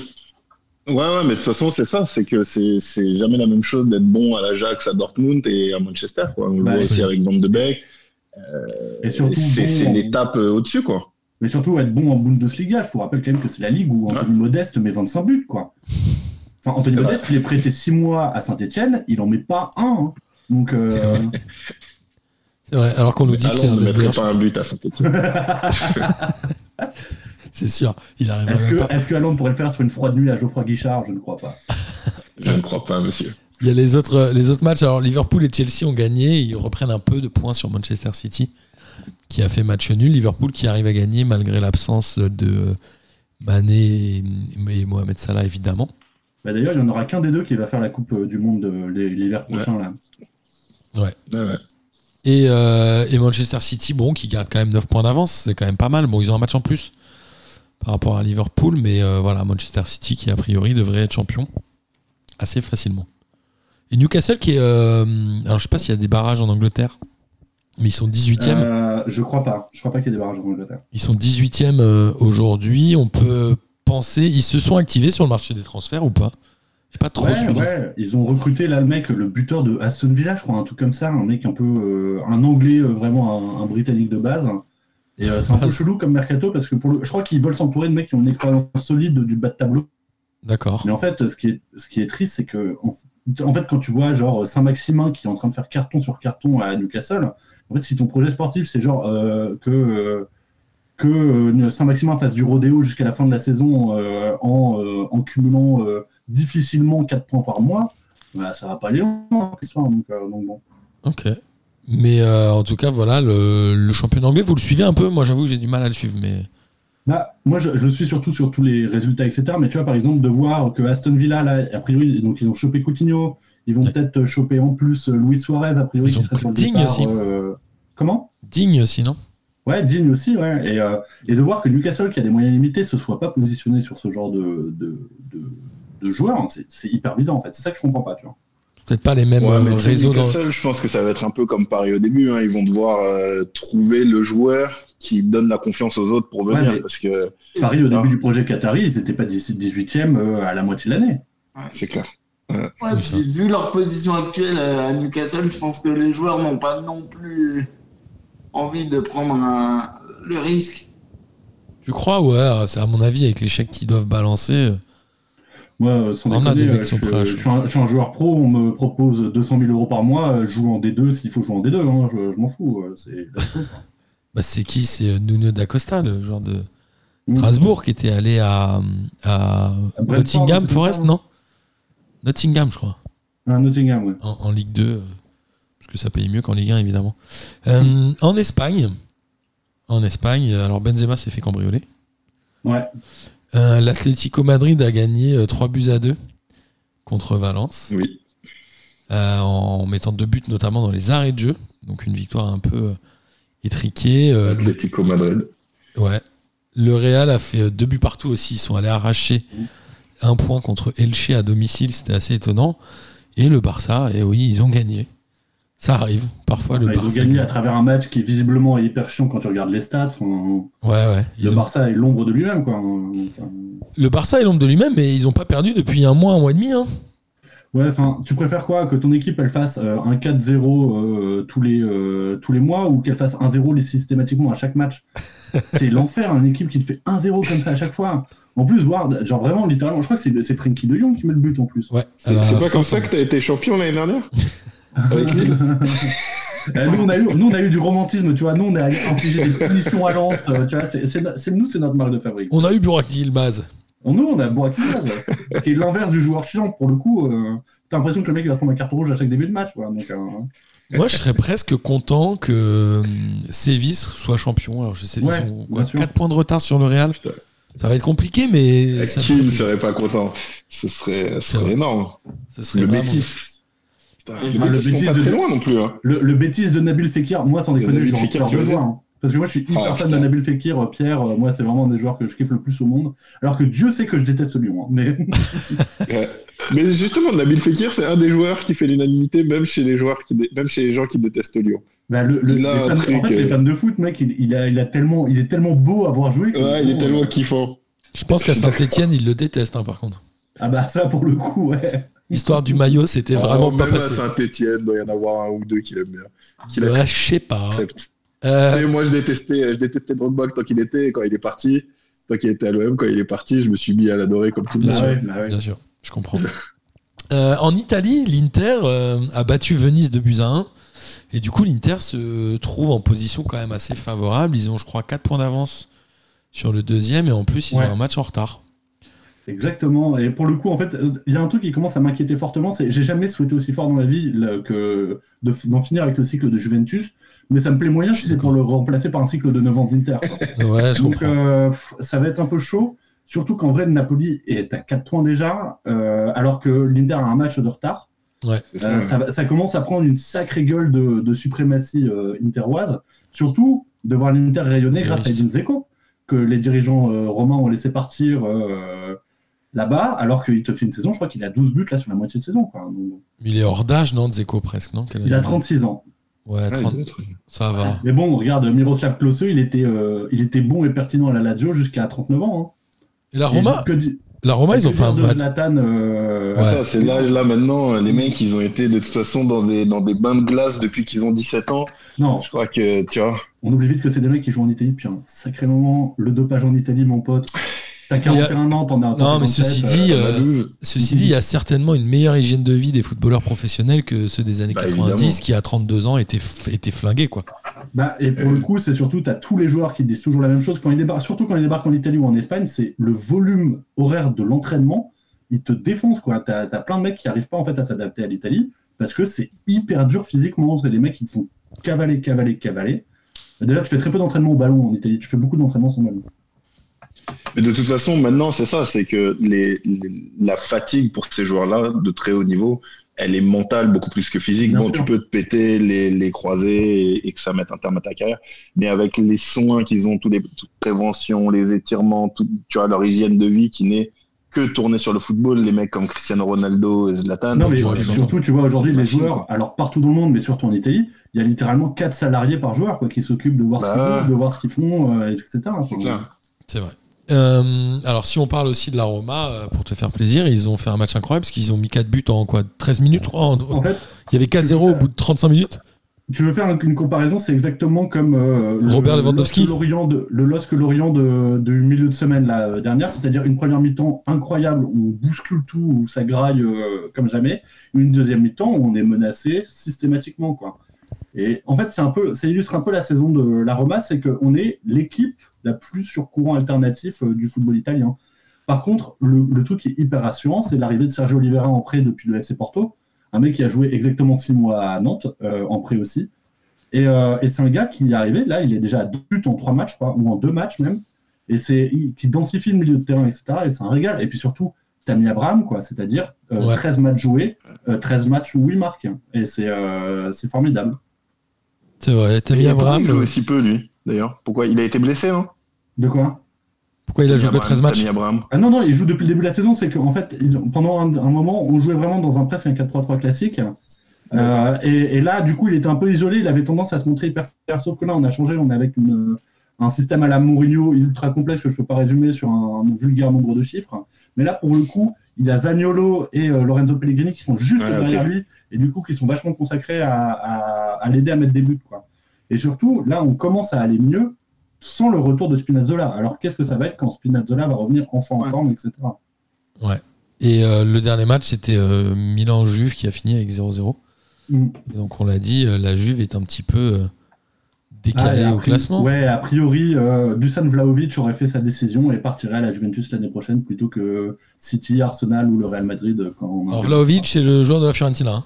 Speaker 5: Ouais, ouais, mais de toute façon, c'est ça, c'est que c'est jamais la même chose d'être bon à l'Ajax, à Dortmund et à Manchester, quoi. On le
Speaker 4: Bah,
Speaker 5: voit aussi avec Van de Beek.
Speaker 4: et surtout
Speaker 5: C'est
Speaker 4: bon
Speaker 5: une étape euh, au-dessus, quoi.
Speaker 4: Mais surtout être bon en Bundesliga, je vous rappelle quand même que c'est la ligue où Anthony Modeste met 25 buts, quoi. Enfin, Anthony. Modeste, il est prêté 6 mois à Saint-Etienne, il en met pas un. hein. Donc, euh,
Speaker 3: C'est vrai, alors qu'on nous dit que c'est un
Speaker 5: ne mettrait pas un but à Saint-Etienne. [laughs]
Speaker 3: C'est sûr, il arrive
Speaker 4: est-ce
Speaker 3: même
Speaker 4: que,
Speaker 3: pas.
Speaker 4: est-ce que pourrait le faire sur une froide nuit à Geoffroy Guichard? Je ne crois pas. [laughs]
Speaker 5: Je ne crois pas, monsieur.
Speaker 3: Il y a les autres, les autres matchs. Alors, Liverpool et Chelsea ont gagné. Ils reprennent un peu de points sur Manchester City, qui a fait match nul. Liverpool qui arrive à gagner malgré l'absence de Mané et Mohamed Salah, évidemment.
Speaker 4: Bah, D'ailleurs, il n'y en aura qu'un des deux qui va faire la Coupe du Monde de l'hiver prochain. Là.
Speaker 5: Ouais, ouais.
Speaker 3: Et, euh, et Manchester City, bon, qui garde quand même 9 points d'avance. C'est quand même pas mal. Bon, ils ont un match en plus par rapport à Liverpool. Mais euh, voilà, Manchester City qui, a priori, devrait être champion assez facilement. Et Newcastle qui est. euh, alors, je sais pas s'il y a des barrages en Angleterre, mais ils sont 18e.
Speaker 4: Euh, je crois pas. Je crois pas qu'il y ait des barrages en Angleterre.
Speaker 3: Ils sont 18e euh, aujourd'hui. On peut penser. Ils se sont activés sur le marché des transferts ou pas? J'ai pas trop
Speaker 4: Ouais,
Speaker 3: suivi.
Speaker 4: ouais, ils ont recruté là le mec, le buteur de Aston Villa, je crois, un truc comme ça, un mec un peu, un anglais vraiment un, un britannique de base. Et euh, c'est un peu chelou comme mercato parce que pour le, je crois qu'ils veulent s'entourer de mecs qui ont une expérience solide du bas de tableau.
Speaker 3: D'accord.
Speaker 4: Mais en fait, ce qui est, ce qui est triste, c'est que en, en fait, quand tu vois genre Saint-Maximin qui est en train de faire carton sur carton à Newcastle, en fait, si ton projet sportif c'est genre euh, que euh, que Saint-Maximin fasse du rodéo jusqu'à la fin de la saison en, en cumulant difficilement 4 points par mois, bah, ça va pas aller loin, donc, donc bon.
Speaker 3: Ok. Mais euh, en tout cas, voilà, le, le championnat anglais, vous le suivez un peu Moi, j'avoue que j'ai du mal à le suivre, mais
Speaker 4: Bah, moi, je, je suis surtout sur tous les résultats, etc. Mais tu vois, par exemple, de voir que Aston Villa, là, a priori, donc ils ont chopé Coutinho, ils vont
Speaker 3: Ouais.
Speaker 4: peut-être choper en plus euh, Luis Suarez, a priori,
Speaker 3: Ils
Speaker 4: qui serait sur le
Speaker 3: Digne
Speaker 4: départ.
Speaker 3: aussi.
Speaker 4: euh, Comment?
Speaker 3: Digne aussi, non?
Speaker 4: Ouais, Digne aussi, ouais. Et, euh, et de voir que Newcastle, qui a des moyens limités, se soit pas positionné sur ce genre de, de, de, c'est- c'est hyper bizarre, en fait. C'est ça que je comprends pas, tu vois.
Speaker 3: Peut-être pas les mêmes
Speaker 5: Ouais, mais
Speaker 3: euh,
Speaker 5: tu sais,
Speaker 3: réseaux dans.
Speaker 5: Je pense que ça va être un peu comme Paris au début. hein. Ils vont devoir euh, trouver le joueur qui donne la confiance aux autres pour venir.
Speaker 4: Ouais, mais-
Speaker 5: Parce que
Speaker 4: Paris, au
Speaker 5: Ah.
Speaker 4: début du projet Qatari, ils n'étaient pas 18e euh, à la moitié de l'année.
Speaker 2: Ouais,
Speaker 5: c'est clair.
Speaker 2: Vu leur position actuelle à Newcastle, je pense que les joueurs n'ont pas non plus envie de prendre un- le risque.
Speaker 3: Tu crois Ouais, c'est à mon avis avec les chèques qu'ils doivent balancer.
Speaker 4: Moi, sans
Speaker 3: On a
Speaker 4: déconner,
Speaker 3: des
Speaker 4: je,
Speaker 3: prêts
Speaker 4: suis un, je suis un joueur pro, on me propose 200 000 euros par mois, euh, je joue en D2 s'il faut jouer en D2, hein, je, je m'en fous. euh, C'est [laughs]
Speaker 3: Bah, c'est qui? C'est euh, Nuno d'Acosta, le genre de. Strasbourg, qui était allé à, Nottingham Forest,
Speaker 4: non
Speaker 3: non? Nottingham, je crois,
Speaker 4: un Nottingham, ouais.
Speaker 3: en, en Ligue 2, euh, parce que ça paye mieux qu'en Ligue 1, évidemment. Euh, en Espagne, en Espagne, alors Benzema s'est fait cambrioler.
Speaker 4: Ouais.
Speaker 3: Euh, L'Atlético Madrid a gagné euh, 3 buts à 2 contre Valence,
Speaker 5: Oui.
Speaker 3: euh, en mettant deux buts notamment dans les arrêts de jeu. Donc une victoire un peu euh, étriquée. Euh, le-
Speaker 5: Atlético Madrid.
Speaker 3: Ouais. Le Real a fait euh, deux buts partout aussi. Ils sont allés arracher un point contre Elche à domicile. C'était assez étonnant. Et le Barça, et oui, ils ont gagné. Ça arrive. Parfois, le
Speaker 4: ils ont gagné
Speaker 3: gagne.
Speaker 4: à travers un match qui visiblement est hyper chiant quand tu regardes les stats. Enfin,
Speaker 3: Ouais, ouais.
Speaker 4: le
Speaker 3: ont-
Speaker 4: Barça est l'ombre de lui-même, quoi. Enfin,
Speaker 3: Le Barça est l'ombre de lui-même, mais ils n'ont pas perdu depuis un mois, un mois et demi. Hein.
Speaker 4: Ouais, enfin, tu préfères quoi Que ton équipe elle fasse euh, un 4-0 euh, tous, les, euh, tous les mois ou qu'elle fasse 1-0 les- systématiquement à chaque match? [laughs] C'est l'enfer, une équipe qui te fait 1-0 comme ça à chaque fois. En plus, voir, genre vraiment, littéralement, je crois que c'est c'est Frankie de Jong qui met le but en plus.
Speaker 3: Ouais.
Speaker 5: C'est pas comme ça que t'as été champion l'année dernière? [laughs] Avec Lille
Speaker 4: Euh, nous, on a eu, nous, on a eu du romantisme, tu vois. Nous, on a infligé des punitions à Lens. euh, tu vois, c'est nous, c'est notre marque de fabrique.
Speaker 3: On a eu Burak Yilmaz.
Speaker 4: On, nous, on a Bouraki Diaz, qui est l'inverse du joueur chiant. Pour le coup, euh, t'as l'impression que le mec il va prendre un carton rouge à chaque début de match. Quoi. Donc, euh,
Speaker 3: Moi, je serais presque content que Séville soit champion. Alors, je sais,
Speaker 4: Ouais,
Speaker 3: ils ont
Speaker 4: bien sûr.
Speaker 3: 4 points de retard sur le Real.
Speaker 5: Putain.
Speaker 3: Ça va être compliqué, mais ça,
Speaker 5: Qui ne serait pas content? Ce serait, ce serait énorme.
Speaker 3: ce serait
Speaker 5: Le
Speaker 3: vraiment-.
Speaker 5: Les
Speaker 4: le
Speaker 5: Bétis sont
Speaker 4: Bétis
Speaker 5: pas
Speaker 4: de-
Speaker 5: très loin non plus. Hein.
Speaker 4: Le, le bêtise de Nabil Fekir, moi sans déconner,
Speaker 5: veux
Speaker 4: voir.
Speaker 5: dire
Speaker 4: hein. Parce que moi je suis hyper
Speaker 5: Ah,
Speaker 4: fan de. Nabil Fekir, euh, Pierre, euh, moi c'est vraiment un des joueurs que je kiffe le plus au monde. Alors que Dieu sait que je déteste Lyon. hein. Mais [laughs] [laughs]
Speaker 5: Ouais. Mais justement, Nabil Fekir, c'est un des joueurs qui fait l'unanimité, même chez les joueurs qui dé- même chez les gens qui détestent Lyon.
Speaker 4: bah, le, le-
Speaker 5: Il
Speaker 4: les, fans,
Speaker 5: truc,
Speaker 4: en fait, les
Speaker 5: euh,
Speaker 4: fans de foot, mec, il, il a, il, a tellement, il est tellement beau à voir jouer.
Speaker 5: Ouais, il est tellement kiffant.
Speaker 3: Je pense qu'à Saint-Etienne, ils le détestent, hein, par contre.
Speaker 4: Ah bah ça pour le coup, ouais.
Speaker 3: L'histoire du maillot, c'était
Speaker 5: Oh,
Speaker 3: vraiment pas
Speaker 5: même à. Saint-Etienne, doit y en avoir un ou deux qui l'aiment bien. Qui
Speaker 3: Ouais, je sais pas. Euh,
Speaker 5: Et moi, je détestais, je détestais Drogba tant qu'il était, quand il est parti. Tant qu'il était à l'OM, quand il est parti, je me suis mis à l'adorer comme tout le monde.
Speaker 4: ouais, bah ouais.
Speaker 3: Bien sûr, je comprends. Euh, en Italie, l'Inter euh, a battu Venise de buts à 1. Et du coup, l'Inter se trouve en position quand même assez favorable. Ils ont, je crois, 4 points d'avance sur le deuxième. Et en plus, ils
Speaker 4: Ouais.
Speaker 3: ont un match en retard.
Speaker 4: Exactement. Et pour le coup, en fait, il y a un truc qui commence à m'inquiéter fortement, c'est j'ai jamais souhaité aussi fort dans la vie là, que de- d'en finir avec le cycle de Juventus, mais ça me plaît moyen
Speaker 3: Je
Speaker 4: si
Speaker 3: suis
Speaker 4: c'est pour le remplacer par un cycle de 9 ans d'Inter. [laughs]
Speaker 3: Ouais, je
Speaker 4: Donc euh, ça va être un peu chaud, surtout qu'en vrai, le Napoli est à 4 points déjà, euh, alors que l'Inter a un match de retard.
Speaker 5: Ça,
Speaker 4: Euh,
Speaker 5: ouais.
Speaker 4: ça, commence à prendre une sacrée gueule de, de suprématie euh, interoise, surtout de voir l'Inter rayonner grâce à Edin Dzeko, que les dirigeants euh, romains ont laissé partir euh, là-bas, alors qu'il te fait une saison, je crois qu'il a 12 buts là sur la moitié de saison. quoi. Donc,
Speaker 3: Il est hors d'âge, non, Dzeko, presque, non Quel
Speaker 4: il a 36 ans.
Speaker 3: Ouais,
Speaker 5: Ouais,
Speaker 3: 30.
Speaker 5: il doit être-
Speaker 3: Ça va.
Speaker 4: Mais bon, regarde, Miroslav Klose, il était, euh, il était bon et pertinent à la Lazio jusqu'à 39 ans.
Speaker 3: Et la
Speaker 4: hein.
Speaker 3: Roma,
Speaker 4: Et que
Speaker 3: la Roma ils ont fait un match.
Speaker 4: Euh,
Speaker 3: Ouais.
Speaker 5: Ça, c'est l'âge là maintenant. Les mecs, ils ont été de toute façon dans des, dans des bains de glace depuis qu'ils ont 17 ans.
Speaker 4: Non,
Speaker 5: Je crois que, tu vois.
Speaker 4: on oublie vite que c'est des mecs qui jouent en Italie depuis un sacré moment. Le dopage en Italie, mon pote. T'as 41 ans, t'en as.
Speaker 3: Non, mais ceci
Speaker 4: 27,
Speaker 3: dit,
Speaker 4: euh,
Speaker 3: euh,
Speaker 5: 12.
Speaker 3: Ceci dit, il y a certainement une meilleure hygiène de vie des footballeurs professionnels que ceux des années
Speaker 5: Bah,
Speaker 3: 90
Speaker 5: évidemment.
Speaker 3: qui, à 32 ans, étaient, f- étaient flingués. Quoi.
Speaker 4: Bah, et pour le coup, c'est surtout, tu as tous les joueurs qui te disent toujours la même chose. Quand ils débarquent, surtout quand ils débarquent en Italie ou en Espagne, c'est le volume horaire de l'entraînement. Ils te défoncent, quoi. Tu as, plein de mecs qui n'arrivent pas en fait, à s'adapter à l'Italie parce que c'est hyper dur physiquement. C'est des mecs qui te font cavaler, cavaler, cavaler. Déjà, tu fais très peu d'entraînement au ballon en Italie. Tu fais beaucoup d'entraînement sans ballon.
Speaker 5: Mais de toute façon, maintenant, c'est ça, c'est que les, les- la fatigue pour ces joueurs-là de très haut niveau, elle est mentale beaucoup plus que physique.
Speaker 4: Bien
Speaker 5: bon,
Speaker 4: sûr.
Speaker 5: tu peux te péter les, les croisés et, et que ça mette un terme à ta carrière, mais avec les soins qu'ils ont, tous les toutes les préventions, les étirements, tout, tu vois, leur hygiène de vie qui n'est que tournée sur le football, les mecs comme Cristiano Ronaldo et Zlatan.
Speaker 4: Non, mais
Speaker 3: tu vois, les
Speaker 4: surtout, tu vois, aujourd'hui, les joueurs, alors partout dans le monde, mais surtout en Italie, il y a littéralement quatre salariés par joueur quoi, qui s'occupent de voir ce
Speaker 5: Bah
Speaker 4: qu'ils font, de voir ce qu'ils font, euh, etc.
Speaker 5: C'est
Speaker 3: vrai. Euh, alors, si on parle aussi de la Roma, euh, pour te faire plaisir, ils ont fait un match incroyable parce qu'ils ont mis 4 buts en quoi 13 minutes, je crois. en-
Speaker 4: En fait,
Speaker 3: Il y avait 4-0 au bout de 35 minutes.
Speaker 4: tu veux faire une comparaison, c'est exactement comme euh,
Speaker 3: Robert
Speaker 4: le,
Speaker 3: Lewandowski.
Speaker 4: LOSC Lorient de, le LOSC Lorient de, du milieu de semaine la dernière, c'est-à-dire une première mi-temps incroyable où on bouscule tout, où ça graille comme jamais, une deuxième mi-temps où on est menacé systématiquement. Quoi. Et en fait, c'est un peu, ça illustre un peu la saison de la Roma, c'est qu'on est l'équipe la plus sur courant alternatif euh, du football italien. Par contre, le, le truc qui est hyper rassurant, c'est l'arrivée de Sergio Oliveira en prêt depuis le FC Porto, un mec qui a joué exactement six mois à Nantes, euh, en prêt aussi. Et, euh, et c'est un gars qui est arrivé, là, il est déjà à deux buts en trois matchs, je crois, ou en deux matchs même, et c'est qui densifie le milieu de terrain, etc. Et c'est un régal. Et puis surtout, Tammy Abraham, quoi, c'est-à-dire euh,
Speaker 3: Ouais.
Speaker 4: 13 matchs joués, euh, 13 matchs où il marque. Et c'est c'est formidable.
Speaker 3: C'est vrai.
Speaker 5: Pourquoi
Speaker 3: Abraham.
Speaker 5: il joue
Speaker 3: euh,
Speaker 5: aussi peu, lui, d'ailleurs Pourquoi Il a été blessé, non
Speaker 4: De quoi?
Speaker 3: Pourquoi il a joué que 13 matchs
Speaker 5: Tammy Abraham.
Speaker 4: Ah non, non, il joue depuis le début de la saison. C'est qu'en fait, il- pendant un, un moment, on jouait vraiment dans un presque un 4-3-3 classique. Euh, et, et là, du coup, il était un peu isolé. Il avait tendance à se montrer hyper super. Sauf que là, on a changé. On est avec une- un système à la Mourinho ultra complexe que je peux pas résumer sur un, un vulgaire nombre de chiffres. Mais là, pour le coup, il y a Zagnolo et euh, Lorenzo Pellegrini qui sont juste
Speaker 5: Ouais,
Speaker 4: derrière lui et du coup qui sont vachement consacrés à, à- à l'aider à mettre des buts. Quoi. Et surtout, là, on commence à aller mieux sans le retour de Spinazzola. Alors, qu'est-ce que ça va être quand Spinazzola va revenir enfin en
Speaker 2: Ouais.
Speaker 4: forme, etc.
Speaker 3: Et euh, le dernier match, c'était euh, Milan-Juve qui a fini avec 0-0.
Speaker 4: Mm.
Speaker 3: Et donc, on l'a dit, euh, la Juve est un petit peu décalée
Speaker 4: Ah,
Speaker 3: au classement.
Speaker 4: Ouais, a priori, euh, Dusan Vlahovic aurait fait sa décision et partirait à la Juventus l'année prochaine plutôt que City, Arsenal ou le Real Madrid. Quand on
Speaker 3: Alors, Vlaovic, c'est le joueur de la Fiorentina. hein.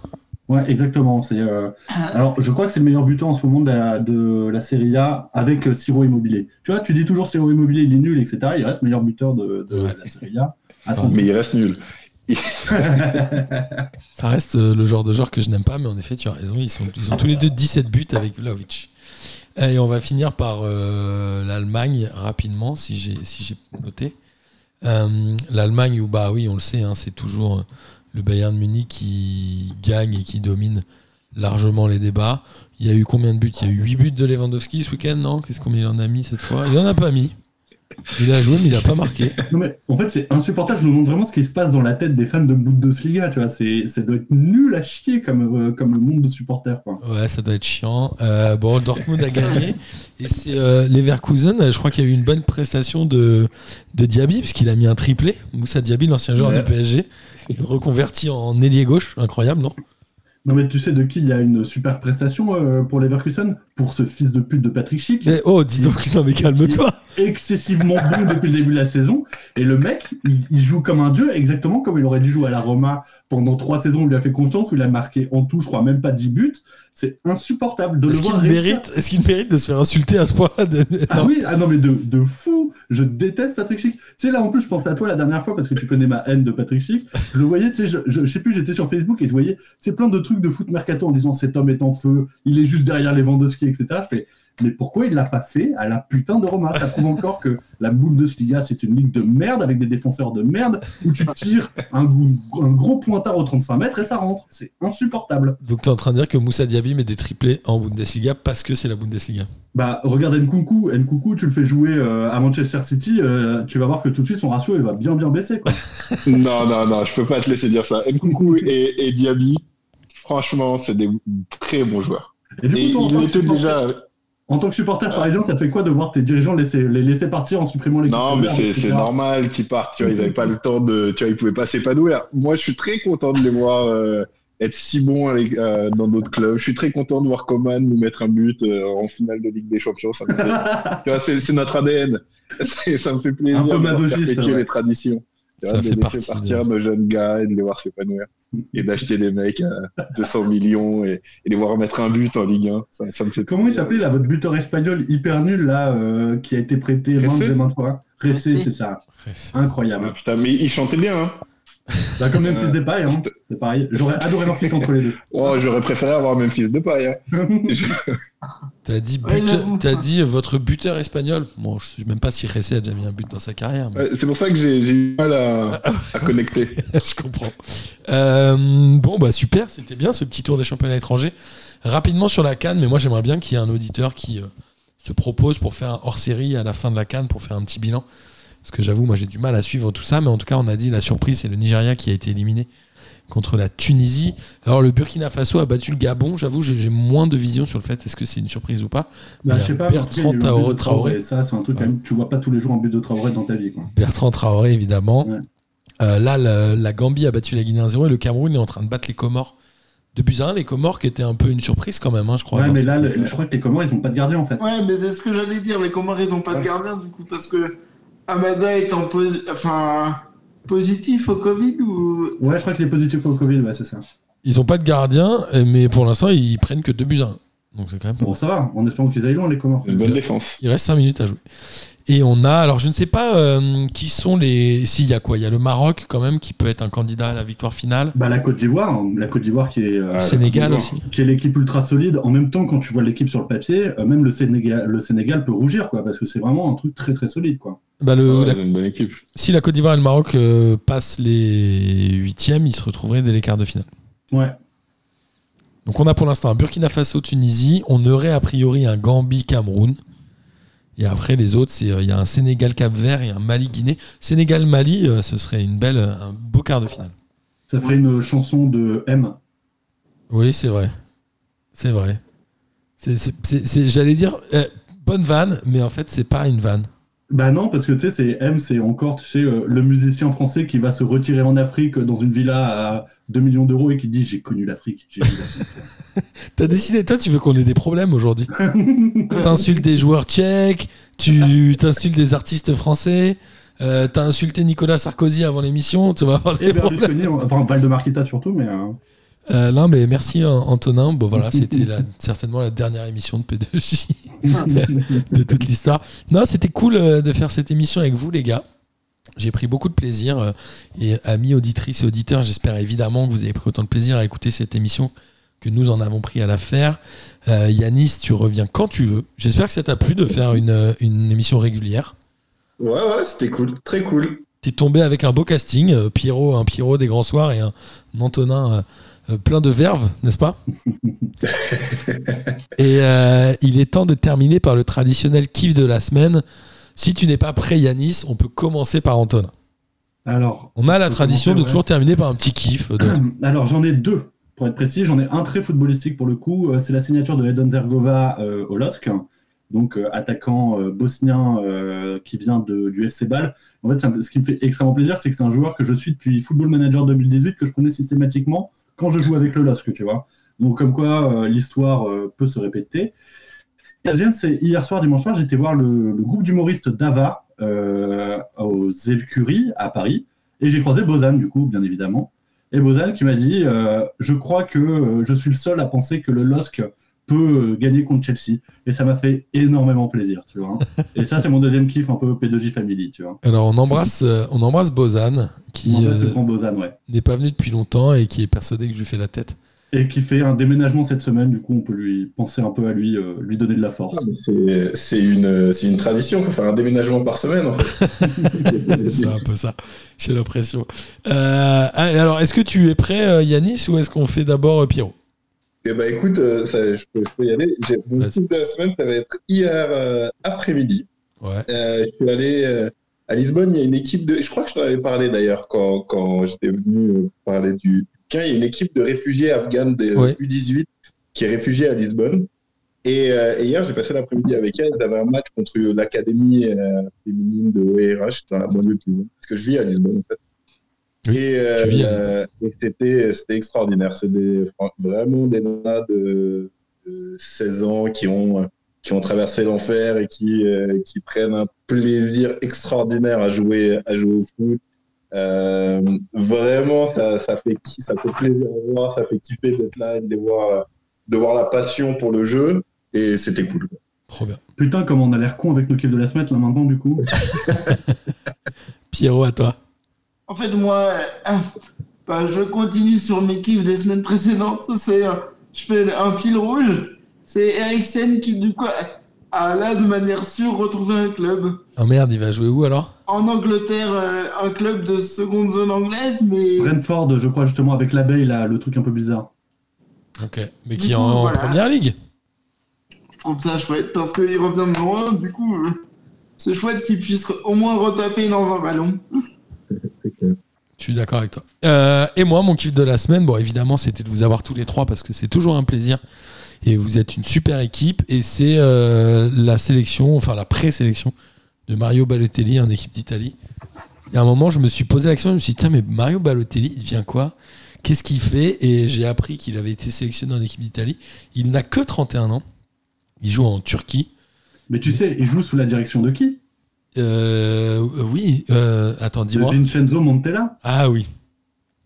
Speaker 4: Ouais, exactement. C'est, euh, Alors, je crois que c'est le meilleur buteur en ce moment de la, de la Serie A avec euh, Siro Immobilier. Tu vois, tu dis toujours Siro Immobilier, il est nul, etc. Il reste meilleur buteur de, de
Speaker 3: Ouais.
Speaker 4: la Serie A. 35.
Speaker 5: Mais il reste nul. [laughs]
Speaker 3: Ça reste euh, le genre de joueur que je n'aime pas, mais en effet, tu as raison. Ils, sont, ils ont tous les deux 17 buts avec Vlaovic. Et on va finir par euh, l'Allemagne rapidement, si j'ai si noté. Euh, L'Allemagne, où, bah oui, on le sait, hein, c'est toujours euh, le Bayern Munich qui gagne et qui domine largement les débats. Il y a eu combien de buts? Il y a eu 8 buts de Lewandowski ce week-end, non? Qu'est-ce qu'on il en a mis cette fois? Il en a pas mis. Il a joué, mais il a pas marqué.
Speaker 4: Non mais en fait c'est insupportable, je me demande vraiment ce qui se passe dans la tête des fans de Bundesliga, tu vois, c'est ça doit être nul à chier comme, euh, comme le monde de supporters quoi.
Speaker 3: Ouais, ça doit être chiant. Euh, bon, Dortmund a gagné. Et c'est euh, Leverkusen. Je crois qu'il y a eu une bonne prestation de, de Diaby, puisqu'il a mis un triplé. Moussa Diaby, l'ancien joueur
Speaker 4: Ouais.
Speaker 3: du PSG, reconverti en ailier gauche. Incroyable, non?
Speaker 4: Non mais tu sais de qui il y a une super prestation pour Leverkusen? Pour ce fils de pute de Patrick Schick,
Speaker 3: Mais oh, dis donc, non mais calme-toi.
Speaker 4: excessivement bon depuis le début de la saison, et le mec il, il joue comme un dieu, exactement comme il aurait dû jouer à la Roma pendant trois saisons, on lui a fait confiance, où il a marqué en tout je crois même pas 10 buts, c'est insupportable de le
Speaker 3: Est-ce qu'il
Speaker 4: voir
Speaker 3: mérite, est-ce qu'il mérite de se faire insulter à ce point-là de...
Speaker 4: Ah oui, ah non mais de, de fou, je déteste Patrick Schick. Tu sais là en plus je pensais à toi la dernière fois parce que tu connais ma haine de Patrick Schick. Je le voyais, tu sais, je, je, je sais plus, j'étais sur Facebook et je voyais, tu sais, plein de trucs de foot mercato en disant cet homme est en feu, il est juste derrière les Lewandowski, etc. Je fais, mais pourquoi il l'a pas fait à la putain de Roma? Ça prouve encore que la Bundesliga c'est une ligue de merde avec des défenseurs de merde où tu tires un, gros- un gros pointard au 35 mètres et ça rentre. C'est insupportable.
Speaker 3: Donc tu es en train de dire que Moussa Diaby met des triplés en Bundesliga parce que c'est la Bundesliga.
Speaker 4: Bah, regarde Nkunku, Nkunku, tu le fais jouer euh, à Manchester City, euh, tu vas voir que tout de suite son ratio il va bien bien baisser quoi. [laughs]
Speaker 5: Non, non, non, je peux pas te laisser dire ça. Nkunku et, et Diaby, franchement, c'est des très bons joueurs.
Speaker 4: Et du
Speaker 5: Et
Speaker 4: coup, toi, en,
Speaker 5: il
Speaker 4: tant que
Speaker 5: était
Speaker 4: supporter,
Speaker 5: déjà.
Speaker 4: en tant que supporter parisien, ça te fait quoi de voir tes dirigeants laisser, les laisser partir en supprimant les
Speaker 5: Non, mais c'est normal qu'ils partent. Tu vois, ils n'avaient pas le temps de. Tu vois, ils pouvaient pas s'épanouir. Moi, je suis très content de les voir euh, être si bons avec, euh, dans d'autres clubs. Je suis très content de voir Coman nous mettre un but euh, en finale de Ligue des Champions. Ça me fait- [laughs] tu vois, c'est notre ADN. [laughs] Ça me fait plaisir
Speaker 4: Un peu
Speaker 5: de
Speaker 4: masochiste, ouais.
Speaker 5: les traditions.
Speaker 3: Ça
Speaker 5: vois,
Speaker 3: fait
Speaker 5: de laisser
Speaker 3: partie de-
Speaker 5: partir nos jeunes gars et de les voir s'épanouir. Et d'acheter des mecs à 200 millions et, et les voir mettre un but en Ligue 1. Ça, ça me fait
Speaker 4: Comment il s'appelait là, votre buteur espagnol hyper nul là, euh, qui a été prêté maintes et maintes fois Ressé, c'est ça. Incroyable.
Speaker 5: Ah, putain, mais il chantait bien, hein.
Speaker 4: Bah, comme Memphis Depay, hein. c'est pareil. J'aurais adoré fit entre les deux.
Speaker 5: Oh, j'aurais préféré avoir Memphis Depay. Hein. [laughs]
Speaker 3: T'as dit, but- dit votre buteur espagnol. Bon, je sais même pas si Ressé a déjà mis un but dans sa carrière. mais-
Speaker 5: Ouais, C'est pour ça que j'ai j'ai eu mal à, [laughs] à connecter. [laughs]
Speaker 3: je comprends. Euh, bon, bah super, c'était bien ce petit tour des championnats étrangers. Rapidement sur la Cannes, mais moi j'aimerais bien qu'il y ait un auditeur qui euh, se propose pour faire un hors-série à la fin de la Cannes pour faire un petit bilan. Parce que j'avoue, moi j'ai du mal à suivre tout ça, mais en tout cas, on a dit la surprise, c'est le Nigeria qui a été éliminé contre la Tunisie. Alors le Burkina Faso a battu le Gabon. J'avoue, j'ai moins de vision sur le fait est-ce que c'est une surprise ou pas.
Speaker 4: Bah, je sais pas, mais en tout cas, il y a eu
Speaker 3: Bertrand Traoré.
Speaker 4: Traoré. Ça, c'est un truc quand même, tu vois pas tous les jours un but de Traoré dans ta vie. Quoi.
Speaker 3: Bertrand Traoré, évidemment.
Speaker 4: Ouais.
Speaker 3: Euh, là, la, la Gambie a battu la Guinée 1-0 et le Cameroun est en train de battre les Comores. De buts à 1, les Comores qui étaient un peu une surprise quand même, hein, je crois.
Speaker 4: Ouais, mais là, le- je crois que les Comores, ils ont pas de gardien en fait.
Speaker 2: Ouais, mais c'est ce que j'allais dire. Les Comores, ils ont pas de
Speaker 4: Ouais.
Speaker 2: gardien, du coup, parce que Amada est en posi- enfin, positif au Covid ou?
Speaker 4: Ouais, je crois qu'il est positif au Covid, ouais, c'est ça.
Speaker 3: Ils ont pas de gardien, mais pour l'instant, ils prennent que 2 buts à 1. Donc c'est quand même
Speaker 4: Bon, ça va, en espérant qu'ils aillent loin, les Comores.
Speaker 5: Une bonne défense.
Speaker 3: Il reste 5 minutes à jouer. Et on a, alors je ne sais pas euh, qui sont les. S'il y a quoi Il y a le Maroc quand même qui peut être un candidat à la victoire finale.
Speaker 4: Bah, la Côte d'Ivoire, hein, la Côte d'Ivoire qui est. euh,
Speaker 3: Sénégal aussi.
Speaker 4: Qui est l'équipe ultra solide. En même temps, quand tu vois l'équipe sur le papier, euh, même le Sénégal, le Sénégal peut rougir, quoi, parce que c'est vraiment un truc très très solide, quoi.
Speaker 3: Bah, le,
Speaker 5: Ouais,
Speaker 3: la-
Speaker 5: c'est une bonne équipe.
Speaker 3: si la Côte d'Ivoire et le Maroc euh, passent les huitièmes, ils se retrouveraient dès les quarts de finale.
Speaker 4: Ouais.
Speaker 3: Donc on a pour l'instant un Burkina Faso, Tunisie. On aurait a priori un Gambie, Cameroun. Et après les autres, c'est euh, il y a un Sénégal, Cap Vert et un Mali, Guinée. Sénégal, Mali, euh, ce serait une belle, un beau quart de finale.
Speaker 4: Ça ferait une chanson de M.
Speaker 3: Oui, c'est vrai, c'est vrai. J'allais dire euh, bonne vanne, mais en fait c'est pas une vanne.
Speaker 4: Bah non, parce que tu sais, c'est M, c'est encore, tu sais, euh, le musicien français qui va se retirer en Afrique euh, dans une villa à 2 millions d'euros et qui dit J'ai connu l'Afrique. [laughs]
Speaker 3: T'as décidé, toi, tu veux qu'on ait des problèmes aujourd'hui? [laughs] T'insultes des joueurs tchèques, tu t'insultes des artistes français, euh, t'as insulté Nicolas Sarkozy avant l'émission, tu vas avoir des
Speaker 4: Et
Speaker 3: problèmes.
Speaker 4: Berlusconi, enfin Valdemarquita surtout, mais. euh,
Speaker 3: Euh, non, mais merci An- Antonin. Bon, voilà, [laughs] c'était la- certainement la dernière émission de P2J [laughs] de toute l'histoire. Non, c'était cool euh, de faire cette émission avec vous, les gars. J'ai pris beaucoup de plaisir. euh, et amis auditrices et auditeurs, j'espère évidemment que vous avez pris autant de plaisir à écouter cette émission que nous en avons pris à la faire. Euh, Yanis, tu reviens quand tu veux. J'espère que ça t'a plu de faire une, une émission régulière.
Speaker 6: Ouais, ouais, c'était cool, très cool.
Speaker 3: T'es tombé avec un beau casting, euh, Pierrot, un Pierrot des grands soirs et un Antonin euh, plein de verve, n'est-ce pas [laughs] Et euh, il est temps de terminer par le traditionnel kiff de la semaine. Si tu n'es pas prêt, Yanis, on peut commencer par Antonin.
Speaker 4: Alors,
Speaker 3: On a la tradition de toujours terminer par un petit kiff. euh, [clears throat]
Speaker 4: alors j'en ai deux, pour être précis. J'en ai un très footballistique pour le coup. euh, C'est la signature de Edon Zergova euh, au LOSC, donc euh, attaquant euh, bosnien euh, qui vient de, du FC Bâle. En fait, un- ce qui me fait extrêmement plaisir, c'est que c'est un joueur que je suis depuis Football Manager 2018, que je connais systématiquement quand je joue avec le LOSC, tu vois. Donc comme quoi euh, l'histoire euh, peut se répéter. C'est hier soir, dimanche soir, j'étais voir le, groupe d'humoristes Dava euh, aux Écuries à Paris. Et j'ai croisé Bozan, du coup, bien évidemment. Et Bozan qui m'a dit Je crois que je suis le seul à penser que le LOSC peut gagner contre Chelsea. Et ça m'a fait énormément plaisir, tu vois. [laughs] et ça, c'est mon deuxième kiff, un peu P2J Family, tu vois.
Speaker 3: Alors on embrasse, euh, on embrasse Bozan, qui euh,
Speaker 4: ouais.
Speaker 3: n'est pas venu depuis longtemps et qui est persuadé que je lui fais la tête.
Speaker 4: Et qui fait un déménagement cette semaine, du coup, on peut lui penser un peu à lui, euh, lui donner de la force.
Speaker 6: C'est- C'est une, c'est une tradition, faut faire un déménagement par semaine en fait. [laughs]
Speaker 3: c'est un peu ça, j'ai l'impression. Euh, alors, est-ce que tu es prêt, Yanis, ou est-ce qu'on fait d'abord Pierrot?
Speaker 6: Eh ben écoute, euh, ça, je, peux, je peux y aller. Mon coup de la semaine, ça va être hier euh, après-midi.
Speaker 3: Ouais.
Speaker 6: Euh, je suis allé à Lisbonne, il y a une équipe de. Je crois que je t'en avais parlé d'ailleurs quand, quand j'étais venu parler du. Il y a une équipe de réfugiés afghans des
Speaker 3: Ouais.
Speaker 6: U18 qui est réfugiée à Lisbonne. Et, et hier, j'ai passé l'après-midi avec elle. Ils avaient un match contre l'académie féminine de OERH dans la Lisbonne. Parce que je vis à Lisbonne en fait.
Speaker 3: Oui,
Speaker 6: et euh, et c'était c'était extraordinaire. C'est des, vraiment des nanas de, de 16 ans qui ont qui ont traversé l'enfer et qui, euh, qui prennent un plaisir extraordinaire à jouer, à jouer au foot. Euh, vraiment, ça, ça, fait, ça fait plaisir à voir, ça fait kiffer d'être là et de, les voir, de voir la passion pour le jeu. Et c'était cool.
Speaker 3: Trop bien.
Speaker 4: Putain, comme on a l'air con avec nos kills de la semaine là maintenant, du coup. [laughs]
Speaker 3: Pierrot, à toi.
Speaker 2: En fait, moi, euh, [laughs] bah, je continue sur mes kiffs des semaines précédentes. C'est, euh, je fais un fil rouge. C'est Eriksen qui, du coup, a là, de manière sûre, retrouvé un club.
Speaker 3: Oh merde, il va jouer où alors?
Speaker 2: En Angleterre, euh, un club de seconde zone anglaise, mais
Speaker 4: Brentford, je crois justement avec l'abeille, là, le truc un peu bizarre.
Speaker 3: Ok. Mais qui est
Speaker 2: coup,
Speaker 3: en
Speaker 2: voilà.
Speaker 3: première ligue?
Speaker 2: Je trouve ça chouette parce qu'il revient de loin. Du coup, c'est chouette qu'il puisse au moins retaper dans un ballon.
Speaker 3: Je suis d'accord avec toi. Euh, et moi, mon kiff de la semaine, bon, évidemment, c'était de vous avoir tous les trois parce que c'est toujours un plaisir. Et vous êtes une super équipe. Et c'est euh, la sélection, enfin la présélection de Mario Balotelli en équipe d'Italie. Et à un moment, je me suis posé la question, je me suis dit, tiens, mais Mario Balotelli, il devient quoi? Qu'est-ce qu'il fait? Et j'ai appris qu'il avait été sélectionné en équipe d'Italie. Il n'a que 31 ans. Il joue en Turquie.
Speaker 4: Mais tu sais, il joue sous la direction de qui?
Speaker 3: Euh, oui, euh, attends, dis-moi.
Speaker 4: Vincenzo Montella,
Speaker 3: Ah oui.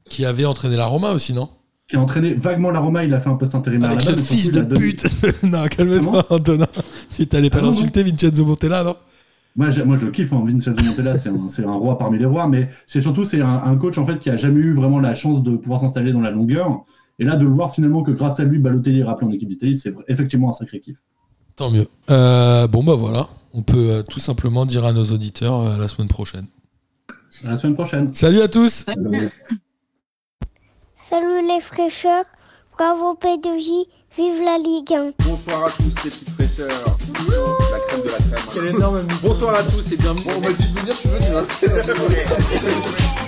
Speaker 3: Qui avait entraîné la Roma aussi, non?
Speaker 4: Qui a entraîné vaguement la Roma, il a fait un poste intérimaire
Speaker 3: Avec ce fils
Speaker 4: il
Speaker 3: de pute [laughs] Non, calme-toi, Antonin. Tu t'allais pas
Speaker 4: Ah
Speaker 3: l'insulter, Vincenzo Montella, non?
Speaker 4: Moi, j'ai- moi, je le kiffe, hein, Vincenzo Montella, c'est un, roi parmi les rois, mais c'est surtout c'est un, un coach en fait qui a jamais eu vraiment la chance de pouvoir s'installer dans la longueur. Et là, de le voir finalement que grâce à lui, Balotelli est rappelé en équipe d'Italie, c'est effectivement un sacré kiff.
Speaker 3: Tant mieux. Euh, bon, bah voilà. On peut euh, tout simplement dire à nos auditeurs euh, à la semaine prochaine.
Speaker 4: À la semaine prochaine.
Speaker 3: Salut à tous
Speaker 7: Salut les fraîcheurs, bravo P2J, vive la Ligue 1.
Speaker 1: Bonsoir à tous les petites fraîcheurs. La crème de la crème.
Speaker 8: Bonsoir à tous et bienvenue.
Speaker 1: Bon, on dit de venir, je suis venu. hein. [laughs]